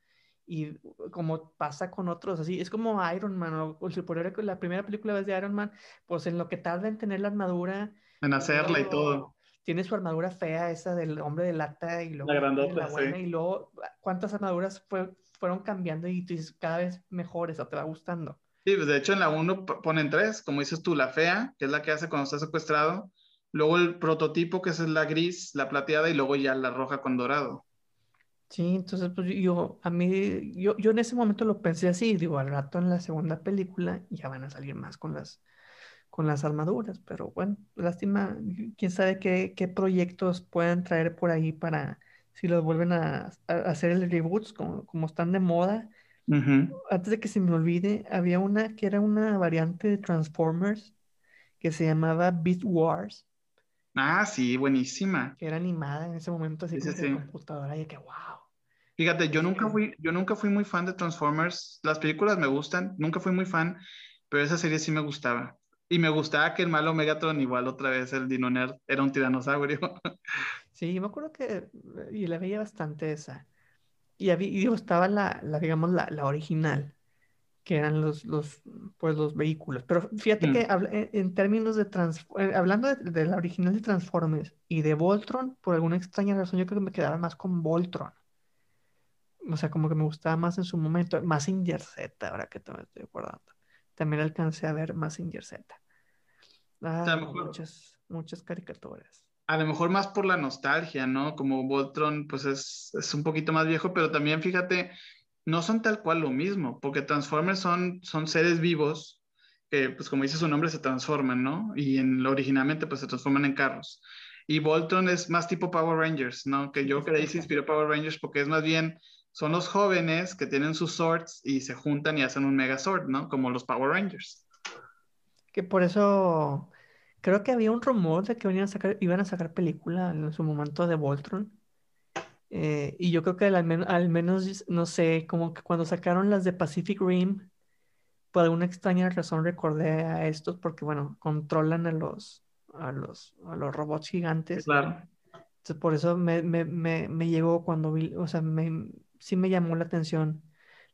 Y como pasa con otros, así, es como Iron Man, o, o que la primera película de Iron Man, pues en lo que tarda en tener la armadura. En hacerla y todo tiene su armadura fea esa del hombre de lata y luego la grandota, y luego cuántas armaduras fueron cambiando y tú dices cada vez mejores o te va gustando. Sí, pues de hecho en la 1 ponen tres, como dices tú, la fea, que es la que hace cuando está secuestrado, luego el prototipo que es la gris, la plateada y luego ya la roja con dorado. Sí, entonces pues yo, a mí, yo, yo en ese momento lo pensé así, digo, al rato en la segunda película ya van a salir más con las, con las armaduras, pero bueno, lástima, quién sabe qué, qué proyectos puedan traer por ahí para si los vuelven a, hacer el reboots como, como están de moda. Antes de que se me olvide, había una que era una variante de Transformers que se llamaba Beat Wars. Ah, sí, buenísima. Que era animada en ese momento así como computadora y que wow. Fíjate, yo nunca fui, yo nunca fui muy fan de Transformers. Las películas me gustan, nunca fui muy fan, pero esa serie sí me gustaba. Y me gustaba que el malo Megatron, igual otra vez el Dino Nerd, era un tiranosaurio. Sí, me acuerdo que y la veía bastante esa. Y, había, y digo, estaba la, la digamos, la, la, original, que eran los, los, pues, los vehículos. Pero fíjate que mm. en, términos de, trans, eh, hablando de, de, la original de Transformers y de Voltron, por alguna extraña razón, yo creo que me quedaba más con Voltron. O sea, como que me gustaba más en su momento, más Z, ahora que te estoy acordando. También alcancé a ver más Z. Ah, muchas, muchas caricaturas a lo mejor más por la nostalgia, ¿no? Como Voltron, pues es, es, un poquito más viejo, pero también fíjate, no son tal cual lo mismo, porque Transformers son, son seres vivos que, pues como dice su nombre, se transforman, ¿no? Y en, originalmente, pues se transforman en carros. Y Voltron es más tipo Power Rangers, ¿no? Que yo creí se inspiró Power Rangers porque es más bien, son los jóvenes que tienen sus swords y se juntan y hacen un Megazord, ¿no? Como los Power Rangers. Que por eso Creo que había un rumor de que a sacar, iban a sacar película en su momento de Voltron. Eh, y yo creo que al, menos, no sé, como que cuando sacaron las de Pacific Rim, por alguna extraña razón recordé a estos porque, bueno, controlan a los, a los, a los robots gigantes. Claro. Entonces, por eso me, me, me, me llegó cuando vi, o sea, me, sí me llamó la atención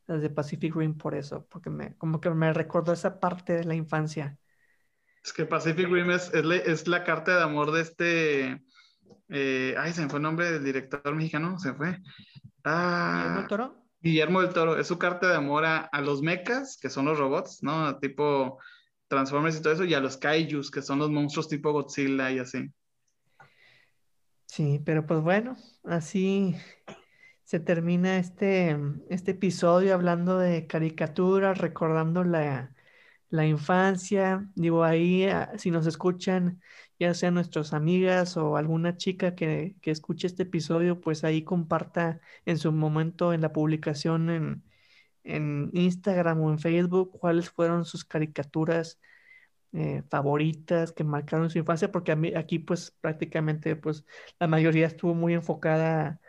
las de Pacific Rim por eso, porque me, como que me recordó esa parte de la infancia. Es que Pacific Rim es, es, la carta de amor de este. Eh, ay, se me fue el nombre del director mexicano, se fue. Ah, ¿Guillermo del Toro? Guillermo del Toro, es su carta de amor a, los mechas, que son los robots, ¿no? Tipo Transformers y todo eso, y a los kaijus, que son los monstruos tipo Godzilla y así. Sí, pero pues bueno, así se termina este, este episodio hablando de caricaturas, recordando la, la infancia. Digo, ahí, ah, si nos escuchan, ya sean nuestras amigas o alguna chica que, que, escuche este episodio, pues ahí comparta en su momento en la publicación en, en Instagram o en Facebook cuáles fueron sus caricaturas eh, favoritas que marcaron su infancia, porque a aquí pues prácticamente pues la mayoría estuvo muy enfocada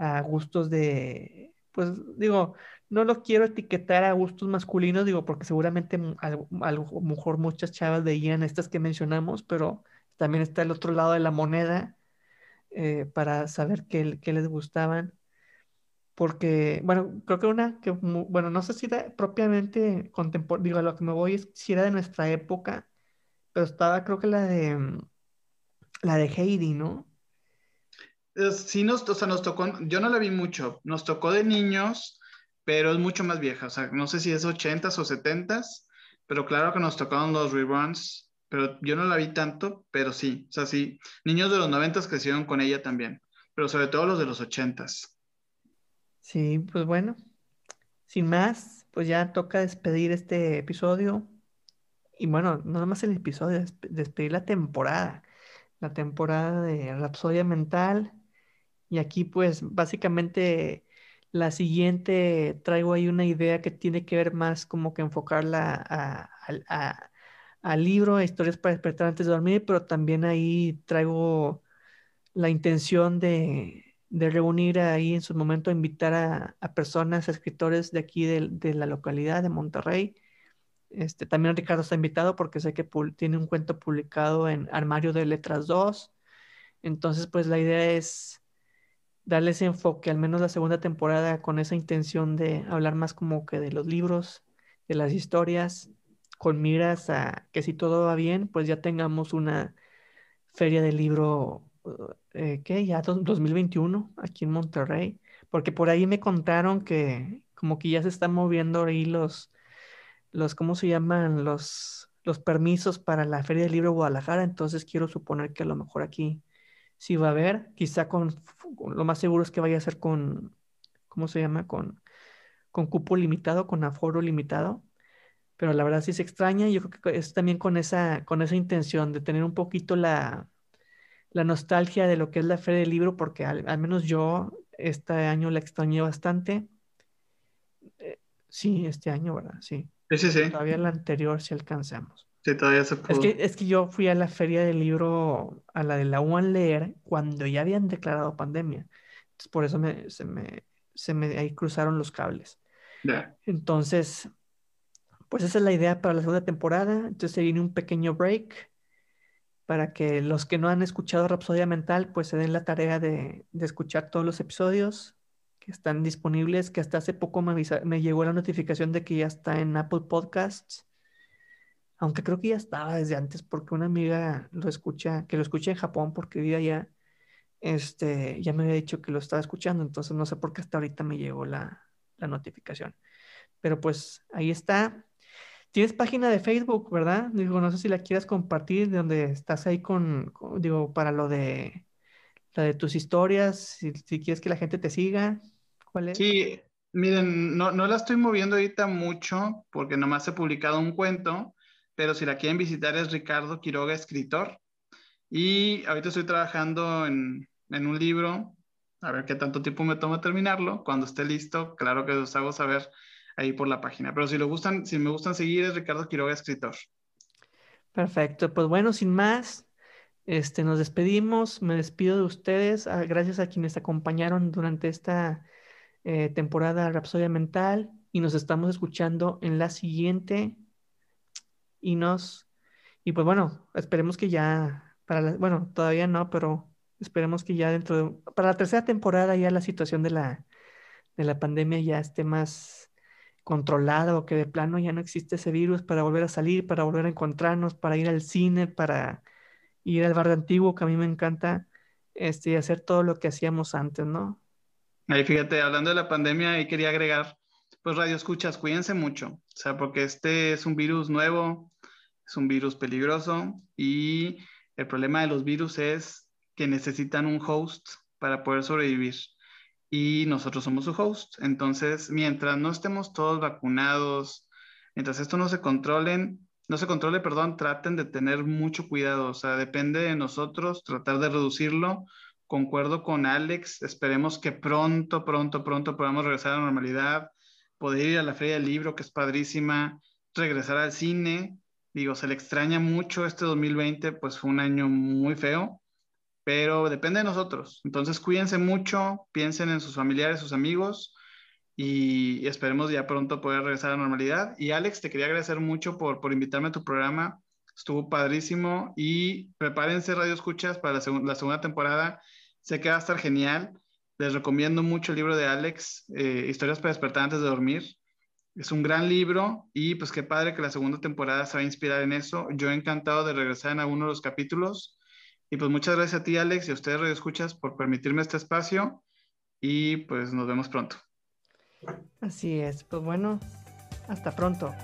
a gustos de, pues digo, no lo quiero etiquetar a gustos masculinos, digo, porque seguramente a, lo mejor muchas chavas veían estas que mencionamos, pero también está el otro lado de la moneda eh, para saber qué, qué, les gustaban. Porque, bueno, creo que una que, bueno, no sé si era propiamente contemporánea, digo, a lo que me voy es si era de nuestra época, pero estaba creo que la de, la de Heidi, ¿no? Sí, nos, o sea, nos tocó, yo no la vi mucho, nos tocó de niños pero es mucho más vieja, o sea, no sé si es 80s o 70s, pero claro que nos tocaron los reruns, pero yo no la vi tanto, pero sí, o sea, sí, niños de los 90s crecieron con ella también, pero sobre todo los de los 80s. Sí, pues bueno, sin más, pues ya toca despedir este episodio. Y bueno, no nada más el episodio, despedir la temporada, la temporada de Rapsodia Mental. Y aquí pues básicamente la siguiente traigo ahí una idea que tiene que ver más como que enfocarla al libro, a historias para despertar antes de dormir, pero también ahí traigo la intención de, reunir ahí en su momento, invitar a, personas, a escritores de aquí de, la localidad de Monterrey. Este, también Ricardo está invitado porque sé que tiene un cuento publicado en Armario de Letras 2. Entonces, pues la idea es darle ese enfoque, al menos la segunda temporada, con esa intención de hablar más como que de los libros, de las historias, con miras a que si todo va bien, pues ya tengamos una feria del libro, eh, ¿qué? Ya 2021 aquí en Monterrey, porque por ahí me contaron que como que ya se están moviendo ahí los, los ¿cómo se llaman? Los, los permisos para la feria del libro Guadalajara, entonces quiero suponer que a lo mejor aquí sí va a haber, quizá con, lo más seguro es que vaya a ser con, ¿cómo se llama? Con, con cupo limitado, con aforo limitado, pero la verdad sí se extraña y yo creo que es también con esa, con esa intención de tener un poquito la, la nostalgia de lo que es la feria del libro, porque al, menos yo este año la extrañé bastante. Eh, sí, este año, ¿verdad? Sí. Sí, sí, sí. Todavía la anterior si alcanzamos. Sí, todavía se pudo. Es que, es que yo fui a la feria del libro, a la de la UAN leer, cuando ya habían declarado pandemia. Entonces, por eso me, se me, se me ahí cruzaron los cables. Ya. Entonces, pues esa es la idea para la segunda temporada. Entonces se viene un pequeño break para que los que no han escuchado Rapsodia Mental, pues se den la tarea de, de escuchar todos los episodios que están disponibles, que hasta hace poco me, avisa- me llegó la notificación de que ya está en Apple Podcasts, aunque creo que ya estaba desde antes porque una amiga lo escucha, que lo escucha en Japón porque vive allá, este, ya me había dicho que lo estaba escuchando, entonces no sé por qué hasta ahorita me llegó la, notificación. Pero pues ahí está. Tienes página de Facebook, ¿verdad? Digo, no sé si la quieras compartir, de donde estás ahí con, digo, para lo de, la de tus historias, si, quieres que la gente te siga. Sí, miren, no, no la estoy moviendo ahorita mucho porque nomás he publicado un cuento, pero si la quieren visitar es Ricardo Quiroga, escritor. Y ahorita estoy trabajando en, en un libro, a ver qué tanto tiempo me toma terminarlo. Cuando esté listo, claro que os hago saber ahí por la página. Pero si lo gustan, si me gustan seguir es Ricardo Quiroga, escritor. Perfecto, pues bueno, sin más, este, nos despedimos, me despido de ustedes, ah, gracias a quienes acompañaron durante esta eh, temporada Rapsodia Mental y nos estamos escuchando en la siguiente y nos, y pues bueno, esperemos que ya, para la- bueno, todavía no, pero esperemos que ya dentro de, para la tercera temporada ya la situación de la, de la pandemia ya esté más controlada o que de plano ya no existe ese virus para volver a salir, para volver a encontrarnos, para ir al cine, para ir al barrio antiguo, que a mí me encanta, este, hacer todo lo que hacíamos antes, ¿no? Ahí fíjate, hablando de la pandemia, ahí quería agregar, pues radio escuchas, cuídense mucho, o sea, porque este es un virus nuevo, es un virus peligroso y el problema de los virus es que necesitan un host para poder sobrevivir. Y nosotros somos su host. Entonces, mientras no estemos todos vacunados, mientras esto no se controlen, no se controle, perdón, traten de tener mucho cuidado, o sea, depende de nosotros tratar de reducirlo. Concuerdo con Alex, esperemos que pronto, pronto, pronto podamos regresar a la normalidad, poder ir a la feria del libro, que es padrísima, regresar al cine, digo, se le extraña mucho este 2020, pues fue un año muy feo, pero depende de nosotros, entonces cuídense mucho, piensen en sus familiares, sus amigos y esperemos ya pronto poder regresar a la normalidad. Y Alex, te quería agradecer mucho por, por invitarme a tu programa, estuvo padrísimo y prepárense Radio Escuchas para la, la segunda temporada Sé que va a estar genial. Les recomiendo mucho el libro de Alex, eh, Historias para despertar antes de dormir. Es un gran libro y pues qué padre que la segunda temporada se va a inspirar en eso. Yo he encantado de regresar en alguno de los capítulos. Y pues muchas gracias a ti, Alex, y a ustedes, Radio Escuchas, por permitirme este espacio. Y pues nos vemos pronto. Así es. Pues bueno, hasta pronto.